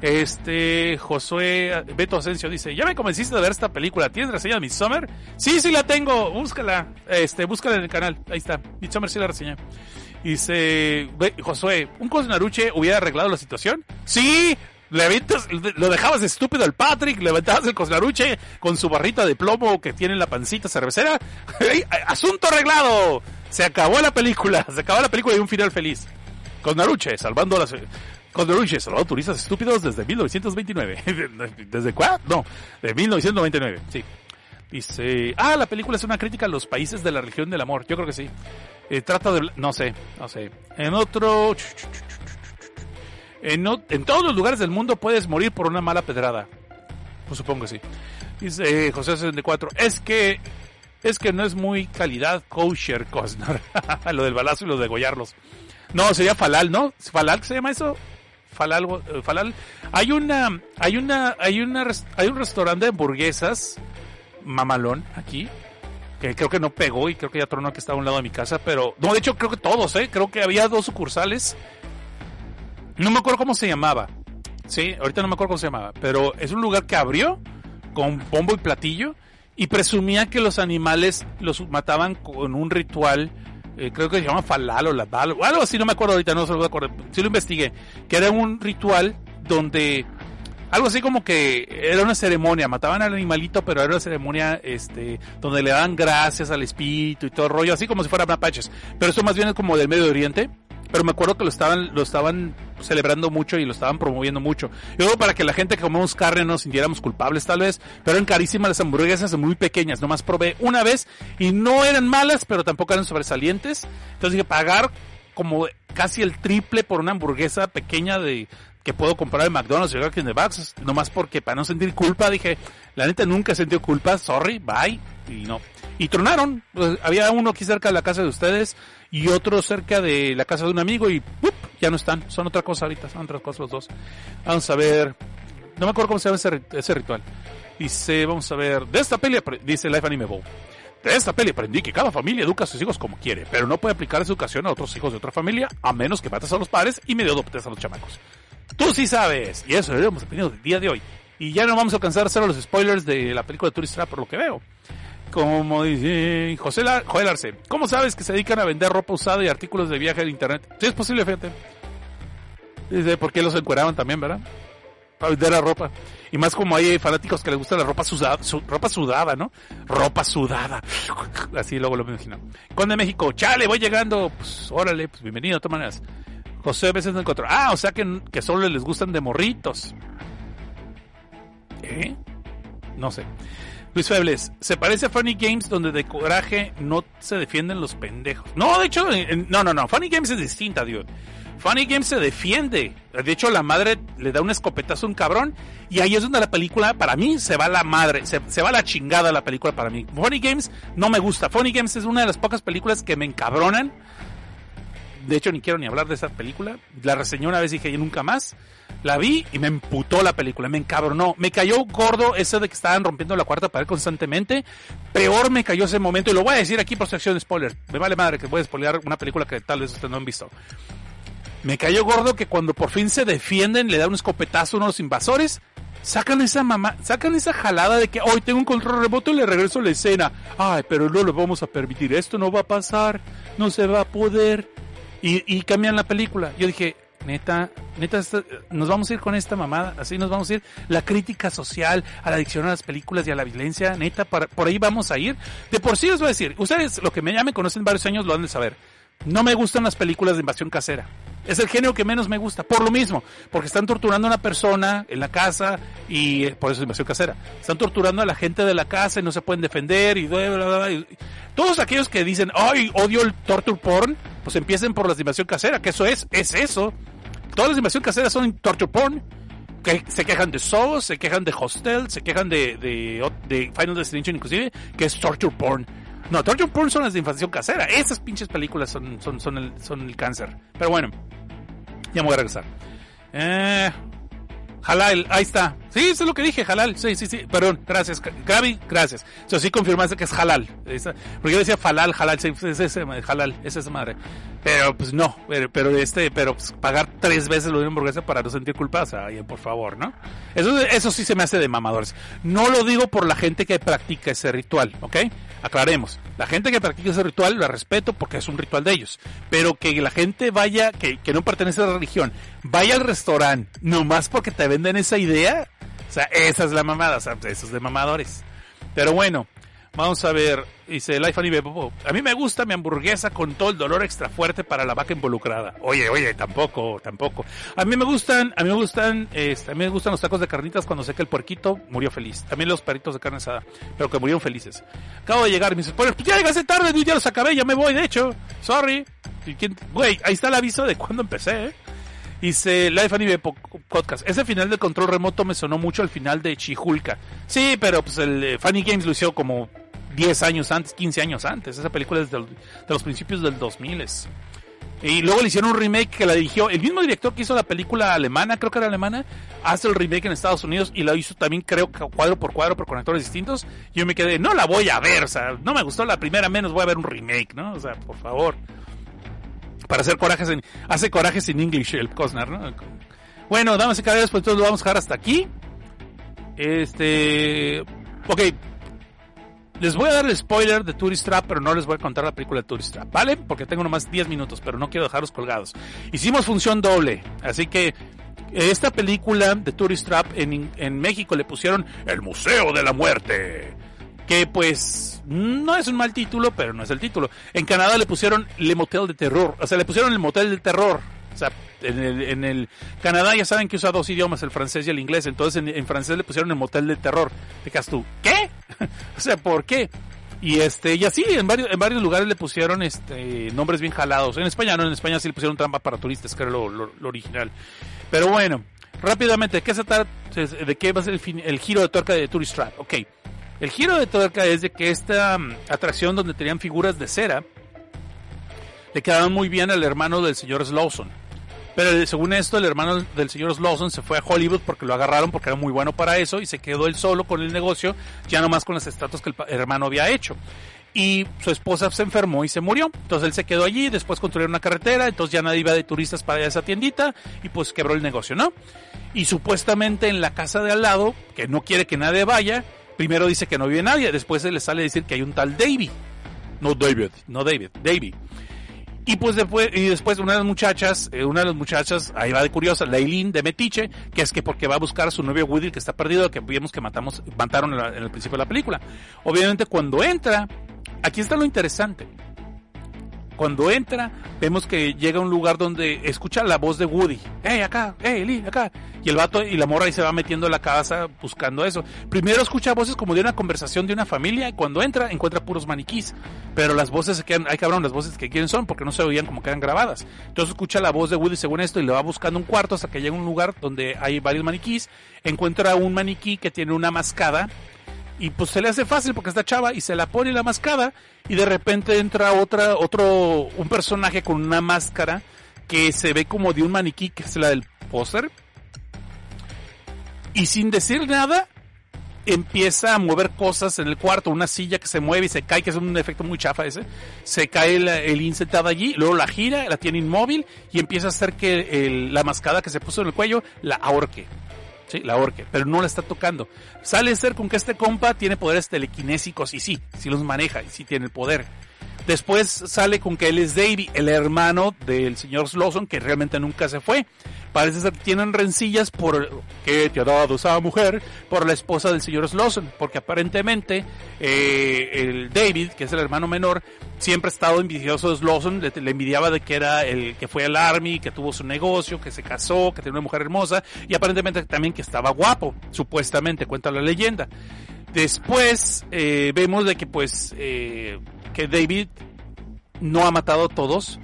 Este, Josué, Beto Asensio dice, ya me convenciste de ver esta película, ¿tienes reseña de Midsommar? Sí, sí la tengo, búscala, este, búscala en el canal, ahí está, Midsommar sí la reseñé. Dice, Josué, ¿un Cosnaruche hubiera arreglado la situación? Sí, le aventas, lo dejabas estúpido al Patrick, levantabas el Cosnaruche con su barrita de plomo que tiene en la pancita cervecera. ¡Asunto arreglado! Se acabó la película, se acabó la película y un final feliz. Cosnaruche, salvando las... Cosnaruche, salvando turistas estúpidos desde 1929. ¿Desde cuándo? No, de 1999, sí. Dice, ah, la película es una crítica a los países de la religión del amor. Yo creo que sí. Eh, trata de, no sé, no sé. En otro, en, en, todos los lugares del mundo puedes morir por una mala pedrada. Pues supongo que sí. Dice eh, José 64, es que, es que no es muy calidad kosher, Cosnar. lo del balazo y lo de degollarlos. No, sería falal, ¿no? ¿Falal se llama eso? Falal, eh, falal. Hay una, hay una, hay una, hay un restaurante de hamburguesas mamalón aquí que creo que no pegó y creo que ya tronó que estaba a un lado de mi casa, pero no, de hecho creo que todos, eh, creo que había dos sucursales. No me acuerdo cómo se llamaba. Sí, ahorita no me acuerdo cómo se llamaba, pero es un lugar que abrió con bombo y platillo y presumía que los animales los mataban con un ritual eh, creo que se llama Falal o Labal, o algo así, no me acuerdo ahorita, no se lo acuerdo, sí lo investigué, que era un ritual donde algo así como que era una ceremonia, mataban al animalito, pero era una ceremonia este donde le daban gracias al espíritu y todo el rollo, así como si fueran mapaches. Pero eso más bien es como del Medio Oriente. Pero me acuerdo que lo estaban, lo estaban celebrando mucho y lo estaban promoviendo mucho. Y luego para que la gente que comemos carne no nos sintiéramos culpables tal vez, pero eran carísimas las hamburguesas muy pequeñas, nomás probé una vez y no eran malas, pero tampoco eran sobresalientes. Entonces dije, pagar como casi el triple por una hamburguesa pequeña de que puedo comprar en McDonald's y en the Box, nomás porque para no sentir culpa dije, la neta nunca he sentido culpa, sorry, bye, y no. Y tronaron, pues, había uno aquí cerca de la casa de ustedes y otro cerca de la casa de un amigo y ¡pup! ya no están, son otra cosa ahorita, son otras cosas los dos. Vamos a ver, no me acuerdo cómo se llama ese, ese ritual. Dice, vamos a ver, de esta peli, dice Life Anime Bowl. De esta peli aprendí que cada familia educa a sus hijos como quiere, pero no puede aplicar esa educación a otros hijos de otra familia a menos que mates a los padres y medio adoptes a los chamacos. Tú sí sabes, y eso lo hemos aprendido el día de hoy. Y ya no vamos a alcanzar a hacer los spoilers de la película de Tourist Trap por lo que veo. Como dice José La Joel Arce, ¿cómo sabes que se dedican a vender ropa usada y artículos de viaje en internet? Sí, es posible, fíjate. Dice, ¿por qué los encueraban también, verdad? Para vender la ropa. Y más como hay fanáticos que les gusta la ropa sudada, su, ropa sudada, ¿no? Ropa sudada. Así luego lo imagino. Conde México, chale, voy llegando. Pues órale, pues bienvenido de todas maneras. José a veces no encontró. Ah, o sea que, que solo les gustan de morritos. ¿Eh? no sé. Luis Febles, se parece a Funny Games donde de coraje no se defienden los pendejos. No, de hecho, no, no, no. Funny Games es distinta, dude. Funny Games se defiende. De hecho, la madre le da un escopetazo a un cabrón. Y ahí es donde la película, para mí, se va la madre. Se, se va la chingada la película para mí. Funny Games no me gusta. Funny Games es una de las pocas películas que me encabronan. De hecho, ni quiero ni hablar de esa película. La reseñé una vez y dije, "Y nunca más. La vi y me emputó la película, me encabronó. Me cayó gordo eso de que estaban rompiendo la cuarta pared constantemente. Peor me cayó ese momento. Y lo voy a decir aquí por sección de spoiler. Me vale madre que voy a spoilear una película que tal vez ustedes no han visto. Me cayó gordo que cuando por fin se defienden, le dan un escopetazo a uno de los invasores. Sacan esa mamá, sacan esa jalada de que hoy tengo un control remoto y le regreso la escena. Ay, pero no lo vamos a permitir, esto no va a pasar, no se va a poder. Y, y cambian la película. Yo dije, neta, neta, nos vamos a ir con esta mamada, así nos vamos a ir. La crítica social a la adicción a las películas y a la violencia, neta, para, por ahí vamos a ir. De por sí les voy a decir, ustedes lo que me, ya me conocen varios años lo han de saber. No me gustan las películas de invasión casera. Es el género que menos me gusta, por lo mismo, porque están torturando a una persona en la casa y eh, por eso es invasión casera. Están torturando a la gente de la casa y no se pueden defender y bla, bla, bla, todos aquellos que dicen, "Ay, odio el torture porn", pues empiecen por las invasión casera, que eso es, es eso. Todas las invasión casera son torture porn. Que se quejan de Saw, se quejan de Hostel, se quejan de, de, de Final Destination inclusive, que es torture porn. No, torture porn son las de invasión casera. Esas pinches películas son, son, son, el, son el cáncer. Pero bueno, ya me voy a regresar. Eh, halal, ahí está. Sí, eso es lo que dije, halal. Sí, sí, sí. Perdón, gracias. Gaby, gracias. Eso sí confirmaste que es halal. Esa- porque yo decía falal, halal, sí, es ese, halal, es esa madre. Pero pues no, pero, este, pero pues, pagar tres veces lo de una hamburguesa para no sentir culpa, o por favor, ¿no? Eso, eso sí se me hace de mamadores. No lo digo por la gente que practica ese ritual, ¿ok? Aclaremos. La gente que practica ese ritual la respeto porque es un ritual de ellos. Pero que la gente vaya, que, que no pertenece a la religión, vaya al restaurante, nomás porque te venden esa idea, o sea, esa es la mamada, o sea, eso es de mamadores. Pero bueno, vamos a ver, dice Life Anime Popo, A mí me gusta mi hamburguesa con todo el dolor extra fuerte para la vaca involucrada. Oye, oye, tampoco, tampoco. A mí me gustan, a mí me gustan, este, a mí me gustan los tacos de carnitas cuando sé que el puerquito murió feliz. También los perritos de carne asada, pero que murieron felices. Acabo de llegar, me dice, pues ya llegaste tarde, ya los acabé, ya me voy, de hecho. Sorry. ¿Y quién- Güey, ahí está el aviso de cuando empecé, ¿eh? Dice Life Anime Po- Podcast. Ese final del control remoto me sonó mucho al final de Chihulka. Sí, pero pues el eh, Funny Games lo hizo como 10 años antes, 15 años antes. Esa película es de los principios del 2000. Y luego le hicieron un remake que la dirigió el mismo director que hizo la película alemana, creo que era alemana, hace el remake en Estados Unidos y la hizo también creo cuadro por cuadro por con actores distintos. Y yo me quedé, no la voy a ver, o sea, no me gustó la primera, menos voy a ver un remake, ¿no? O sea, por favor para hacer corajes en hace corajes en English el Cosnar, ¿no? Bueno, damas y caballeros, pues entonces lo vamos a dejar hasta aquí. Este, ok. Les voy a dar el spoiler de Tourist Trap, pero no les voy a contar la película de Tourist Trap, ¿vale? Porque tengo nomás 10 minutos, pero no quiero dejarlos colgados. Hicimos función doble, así que esta película de Tourist Trap en, en México le pusieron El Museo de la Muerte que pues no es un mal título, pero no es el título. En Canadá le pusieron Le Motel de Terror, o sea, le pusieron el Motel de Terror. O sea, en el, en el Canadá ya saben que usa dos idiomas, el francés y el inglés, entonces en, francés le pusieron el Motel de Terror. Te tú, ¿qué? o sea, ¿por qué? Y este, y así en varios, en varios lugares le pusieron este nombres bien jalados. En España no, en España sí le pusieron trampa para turistas, que era lo, original. Pero bueno, rápidamente, ¿de qué se? ¿De qué va a ser el, fin- el giro de tuerca de Tourist Trap? Ok. El giro de tuerca es de que esta mm, atracción donde tenían figuras de cera le quedaban muy bien al hermano del señor Slauson. Pero eh, según esto, el hermano del señor Slauson se fue a Hollywood porque lo agarraron porque era muy bueno para eso y se quedó él solo con el negocio, ya nomás con las estatuas que el hermano había hecho. Y su esposa se enfermó y se murió. Entonces él se quedó allí, después construyeron una carretera, entonces ya nadie iba de turistas para esa tiendita y pues quebró el negocio, ¿no? Y supuestamente en la casa de al lado, que no quiere que nadie vaya, primero dice que no vive nadie, después se le sale a decir que hay un tal Davy. No David, no David, Davy. Y pues después, y después una de las muchachas, eh, una de las muchachas, ahí va de curiosa, Lailin de Metiche, que es que porque va a buscar a su novio Woody que está perdido, que vimos que matamos, mataron en, el principio de la película. Obviamente cuando entra, aquí está lo interesante. Cuando entra, vemos que llega a un lugar donde escucha la voz de Woody. ¡Hey, acá! ¡Hey, Lee, acá! Y el vato y la morra ahí se va metiendo a la casa buscando eso. Primero escucha voces como de una conversación de una familia y cuando entra encuentra puros maniquís. Pero las voces se quedan, ay cabrón, las voces que quieren son porque no se oían como quedan grabadas. Entonces escucha la voz de Woody según esto y le va buscando un cuarto hasta que llega a un lugar donde hay varios maniquís. Encuentra un maniquí que tiene una mascada y pues se le hace fácil porque está chava y se la pone la mascada y de repente entra otra otro un personaje con una máscara que se ve como de un maniquí que es la del póster y sin decir nada empieza a mover cosas en el cuarto, una silla que se mueve y se cae, que es un efecto muy chafa ese. Se cae el, sentado allí, luego la gira, la tiene inmóvil y empieza a hacer que la mascada que se puso en el cuello la ahorque. Sí, la orque, pero no la está tocando. Sale ser con que este compa tiene poderes telequinésicos y sí, sí los maneja y sí tiene el poder. Después sale con que él es Davy, el hermano del señor Slawson, que realmente nunca se fue. Parece ser tienen rencillas por que te ha dado esa mujer por la esposa del señor Slawson, porque aparentemente eh, el David, que es el hermano menor, siempre ha estado envidioso de Slawson, le, le, envidiaba de que era el que fue al army, que tuvo su negocio, que se casó, que tenía una mujer hermosa y aparentemente también que estaba guapo, supuestamente cuenta la leyenda. Después eh, vemos de que pues eh, que David no ha matado a todos.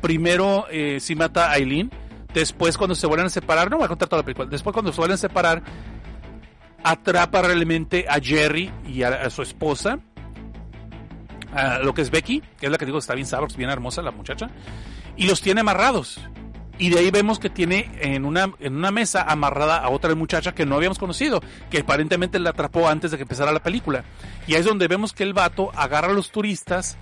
Primero eh, sí mata a Eileen. Después cuando se vuelven a separar, no voy a contar toda la película. Después cuando se vuelven a separar, atrapa realmente a Jerry y a, su esposa. A lo que es Becky, que es la que digo está bien sabrosa, bien hermosa la muchacha. Y los tiene amarrados. Y de ahí vemos que tiene en una, en una mesa amarrada a otra muchacha que no habíamos conocido, que aparentemente la atrapó antes de que empezara la película. Y ahí es donde vemos que el vato agarra a los turistas,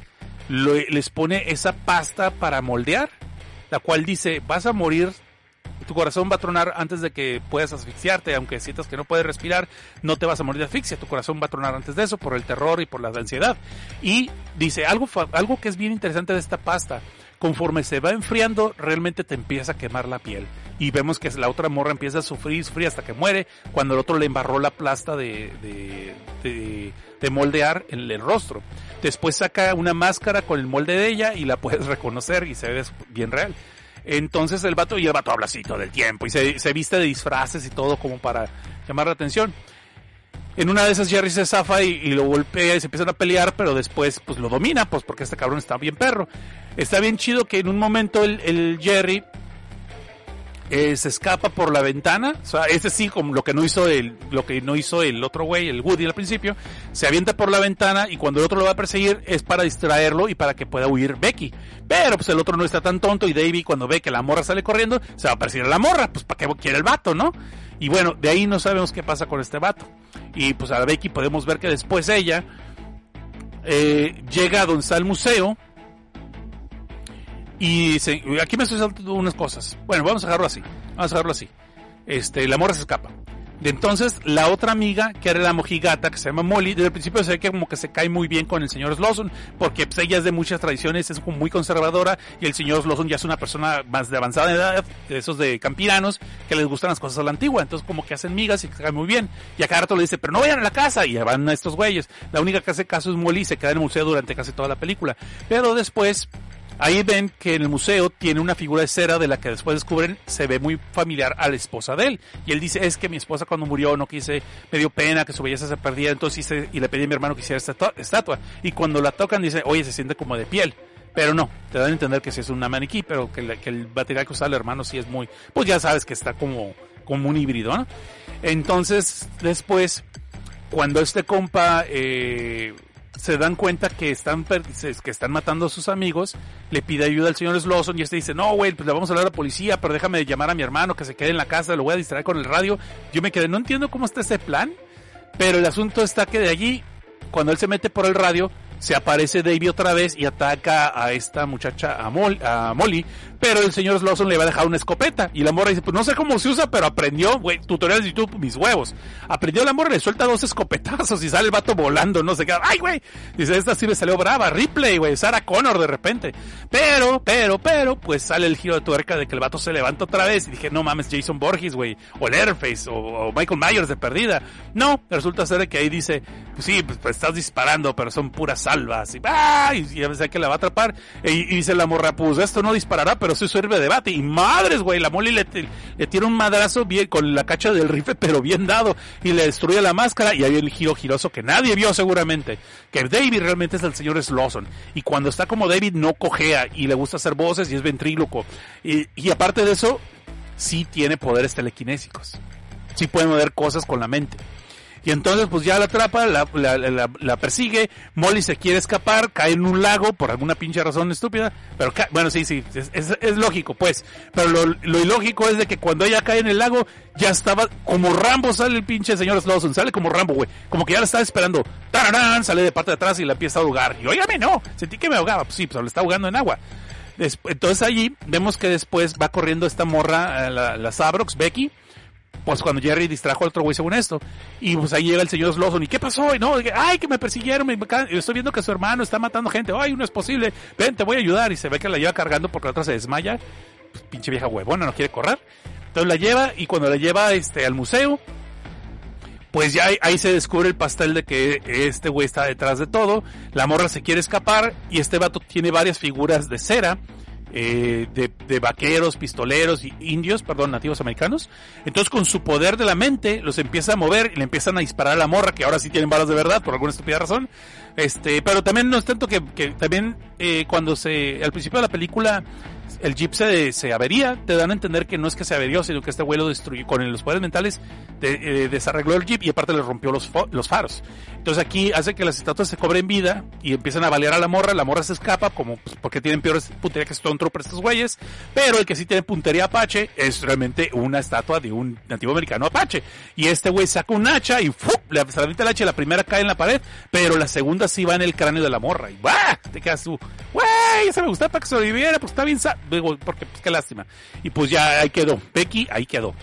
les pone esa pasta para moldear, la cual dice, vas a morir, tu corazón va a tronar antes de que puedas asfixiarte, aunque sientas que no puedes respirar, no te vas a morir de asfixia, tu corazón va a tronar antes de eso por el terror y por la ansiedad. Y dice, algo, algo que es bien interesante de esta pasta, conforme se va enfriando, realmente te empieza a quemar la piel. Y vemos que la otra morra empieza a sufrir, sufrir hasta que muere, cuando el otro le embarró la plasta de, de, de, de moldear en el rostro. Después saca una máscara con el molde de ella y la puedes reconocer y se ve bien real. Entonces el vato, y el vato habla así todo el tiempo, y se, se viste de disfraces y todo como para llamar la atención. En una de esas Jerry se zafa y, lo golpea y se empiezan a pelear, pero después pues lo domina, pues porque este cabrón está bien perro. Está bien chido que en un momento el Jerry eh, se escapa por la ventana, o sea, ese sí como lo que no hizo el, lo que no hizo el otro güey, el Woody al principio, se avienta por la ventana y cuando el otro lo va a perseguir es para distraerlo y para que pueda huir Becky. Pero pues el otro no está tan tonto y Davey cuando ve que la morra sale corriendo, se va a perseguir a la morra, pues para qué quiere el vato, ¿no? Y bueno, de ahí no sabemos qué pasa con este vato. Y pues a Becky podemos ver que después ella eh, llega a donde está el museo. Y aquí me estoy saltando unas cosas. Bueno, vamos a dejarlo así. Vamos a dejarlo así. Este, la morra se escapa. De entonces, la otra amiga, que era la mojigata, que se llama Molly, desde el principio se ve que como que se cae muy bien con el señor Slawson, porque pues, ella es de muchas tradiciones, es muy conservadora, y el señor Slawson ya es una persona más de avanzada edad, de esos de campiranos, que les gustan las cosas a la antigua, entonces como que hacen migas y se cae muy bien. Y a cada rato le dice, pero no vayan a la casa, y van a estos güeyes. La única que hace caso es Molly y se queda en el museo durante casi toda la película. Pero después, Ahí ven que en el museo tiene una figura de cera de la que después descubren se ve muy familiar a la esposa de él. Y él dice, es que mi esposa cuando murió no quise, me dio pena que su belleza se perdiera, entonces hice, y le pedí a mi hermano que hiciera esta estatua. Y cuando la tocan dice, oye, se siente como de piel. Pero no, te dan a entender que sí es una maniquí, pero que, el material que usa el hermano sí es muy, pues ya sabes que está como, como un híbrido, ¿no? Entonces, después, cuando este compa, eh, se dan cuenta que están que están matando a sus amigos, le pide ayuda al señor Slawson y este dice, no, güey, pues le vamos a hablar a la policía, pero déjame llamar a mi hermano que se quede en la casa, lo voy a distraer con el radio. Yo me quedé, no entiendo cómo está ese plan, pero el asunto está que de allí, cuando él se mete por el radio, se aparece Davey otra vez y ataca a esta muchacha, a, a Molly, pero el señor Slawson le va a dejar una escopeta. Y la morra dice, pues no sé cómo se usa, pero aprendió, güey, tutoriales de YouTube, mis huevos. Aprendió la morra, le suelta dos escopetazos y sale el vato volando, no sé qué. Ay, güey. Dice, esta sí me salió brava, Ripley, güey, Sarah Connor de repente. Pero, pero, pero, pues sale el giro de tuerca de que el vato se levanta otra vez y dije, no mames, Jason Borges, güey, o Leatherface, o, o, Michael Myers de perdida. No, resulta ser que ahí dice, pues sí, pues, pues estás disparando, pero son puras salvas. Y, ¡ah! y ya pensé que la va a atrapar. Y, y dice la morra, pues esto no disparará, pero sí sirve de bate. Y madres, güey, la Molly le, le un madrazo bien con la cacha del rifle, pero bien dado. Y le destruye la máscara. Y hay el giro giroso que nadie vio seguramente. Que David realmente es el señor Slawson. Y cuando está como David no cojea y le gusta hacer voces y es ventríloco. Y, y aparte de eso, sí tiene poderes telequinésicos. Sí puede mover cosas con la mente. Y entonces pues ya la atrapa, la, la, la, la, persigue, Molly se quiere escapar, cae en un lago por alguna pinche razón estúpida, pero bueno, sí, sí, es, lógico pues, pero lo, ilógico es de que cuando ella cae en el lago, ya estaba como Rambo, sale el pinche señor Slawson, sale como Rambo, güey, como que ya la estaba esperando, ¡tararán! sale de parte de atrás y la empieza a ahogar, y óigame, no, sentí que me ahogaba, pues sí, pues le está ahogando en agua. Entonces allí vemos que después va corriendo esta morra, la, la Sabrox, Becky, pues cuando Jerry distrajo al otro güey según esto. Y pues ahí llega el señor Slawson, ¿y qué pasó? Y no, ay, que me persiguieron, me, estoy viendo que su hermano está matando gente, ay, no es posible, ven, te voy a ayudar. Y se ve que la lleva cargando porque la otra se desmaya. Pues, pinche vieja huevona, no quiere correr. Entonces la lleva y cuando la lleva este, al museo, pues ya ahí, ahí, se descubre el pastel de que este güey está detrás de todo. La morra se quiere escapar y este vato tiene varias figuras de cera eh, de, vaqueros, pistoleros y indios, perdón, nativos americanos. Entonces con su poder de la mente los empieza a mover y le empiezan a disparar a la morra, que ahora sí tienen balas de verdad, por alguna estúpida razón. Este, pero también no es tanto que, que también eh, cuando se, al principio de la película, el jeep se, se avería, te dan a entender que no es que se averió, sino que este güey lo destruyó, con los poderes mentales eh, desarregló el jeep y aparte le rompió los, los faros. Entonces aquí hace que las estatuas se cobren vida y empiezan a balear a la morra, la morra se escapa como pues, porque tienen peores puntería que Stormtrooper estos güeyes, pero el que sí tiene puntería Apache es realmente una estatua de un nativo americano Apache. Y este güey saca un hacha y ¡fum! le la el hacha, la primera cae en la pared, pero la segunda sí va en el cráneo de la morra y ¡bah! te quedas tú, güey, esa me gustaba para que sobreviviera, pues está bien, porque pues qué lástima. Y pues ya ahí quedó, Becky ahí quedó.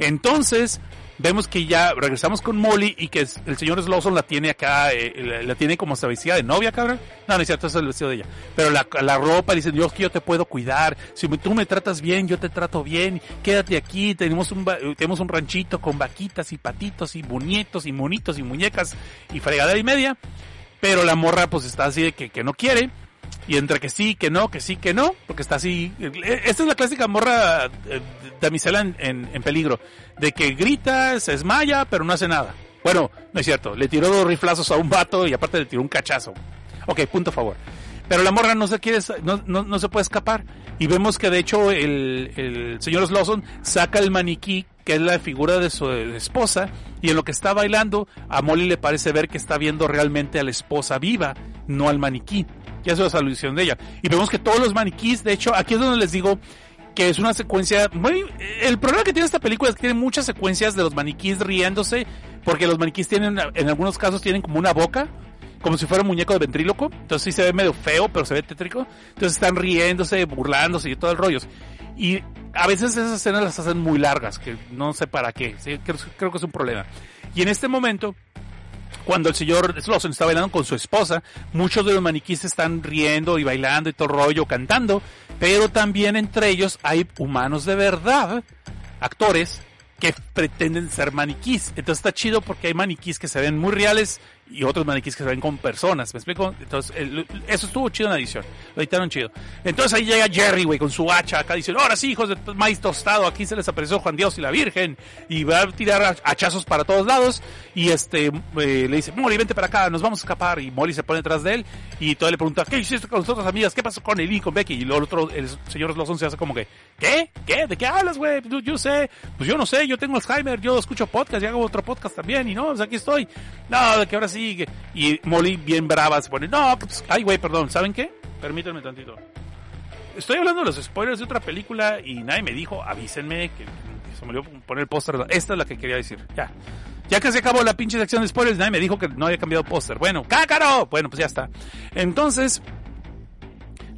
Entonces, vemos que ya regresamos con Molly y que el señor Slawson la tiene acá, eh, la tiene como se vestida de novia, cabrón. No, no es cierto, es el vestido de ella. Pero la, la ropa, dice, Dios, que yo te puedo cuidar. Si me, tú me tratas bien, yo te trato bien. Quédate aquí, tenemos un, tenemos un ranchito con vaquitas y patitos y bunietos y monitos y muñecas y fregadera y media. Pero la morra pues está así de que, que no quiere. Y entre que sí, que no, que sí, que no, porque está así. Esta es la clásica morra eh, damisela en, en, peligro, de que grita, se desmaya, pero no hace nada. Bueno, no es cierto, le tiró dos riflazos a un vato y aparte le tiró un cachazo. Ok, punto favor. Pero la morra no se quiere, no, no, se puede escapar. Y vemos que de hecho el, señor Slawson saca el maniquí, que es la figura de su esposa, y en lo que está bailando, a Molly le parece ver que está viendo realmente a la esposa viva, no al maniquí. Y eso es la alusión de ella. Y vemos que todos los maniquís, de hecho, aquí es donde les digo que es una secuencia muy... El problema que tiene esta película es que tiene muchas secuencias de los maniquís riéndose, porque los maniquís tienen, en algunos casos tienen como una boca, como si fuera un muñeco de ventríloco, entonces sí se ve medio feo, pero se ve tétrico, entonces están riéndose, burlándose y todo el rollo. Y a veces esas escenas las hacen muy largas, que no sé para qué, ¿sí? creo, creo que es un problema. Y en este momento, cuando el señor Slawson está bailando con su esposa, muchos de los maniquíes están riendo y bailando y todo el rollo, cantando, pero también entre ellos hay humanos de verdad, actores, que pretenden ser maniquís. Entonces está chido porque hay maniquís que se ven muy reales y otros maniquís que se ven con personas. ¿Me explico? Entonces, el, eso estuvo chido en la edición. Lo editaron chido. Entonces ahí llega Jerry, güey, con su hacha acá diciendo, ahora sí, hijos de maíz tostado, aquí se les apareció Juan Dios y la Virgen. Y va a tirar hachazos para todos lados. Y este, eh, le dice, Molly, vente para acá, nos vamos a escapar. Y Molly se pone detrás de él. Y todo le pregunta, ¿qué hiciste con nosotras amigas? ¿Qué pasó con Eli y con Becky? Y el otro, el señor Lawson se hace como que, ¿qué? ¿Qué? ¿De qué hablas, güey? Yo, yo, sé, pues yo no sé, yo tengo Alzheimer, yo escucho podcast, y hago otro podcast también. Y no, pues aquí estoy. No, de que ahora sí, Y Molly bien brava se pone, no, pues, ay güey, perdón, ¿saben qué? Permítanme tantito. Estoy hablando de los spoilers de otra película y nadie me dijo, avísenme que, que se me olvidó poner el póster. Esta es la que quería decir, ya. Ya que se acabó la pinche sección de spoilers, nadie me dijo que no había cambiado póster. Bueno, cácaro. Bueno, pues ya está. Entonces,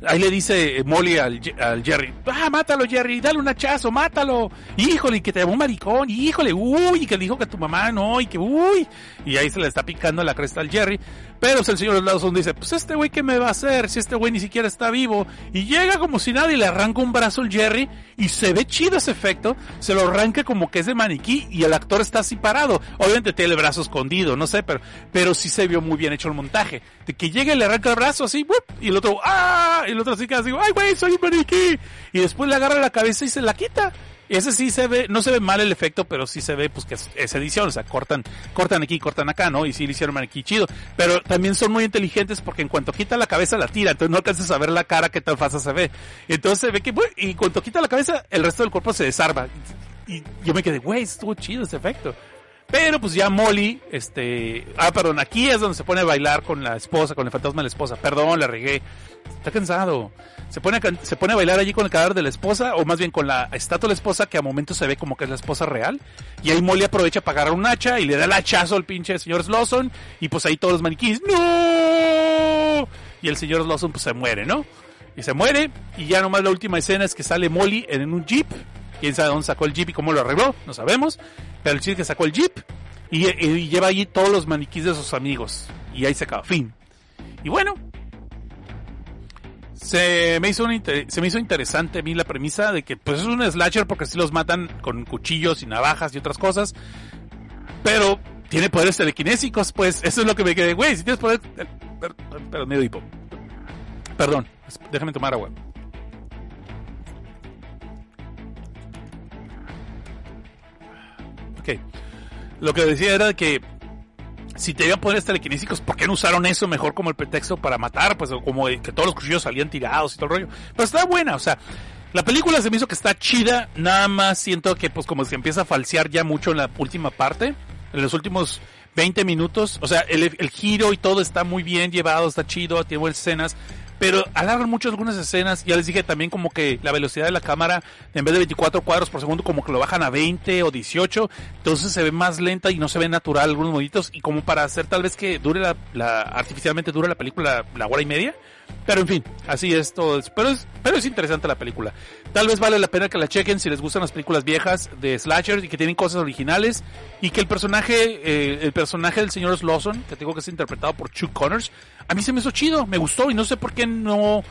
ahí le dice Molly al, al, Jerry, ah, mátalo Jerry, dale un hachazo, mátalo. Híjole, que te llamó maricón, híjole, uy, que le dijo que tu mamá no, y que uy. Y ahí se le está picando la cresta al Jerry. Pero el señor Lawson dice, pues este güey, ¿qué me va a hacer si este güey ni siquiera está vivo? Y llega como si nada y le arranca un brazo al Jerry y se ve chido ese efecto. Se lo arranca como que es de maniquí y el actor está así parado. Obviamente tiene el brazo escondido, no sé, pero, pero sí se vio muy bien hecho el montaje. De que llegue y le arranca el brazo así, y el otro, ¡ah! Y el otro así que así, ¡ay güey, soy maniquí! Y después le agarra la cabeza y se la quita. Ese sí se ve, no se ve mal el efecto, pero sí se ve pues que es, edición, o sea, cortan, cortan aquí, cortan acá, ¿no? Y sí le hicieron maniquí chido. Pero también son muy inteligentes porque en cuanto quita la cabeza la tira, entonces no alcanzas a ver la cara que tan fácil se ve. Entonces se ve que, y cuando quita la cabeza, el resto del cuerpo se desarma. Y yo me quedé, güey, estuvo chido ese efecto. Pero pues ya Molly, este, ah, perdón, aquí es donde se pone a bailar con la esposa, con el fantasma de la esposa. Perdón, la regué. Está cansado se pone, a, se pone a bailar allí con el cadáver de la esposa, o más bien con la estatua de la esposa, que a momentos se ve como que es la esposa real. Y ahí Molly aprovecha para agarrar un hacha y le da el hachazo al pinche señor Slawson. Y pues ahí todos los maniquíes, ¡No! Y el señor Slawson pues se muere, ¿no? Y se muere, y ya nomás la última escena es que sale Molly en un jeep. Quién sabe dónde sacó el jeep y cómo lo arregló, no sabemos. Pero el chiste que sacó el jeep y, lleva allí todos los maniquíes de sus amigos. Y ahí se acaba, fin. Y bueno, se me hizo se me hizo interesante a mí la premisa de que pues es un slasher porque si los matan con cuchillos y navajas y otras cosas pero tiene poderes telequinésicos pues eso es lo que me quedé güey si tienes poderes eh, perdón medio hipo perdón déjame tomar agua ok lo que decía era que si te iban poderes telequinésicos, ¿por qué no usaron eso mejor como el pretexto para matar? Pues como que todos los cuchillos salían tirados y todo el rollo. Pero está buena, o sea, la película se me hizo que está chida, nada más siento que pues como se empieza a falsear ya mucho en la última parte, en los últimos 20 minutos, o sea, el, el giro y todo está muy bien llevado, está chido, tiene buenas escenas, pero alargan mucho algunas escenas. Ya les dije también como que la velocidad de la cámara, en vez de 24 cuadros por segundo, como que lo bajan a 20 o 18. Entonces se ve más lenta y no se ve natural algunos moditos. Y como para hacer tal vez que dure la, artificialmente dure la película la hora y media. Pero en fin, así es todo. Pero es, pero es interesante la película. Tal vez vale la pena que la chequen si les gustan las películas viejas de slasher y que tienen cosas originales. Y que el personaje, eh, el personaje del señor Lawson, que tengo que ser interpretado por Chuck Connors, a mí se me hizo chido, me gustó y no sé por qué no,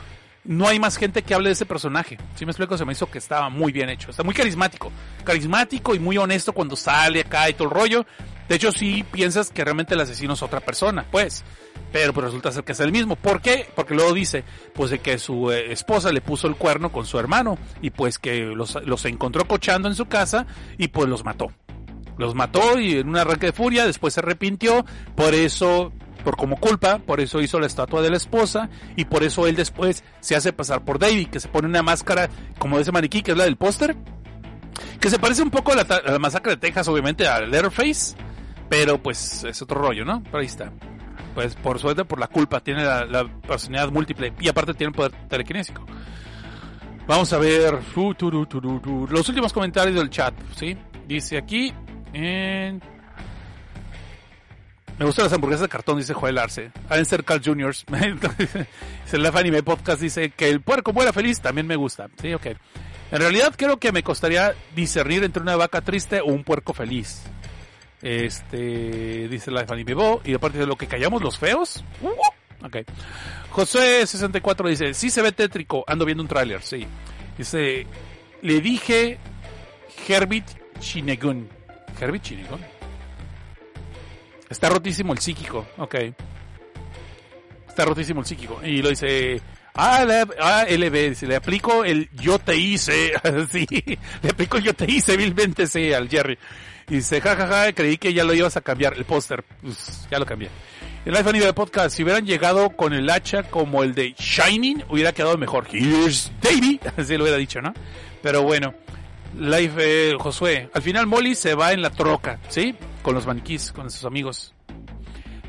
no hay más gente que hable de ese personaje. Si me explico, se me hizo que estaba muy bien hecho. Está muy carismático. Carismático y muy honesto cuando sale acá y todo el rollo. De hecho, sí piensas que realmente el asesino es otra persona, pues. Pero pues resulta ser que es el mismo. ¿Por qué? Porque luego dice, pues de que su eh, esposa le puso el cuerno con su hermano. Y pues que los, los encontró cochando en su casa y pues los mató. Los mató y en un arranque de furia, después se arrepintió. Por eso por como culpa, por eso hizo la estatua de la esposa y por eso él después se hace pasar por David, que se pone una máscara como de ese maniquí, que es la del póster, que se parece un poco a la, masacre de Texas, obviamente, a Letterface, pero pues es otro rollo, ¿no? Pero ahí está. Pues por suerte, por la culpa, tiene la, personalidad múltiple y aparte tiene poder telequinésico. Vamos a ver los últimos comentarios del chat, ¿sí? Dice aquí me gustan las hamburguesas de cartón, dice Joel Arce. Deben ser Carl Juniors. el Anime Podcast dice que el puerco muera feliz, también me gusta. Sí, ok. En realidad creo que me costaría discernir entre una vaca triste o un puerco feliz. Este, dice la Anime Bo. Y aparte de lo que callamos los feos. Uh, ok. José64 dice, sí se ve tétrico, ando viendo un tráiler, sí. Dice, le dije Herbit Chinegun. Herbit Chinegun. Está rotísimo el psíquico, ok. Está rotísimo el psíquico. Y lo dice, ah, LB, dice, le aplico el yo te hice, sí, le aplico el yo te hice vilmente, sí, al Jerry. Y dice, jajaja, ja, creí que ya lo ibas a cambiar, el póster, pues, ya lo cambié. El iPhone de podcast, si hubieran llegado con el hacha como el de Shining, hubiera quedado mejor. Here's Davey, así lo hubiera dicho, ¿no? Pero bueno, Life eh, Josué. Al final Molly se va en la troca, ¿sí? Con los maniquís, con sus amigos.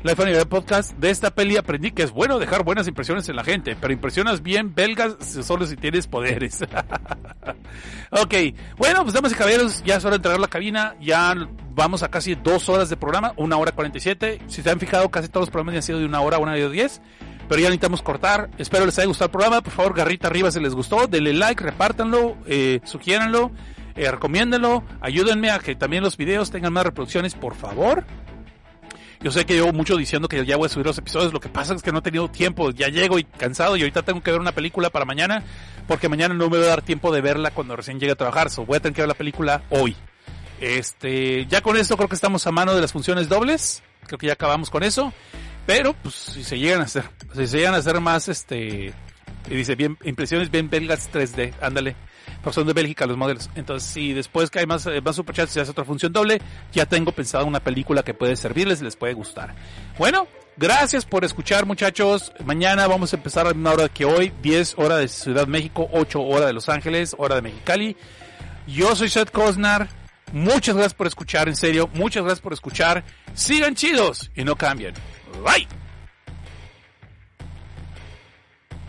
Life Anime Podcast. De esta peli aprendí que es bueno dejar buenas impresiones en la gente, pero impresionas bien belgas solo si tienes poderes. ok, bueno, pues damas y caballeros, ya es hora de entregar la cabina. Ya vamos a casi dos horas de programa, una hora cuarenta y siete. Si se han fijado, casi todos los programas han sido de una hora, una hora diez. Pero ya necesitamos cortar. Espero les haya gustado el programa. Por favor, garrita arriba si les gustó. Denle like, repártanlo, eh, sugiéranlo, eh, recomiéndenlo. Ayúdenme a que también los videos tengan más reproducciones, por favor. Yo sé que llevo mucho diciendo que ya voy a subir los episodios. Lo que pasa es que no he tenido tiempo. Ya llego y cansado y ahorita tengo que ver una película para mañana. Porque mañana no me va a dar tiempo de verla cuando recién llegue a trabajar. So voy a tener que ver la película hoy. Este, ya con esto creo que estamos a mano de las funciones dobles. Creo que ya acabamos con eso. Pero, pues, si se llegan a hacer, si se llegan a hacer más, este, y dice, bien, impresiones bien belgas 3D, ándale. Porque son de Bélgica los modelos. Entonces, si después que hay más, eh, más superchats y se hace otra función doble, ya tengo pensado una película que puede servirles y les puede gustar. Bueno, gracias por escuchar, muchachos. Mañana vamos a empezar a misma hora que hoy, 10 hora de Ciudad México, 8 hora de Los Ángeles, hora de Mexicali. Yo soy Seth Cosnar. Muchas gracias por escuchar, en serio. Muchas gracias por escuchar. Sigan chidos y no cambien. Bye.